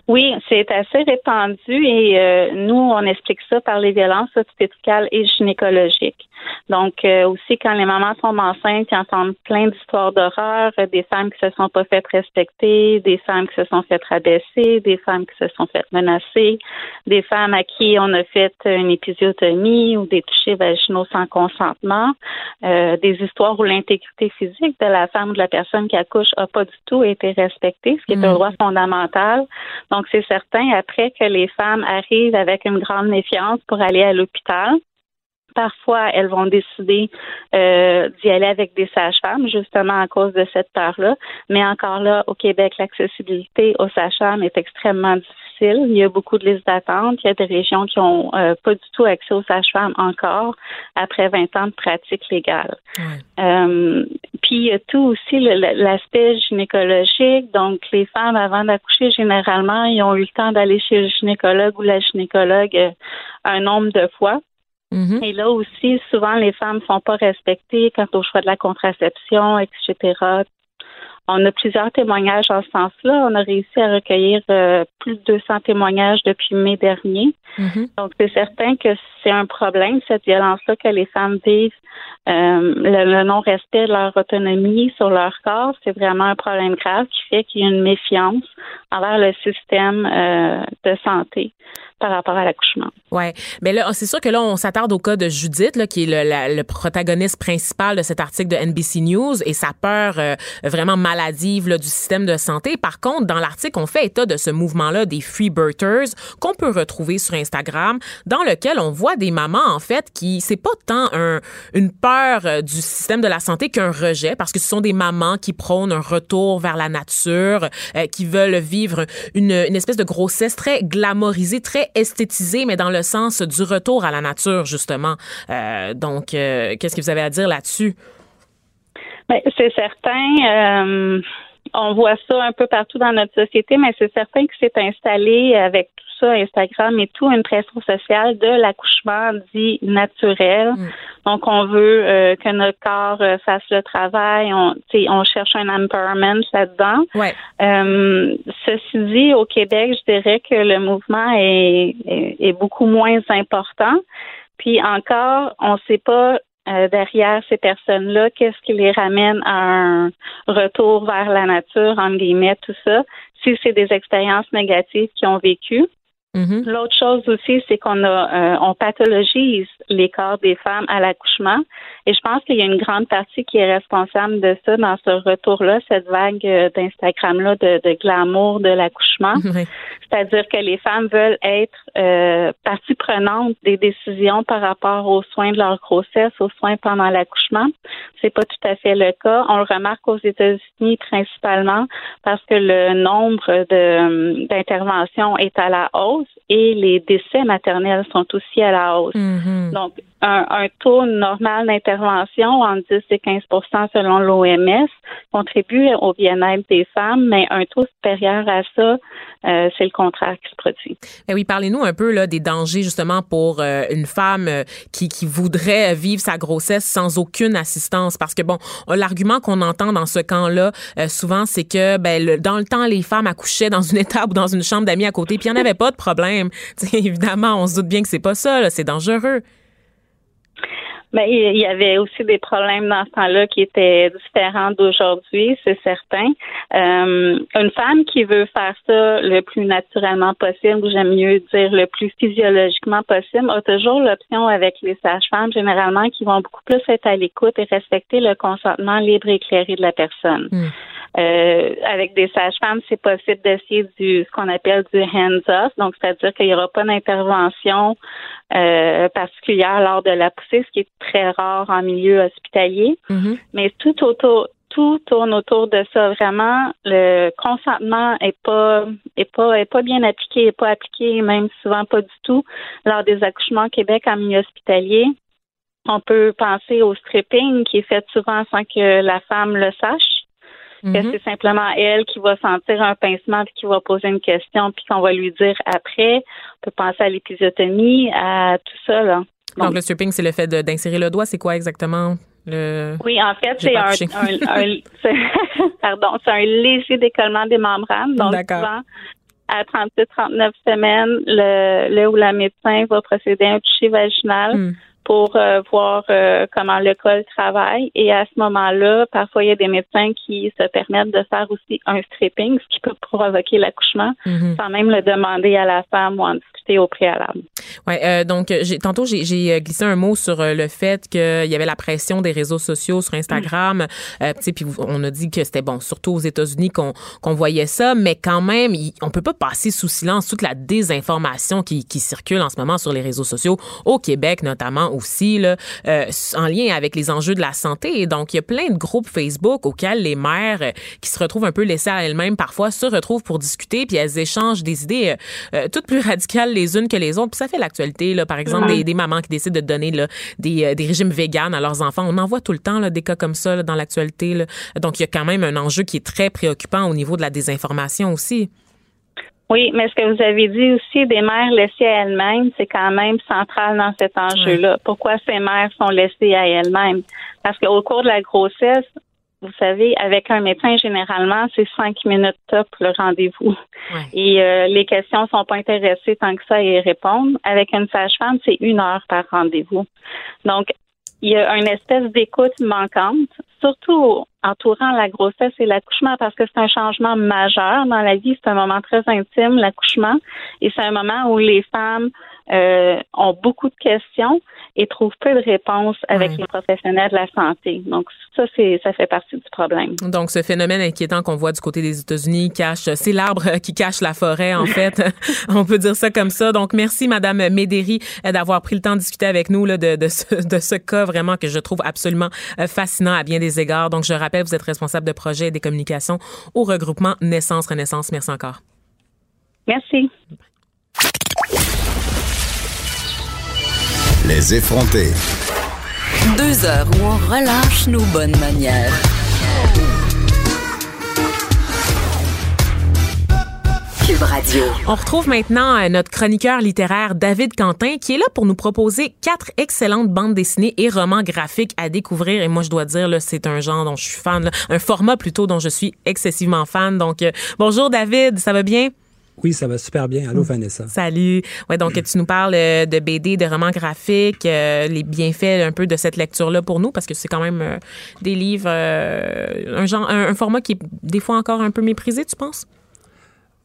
Oui, c'est assez répandu et euh, nous, on explique ça par les violences obstétricales et gynécologiques. Donc, euh, aussi, quand les mamans sont enceintes, ils entendent plein d'histoires d'horreur, euh, des femmes qui se sont pas faites respecter, des femmes qui se sont faites rabaisser, des femmes qui se sont faites menacer, des femmes à qui on a fait une épisiotomie ou des touchés vaginaux sans consentement, des histoires où l'intégrité physique de la femme ou de la personne qui accouche a pas du tout été respectée, ce qui est un mm. droit fondamental. Donc, c'est certain, après que les femmes arrivent avec une grande méfiance pour aller à l'hôpital, parfois elles vont décider euh, d'y aller avec des sages-femmes, justement à cause de cette peur-là. Mais encore là, au Québec, l'accessibilité aux sages-femmes est extrêmement difficile il y a beaucoup de listes d'attente. Il y a des régions qui ont euh, pas du tout accès aux sages-femmes encore après 20 ans de pratique légale. Euh, puis il y a tout aussi l'aspect gynécologique. Donc les femmes avant d'accoucher généralement, ils ont eu le temps d'aller chez le gynécologue ou la gynécologue euh, un nombre de fois. Mm-hmm. Et là aussi, souvent, les femmes ne sont pas respectées quant au choix de la contraception, etc. On a plusieurs témoignages en ce sens-là. On a réussi à recueillir euh, plus de 200 témoignages depuis mai dernier. Mm-hmm. Donc, c'est certain que c'est un problème, cette violence-là que les femmes vivent, euh, le, non-respect de leur autonomie sur leur corps, c'est vraiment un problème grave qui fait qu'il y a une méfiance envers le système euh, de santé par rapport à l'accouchement. Ouais, mais là, c'est sûr que là, on s'attarde au cas de Judith, là, qui est le, le, protagoniste principal de cet article de NBC News et sa peur euh, vraiment maladive là, du système de santé. Par contre, dans l'article, on fait état de ce mouvement-là des freebirthers qu'on peut retrouver sur Instagram, dans lequel on voit des mamans en fait qui c'est pas tant un, une peur euh, du système de la santé qu'un rejet, parce que ce sont des mamans qui prônent un retour vers la nature, euh, qui veulent vivre une, une espèce de grossesse très glamorisée, très esthétisé, mais dans le sens du retour à la nature, justement. Euh, donc, euh, qu'est-ce que vous avez à dire là-dessus? Ben, c'est certain. Euh, on voit ça un peu partout dans notre société, mais c'est certain que c'est installé avec ça, Instagram et tout, une pression sociale de l'accouchement dit naturel. Mm. Donc, on veut euh, que notre corps euh, fasse le travail. On, on cherche un empowerment là-dedans. Ouais. Euh, ceci dit, au Québec, je dirais que le mouvement est, est, beaucoup moins important. Puis encore, on ne sait pas euh, derrière ces personnes-là, qu'est-ce qui les ramène à un retour vers la nature, en guillemets, tout ça, si c'est des expériences négatives qu'ils ont vécues. Mm-hmm. L'autre chose aussi, c'est qu'on a euh, on pathologise les corps des femmes à l'accouchement. Et je pense qu'il y a une grande partie qui est responsable de ça dans ce retour-là, cette vague euh, d'Instagram-là de, de, glamour de l'accouchement. *laughs* C'est-à-dire que les femmes veulent être euh, partie prenante des décisions par rapport aux soins de leur grossesse, aux soins pendant l'accouchement. C'est pas tout à fait le cas. On le remarque aux États-Unis principalement parce que le nombre de d'interventions est à la hausse et les décès maternels sont aussi à la hausse. Mm-hmm. Donc, un, taux normal d'intervention entre 10 et 15% selon l'OMS contribue au bien-être des femmes, mais un taux supérieur à ça, euh, c'est le contraire qui se produit. Eh oui, parlez-nous un peu là, des dangers justement pour euh, une femme euh, qui, qui voudrait vivre sa grossesse sans aucune assistance. Parce que bon, l'argument qu'on entend dans ce camp-là, souvent, c'est que ben, dans le temps, les femmes accouchaient dans une *laughs* étable ou dans une chambre d'amis à côté, puis il n'y en avait pas de problème. *laughs* évidemment, on se doute bien que c'est pas ça, c'est dangereux. Mais ben, il y avait aussi des problèmes dans ce temps-là qui étaient différents d'aujourd'hui, c'est certain. Euh, une femme qui veut faire ça le plus naturellement possible, ou j'aime mieux dire le plus physiologiquement possible, a toujours l'option avec les sages-femmes, généralement, qui vont beaucoup plus être à l'écoute et respecter le consentement libre et éclairé de la personne. Hmm. Euh, avec des sages-femmes, c'est possible d'essayer du ce qu'on appelle du hands-off, donc c'est-à-dire qu'il n'y aura pas d'intervention euh, particulière lors de la poussée, ce qui est très rare en milieu hospitalier. Mm-hmm. Mais tout autour tout tourne autour de ça. Vraiment, le consentement est pas est pas est pas bien appliqué, est pas appliqué, même souvent pas du tout lors des accouchements au Québec en milieu hospitalier. On peut penser au stripping qui est fait souvent sans que la femme le sache. Mm-hmm. c'est simplement elle qui va sentir un pincement puis qui va poser une question puis qu'on va lui dire après? On peut penser à l'épisiotomie, à tout ça là. Donc, le stripping, c'est le fait d'insérer le doigt. C'est quoi exactement le... Oui, en fait, c'est un, un, *laughs* pardon, c'est un léger décollement des membranes. Donc, souvent, à 38-39 semaines, le, le ou la médecin va procéder à un toucher vaginal. Hmm pour euh, voir euh, comment le col travaille. Et à ce moment-là, parfois, il y a des médecins qui se permettent de faire aussi un stripping, ce qui peut provoquer l'accouchement, mhm. sans même le demander à la femme ou en discuter au préalable. Ouais, euh, donc j'ai, tantôt j'ai, euh, glissé un mot sur le fait qu'il y avait la pression des réseaux sociaux sur Instagram. Euh, puis on a dit que c'était bon, surtout aux États-Unis qu'on, qu'on voyait ça, mais quand même, on peut pas passer sous silence toute la désinformation qui, qui circule en ce moment sur les réseaux sociaux au Québec notamment aussi là, en lien avec les enjeux de la santé. Et donc il y a plein de groupes Facebook auxquels les mères qui se retrouvent un peu laissées à elles-mêmes parfois se retrouvent pour discuter puis elles échangent des idées toutes plus *laughs* radicales les unes que les autres. Puis ça fait l'actualité. Là, par exemple, des, mamans qui décident de donner là, des, euh, des régimes véganes à leurs enfants. On en voit tout le temps là, des cas comme ça là, dans l'actualité. Donc, il y a quand même un enjeu qui est très préoccupant au niveau de la désinformation aussi. Oui, mais ce que vous avez dit aussi des mères laissées à elles-mêmes, c'est quand même central dans cet enjeu-là. Pourquoi ces mères sont laissées à elles-mêmes? Parce qu'au cours de la grossesse, vous savez, avec un médecin, généralement, c'est cinq minutes top le rendez-vous. Et euh, les questions sont pas intéressées tant que ça à y répondre. Avec une sage-femme, c'est une heure par rendez-vous. Donc, il y a une espèce d'écoute manquante, surtout entourant la grossesse et l'accouchement, parce que c'est un changement majeur dans la vie. C'est un moment très intime, l'accouchement, et c'est un moment où les femmes euh, ont beaucoup de questions et trouvent peu de réponses avec les professionnels de la santé. Donc ça, c'est ça fait partie du problème. Donc ce phénomène inquiétant qu'on voit du côté des États-Unis cache, c'est l'arbre *laughs* qui cache la forêt en fait. *laughs* On peut dire ça comme ça. Donc merci Madame Médéry d'avoir pris le temps de discuter avec nous là, de, de, ce, *laughs* de ce cas vraiment que je trouve absolument euh, fascinant à bien des égards. Donc je rappelle, vous êtes responsable de projet et des communications au regroupement Naissance Renaissance. Merci encore. Merci. Les effronter. Deux heures où on relâche nos bonnes manières. Cube Radio. On retrouve maintenant euh, notre chroniqueur littéraire David Quentin qui est là pour nous proposer quatre excellentes bandes dessinées et romans graphiques à découvrir. Et moi, je dois dire, c'est un genre dont je suis fan, un format plutôt dont je suis excessivement fan. Donc, euh, bonjour David, ça va bien? Oui, ça va super bien. Allô, Vanessa. Salut. Ouais, donc tu nous parles euh, de BD, de romans graphiques, euh, les bienfaits un peu de cette lecture-là pour nous, parce que c'est quand même euh, des livres, un genre, un, format qui est des fois encore un peu méprisé, tu penses?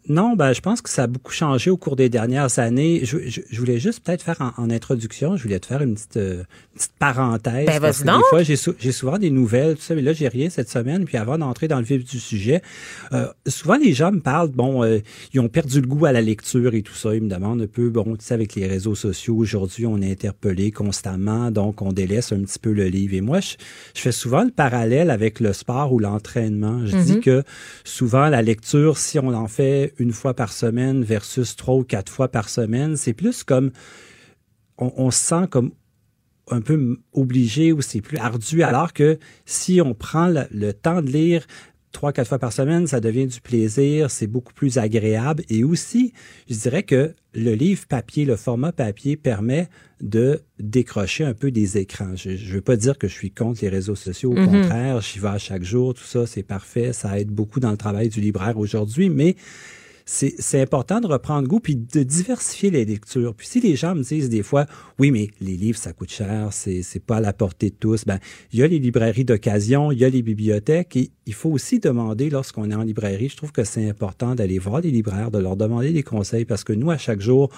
Non, ben, je pense que ça a beaucoup changé au cours des dernières années. Je, voulais juste peut-être faire en, introduction, je voulais te faire une petite, euh, petite parenthèse. Ben, parce que des fois, j'ai, souvent des nouvelles, tout ça, mais là, j'ai rien cette semaine. Puis avant d'entrer dans le vif du sujet, euh, souvent les gens me parlent, bon, euh, ils ont perdu le goût à la lecture et tout ça. Ils me demandent un peu, bon, tu sais, avec les réseaux sociaux, aujourd'hui, on est interpellé constamment, donc on délaisse un petit peu le livre. Et moi, je, fais souvent le parallèle avec le sport ou l'entraînement. Je dis mm-hmm. que souvent, la lecture, si on en fait une fois par semaine versus trois ou quatre fois par semaine. C'est plus comme on, se sent comme un peu obligé ou c'est plus ardu, alors que si on prend le, temps de lire trois, quatre fois par semaine, ça devient du plaisir, c'est beaucoup plus agréable. Et aussi, je dirais que le livre papier, le format papier permet de décrocher un peu des écrans. Je ne veux pas dire que je suis contre les réseaux sociaux, au mm-hmm. contraire, j'y vais à chaque jour, tout ça, c'est parfait, ça aide beaucoup dans le travail du libraire aujourd'hui, mais c'est important de reprendre goût puis de diversifier les lectures. Puis si les gens me disent des fois, oui, mais les livres, ça coûte cher, c'est pas à la portée de tous, ben, il y a les librairies d'occasion, il y a les bibliothèques et il faut aussi demander lorsqu'on est en librairie, je trouve que c'est important d'aller voir les libraires, de leur demander des conseils parce que nous, à chaque jour,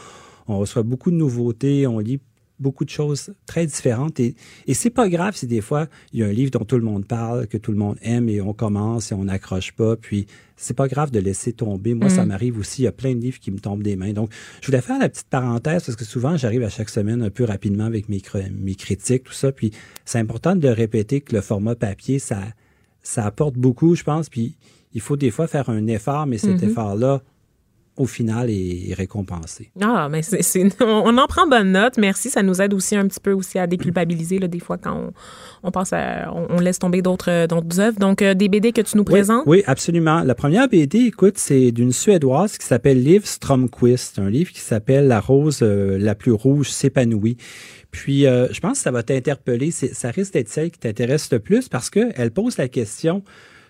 on reçoit beaucoup de nouveautés, on lit beaucoup de choses très différentes. Et, et c'est pas grave si des fois, il y a un livre dont tout le monde parle, que tout le monde aime et on commence et on n'accroche pas. Puis, c'est pas grave de laisser tomber. Moi, ça mm. m'arrive aussi. Il y a plein de livres qui me tombent des mains. Donc, je voulais faire la petite parenthèse parce que souvent, j'arrive à chaque semaine un peu rapidement avec mes, mes critiques, tout ça. Puis, c'est important de répéter que le format papier, ça, ça apporte beaucoup, je pense. Puis, il faut des fois faire un effort, mais cet mm-hmm. effort-là, au final est, récompensé. Ah, mais c'est, *laughs* on, en prend bonne note. Merci. Ça nous aide aussi un petit peu aussi à déculpabiliser là, des fois quand on, pense à, on, laisse tomber d'autres, d'autres œuvres. Donc, euh, des BD que tu nous présentes? Oui, absolument. La première BD, écoute, c'est d'une Suédoise qui s'appelle Liv Stromquist, un livre qui s'appelle La rose euh, la plus rouge s'épanouit. Puis, euh, je pense que ça va t'interpeller. ça risque d'être celle qui t'intéresse le plus parce qu'elle pose la question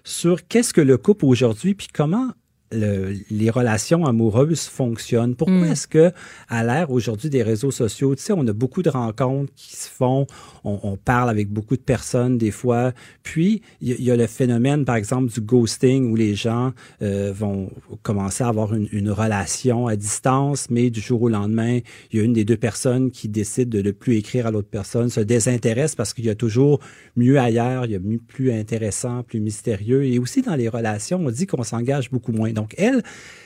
sur qu'est-ce que le couple aujourd'hui, puis comment les relations amoureuses fonctionnent. Pourquoi mm. est-ce que, à l'ère aujourd'hui des réseaux sociaux, tu sais, on a beaucoup de rencontres qui se font, on, parle avec beaucoup de personnes des fois, puis il y, a le phénomène, par exemple, du ghosting où les gens euh, vont commencer à avoir une, une, relation à distance, mais du jour au lendemain, il y a une des deux personnes qui décide de ne plus écrire à l'autre personne, se désintéresse parce qu'il y a toujours mieux ailleurs, il y a mieux, plus intéressant, plus mystérieux, et aussi dans les relations, on dit qu'on s'engage beaucoup moins. Donc, elle,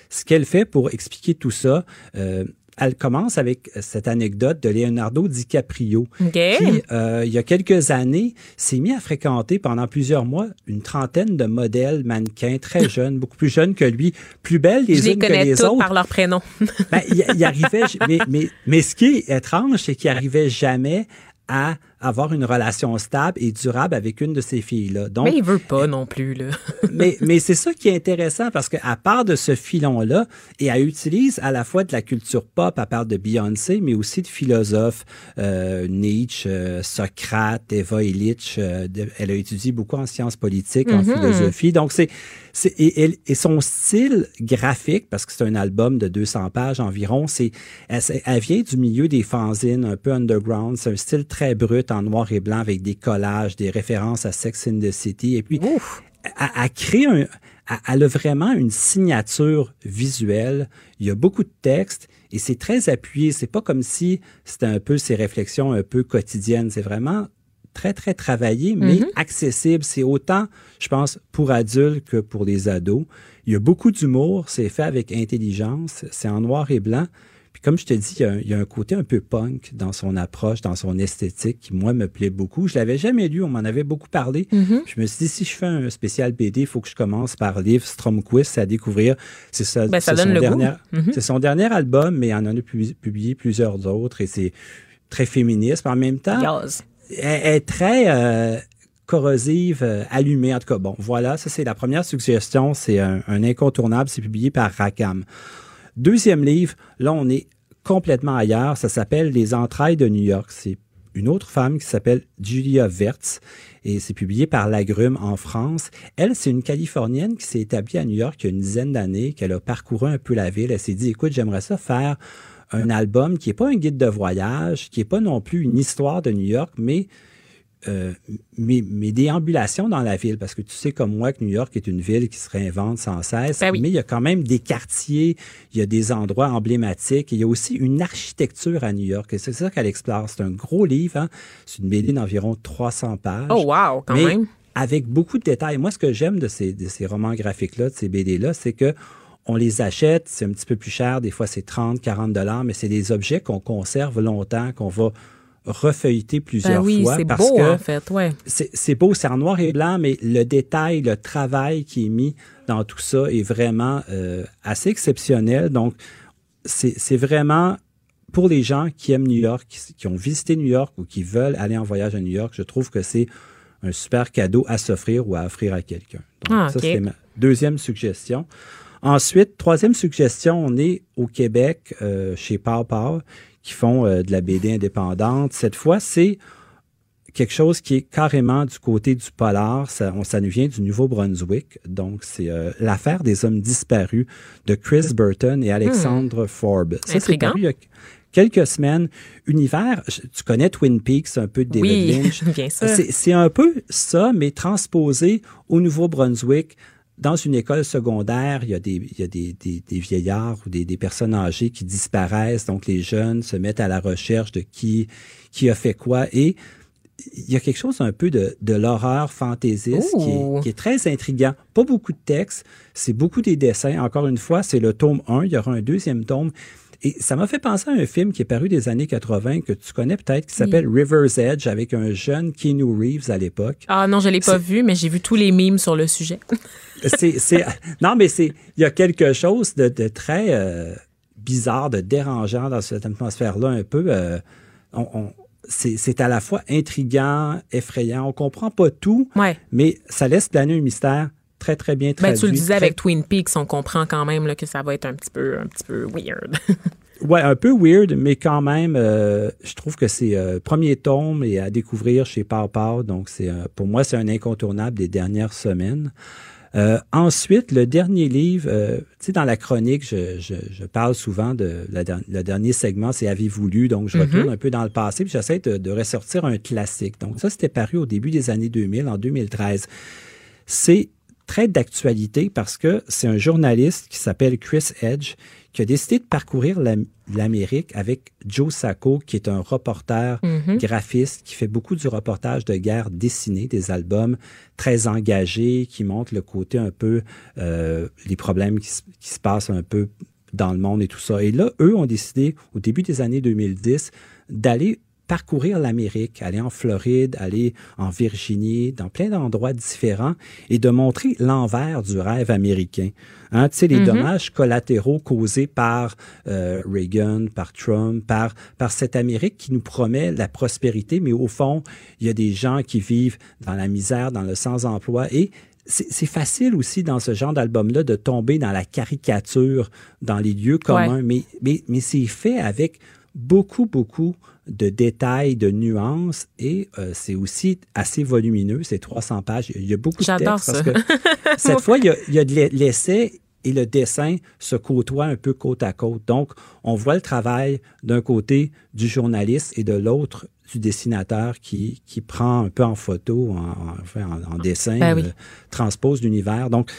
ce qu'elle fait pour expliquer tout ça, euh, elle commence avec cette anecdote de Leonardo DiCaprio, qui, euh, il y a quelques années, s'est mis à fréquenter pendant plusieurs mois une trentaine de modèles mannequins très *laughs* jeunes, beaucoup plus jeunes que lui, plus belles les unes que les autres. par leur prénom. ben, il, arrivait, mais, mais, mais ce qui est étrange, c'est qu'il arrivait jamais à avoir une relation stable et durable avec une de ces filles-là. Donc, mais il veut pas non plus. Là. *laughs* mais mais c'est ça qui est intéressant parce qu'à part de ce filon-là, et elle utilise à la fois de la culture pop, à part de Beyoncé, mais aussi de philosophes, euh, Nietzsche, euh, Socrate, Eva Illich. Euh, elle a étudié beaucoup en sciences politiques, en mm-hmm. philosophie. Donc, c'est et, et, son style graphique, parce que c'est un album de 200 pages environ, c'est elle, elle, vient du milieu des fanzines, un peu underground. C'est un style très brut en noir et blanc avec des collages, des références à Sex in the City. Et puis, elle, crée un, elle a vraiment une signature visuelle. Il y a beaucoup de textes et c'est très appuyé. C'est pas comme si c'était un peu ses réflexions un peu quotidiennes. C'est vraiment très, très travaillé, mais mm-hmm. accessible. C'est autant, je pense, pour adultes que pour les ados. Il y a beaucoup d'humour. C'est fait avec intelligence. C'est en noir et blanc. Puis comme je te dis, il y, a un, côté un peu punk dans son approche, dans son esthétique qui, moi, me plaît beaucoup. Je l'avais jamais lu, on m'en avait beaucoup parlé. Mm-hmm. Je me suis dit, si je fais un spécial BD, il faut que je commence par livre Stromquist à découvrir. C'est ça, ben, ça son dernier, mm-hmm. C'est son dernier album, mais il en a publié plusieurs autres et c'est très féministe. En même temps, elle, est très... Euh, corrosive, euh, allumée. En tout cas, bon, voilà, ça c'est la première suggestion. C'est un, un incontournable. C'est publié par Rakam. Deuxième livre, là, on est complètement ailleurs. Ça s'appelle Les entrailles de New York. C'est une autre femme qui s'appelle Julia Wertz et c'est publié par Lagrume en France. Elle, c'est une Californienne qui s'est établie à New York il y a une dizaine d'années, qu'elle a parcouru un peu la ville. Elle s'est dit, écoute, j'aimerais ça faire un album qui n'est pas un guide de voyage, qui n'est pas non plus une histoire de New York, mais euh, mes, déambulations dans la ville, parce que tu sais comme moi que New York est une ville qui se réinvente sans cesse, ben mais il y a quand même des quartiers, il y a des endroits emblématiques, il y a aussi une architecture à New York, et c'est ça qu'elle explore. C'est un gros livre, hein? c'est une BD d'environ 300 pages. Oh wow, quand même! Avec beaucoup de détails. Moi, ce que j'aime de ces, de ces romans graphiques-là, de ces BD-là, c'est que on les achète, c'est un petit peu plus cher, des fois c'est 30, 40 dollars, mais c'est des objets qu'on conserve longtemps, qu'on va refeuilleté plusieurs ben oui, fois. C'est beau, en fait, ouais. C'est beau, c'est en noir et blanc, mais le détail, le travail qui est mis dans tout ça est vraiment euh, assez exceptionnel. Donc, c'est vraiment pour les gens qui aiment New York, qui, ont visité New York ou qui veulent aller en voyage à New York, je trouve que c'est un super cadeau à s'offrir ou à offrir à quelqu'un. Donc, ah, ça, c'est ma deuxième suggestion. Ensuite, troisième suggestion, on est au Québec, euh, chez Pau Pau qui font euh, de la BD indépendante. Cette fois, c'est quelque chose qui est carrément du côté du polar. Ça, ça nous vient du Nouveau-Brunswick. Donc, c'est euh, l'affaire des hommes disparus de Chris Burton et Alexandre hmm. Forbes. Ça, c'est paru il y a quelques semaines. Univers, tu connais Twin Peaks, un peu de David oui, *laughs* Lynch. bien sûr. C'est un peu ça, mais transposé au Nouveau-Brunswick dans une école secondaire, il y a des, il y a des, des, des vieillards ou des, des, personnes âgées qui disparaissent. Donc, les jeunes se mettent à la recherche de qui, qui a fait quoi. Et il y a quelque chose un peu de, de l'horreur fantaisiste qui est, qui est, très intriguant. Pas beaucoup de textes, c'est beaucoup des dessins. Encore une fois, c'est le tome 1. Il y aura un deuxième tome. Et ça m'a fait penser à un film qui est paru des années 80 que tu connais peut-être, qui s'appelle River's Edge avec un jeune Keanu Reeves à l'époque. Ah non, je l'ai pas vu, mais j'ai vu tous les mimes sur le sujet. *laughs* c'est, non, mais c'est, il y a quelque chose de, de très euh, bizarre, de dérangeant dans cette atmosphère-là un peu. Euh, on, c'est, à la fois intriguant, effrayant. On comprend pas tout, mais ça laisse planer un mystère très, très bien traduit. Ben, tu le disais avec Twin Peaks, on comprend quand même là, que ça va être un petit peu, un petit peu weird. *laughs* ouais, un peu weird, mais quand même, euh, je trouve que c'est euh, premier tome et à découvrir chez Pau. Donc, c'est pour moi, c'est un incontournable des dernières semaines. Euh, ensuite, le dernier livre, euh, tu sais, dans la chronique, je, je, je parle souvent de la, le dernier segment, c'est Avez-vous lu? Donc, je mm-hmm. retourne un peu dans le passé, puis j'essaie de, de ressortir un classique. Donc, ça, c'était paru au début des années 2000, en 2013. C'est très d'actualité parce que c'est un journaliste qui s'appelle Chris Edge qui a décidé de parcourir l'Amérique avec Joe Sacco, qui est un reporter mm-hmm. graphiste qui fait beaucoup du reportage de guerre dessiné, des albums très engagés, qui montrent le côté un peu, euh, les problèmes qui, qui se passent un peu dans le monde et tout ça. Et là, eux ont décidé, au début des années 2010, d'aller parcourir l'Amérique, aller en Floride, aller en Virginie, dans plein d'endroits différents et de montrer l'envers du rêve américain. Hein, tu sais, les mm-hmm. dommages collatéraux causés par euh, Reagan, par Trump, par, par cette Amérique qui nous promet la prospérité, mais au fond, il y a des gens qui vivent dans la misère, dans le sans-emploi et c'est facile aussi dans ce genre d'album-là de tomber dans la caricature, dans les lieux communs, mais, mais, mais c'est fait avec beaucoup, beaucoup de détails, de nuances et euh, c'est aussi assez volumineux, c'est 300 pages. Il y a beaucoup de textes parce que *laughs* cette fois, il y a, il y a de l'essai et le dessin se côtoient un peu côte à côte. Donc, on voit le travail d'un côté du journaliste et de l'autre du dessinateur qui, qui prend un peu en photo, en, en, en dessin, ben euh, transpose l'univers. Donc,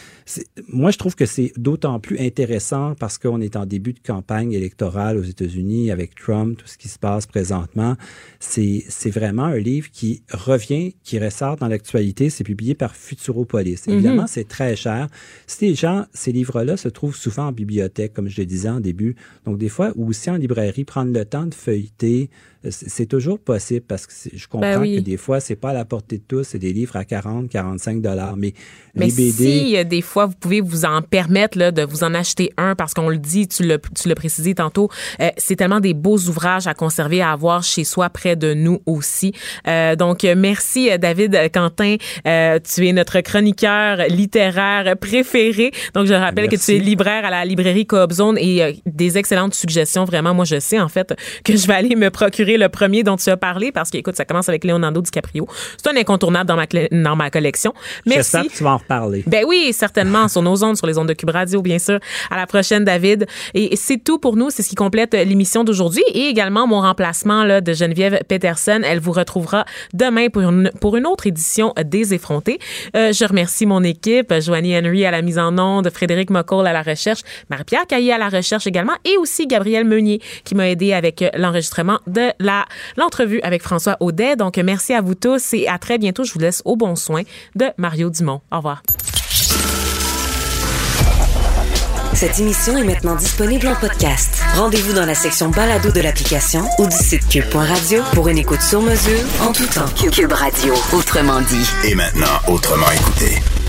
moi, je trouve que c'est d'autant plus intéressant parce qu'on est en début de campagne électorale aux États-Unis avec Trump, tout ce qui se passe présentement. C'est vraiment un livre qui revient, qui ressort dans l'actualité. C'est publié par Futuropolis. Mm-hmm. Évidemment, c'est très cher. Ces gens, ces livres-là se trouvent souvent en bibliothèque, comme je le disais en début. Donc, des fois, ou aussi en librairie, prendre le temps de feuilleter, c'est toujours possible parce que je ben comprends que des fois, c'est pas à la portée de tous, c'est des livres à 40, 45 dollars. Mais, mais les BD. Si, des fois, vous pouvez vous en permettre là, de vous en acheter un parce qu'on le dit, tu l'as, tu précisé tantôt, euh, c'est tellement des beaux ouvrages à conserver, à avoir chez soi, près de nous aussi. Euh, donc, merci, David Quentin. Euh, tu es notre chroniqueur littéraire préféré. Donc, je rappelle que tu es libraire à la librairie Coop Zone et des excellentes suggestions. Vraiment, moi, je sais, en fait, que je vais aller me procurer le premier dont tu as parlé parce qu'écoute, ça commence avec Leonardo DiCaprio. C'est un incontournable dans ma, dans ma collection. Merci. J'espère que tu vas en reparler. Ben oui, certainement, sur nos ondes, sur les ondes de Cube Radio, bien sûr. À la prochaine, David. Et c'est tout pour nous. C'est ce qui complète l'émission d'aujourd'hui et également mon remplacement là, de Geneviève Peterson. Elle vous retrouvera demain pour une, pour une autre édition des effrontés. Euh, je remercie mon équipe, Joanie Henry à la mise en onde, Frédéric McCall à la recherche, Marie-Pierre Caillé à la recherche également et aussi Gabriel Meunier qui m'a aidé avec l'enregistrement de l'entrevue avec François Audet. Donc, merci à vous tous et à très bientôt. Je vous laisse au bon soin de Mario Dumont. Au revoir. Cette émission est maintenant disponible en podcast. Rendez-vous dans la section balado de l'application ou du site cube.radio pour une écoute sur mesure en tout temps. Cube Radio, autrement dit. Et maintenant, autrement écouté.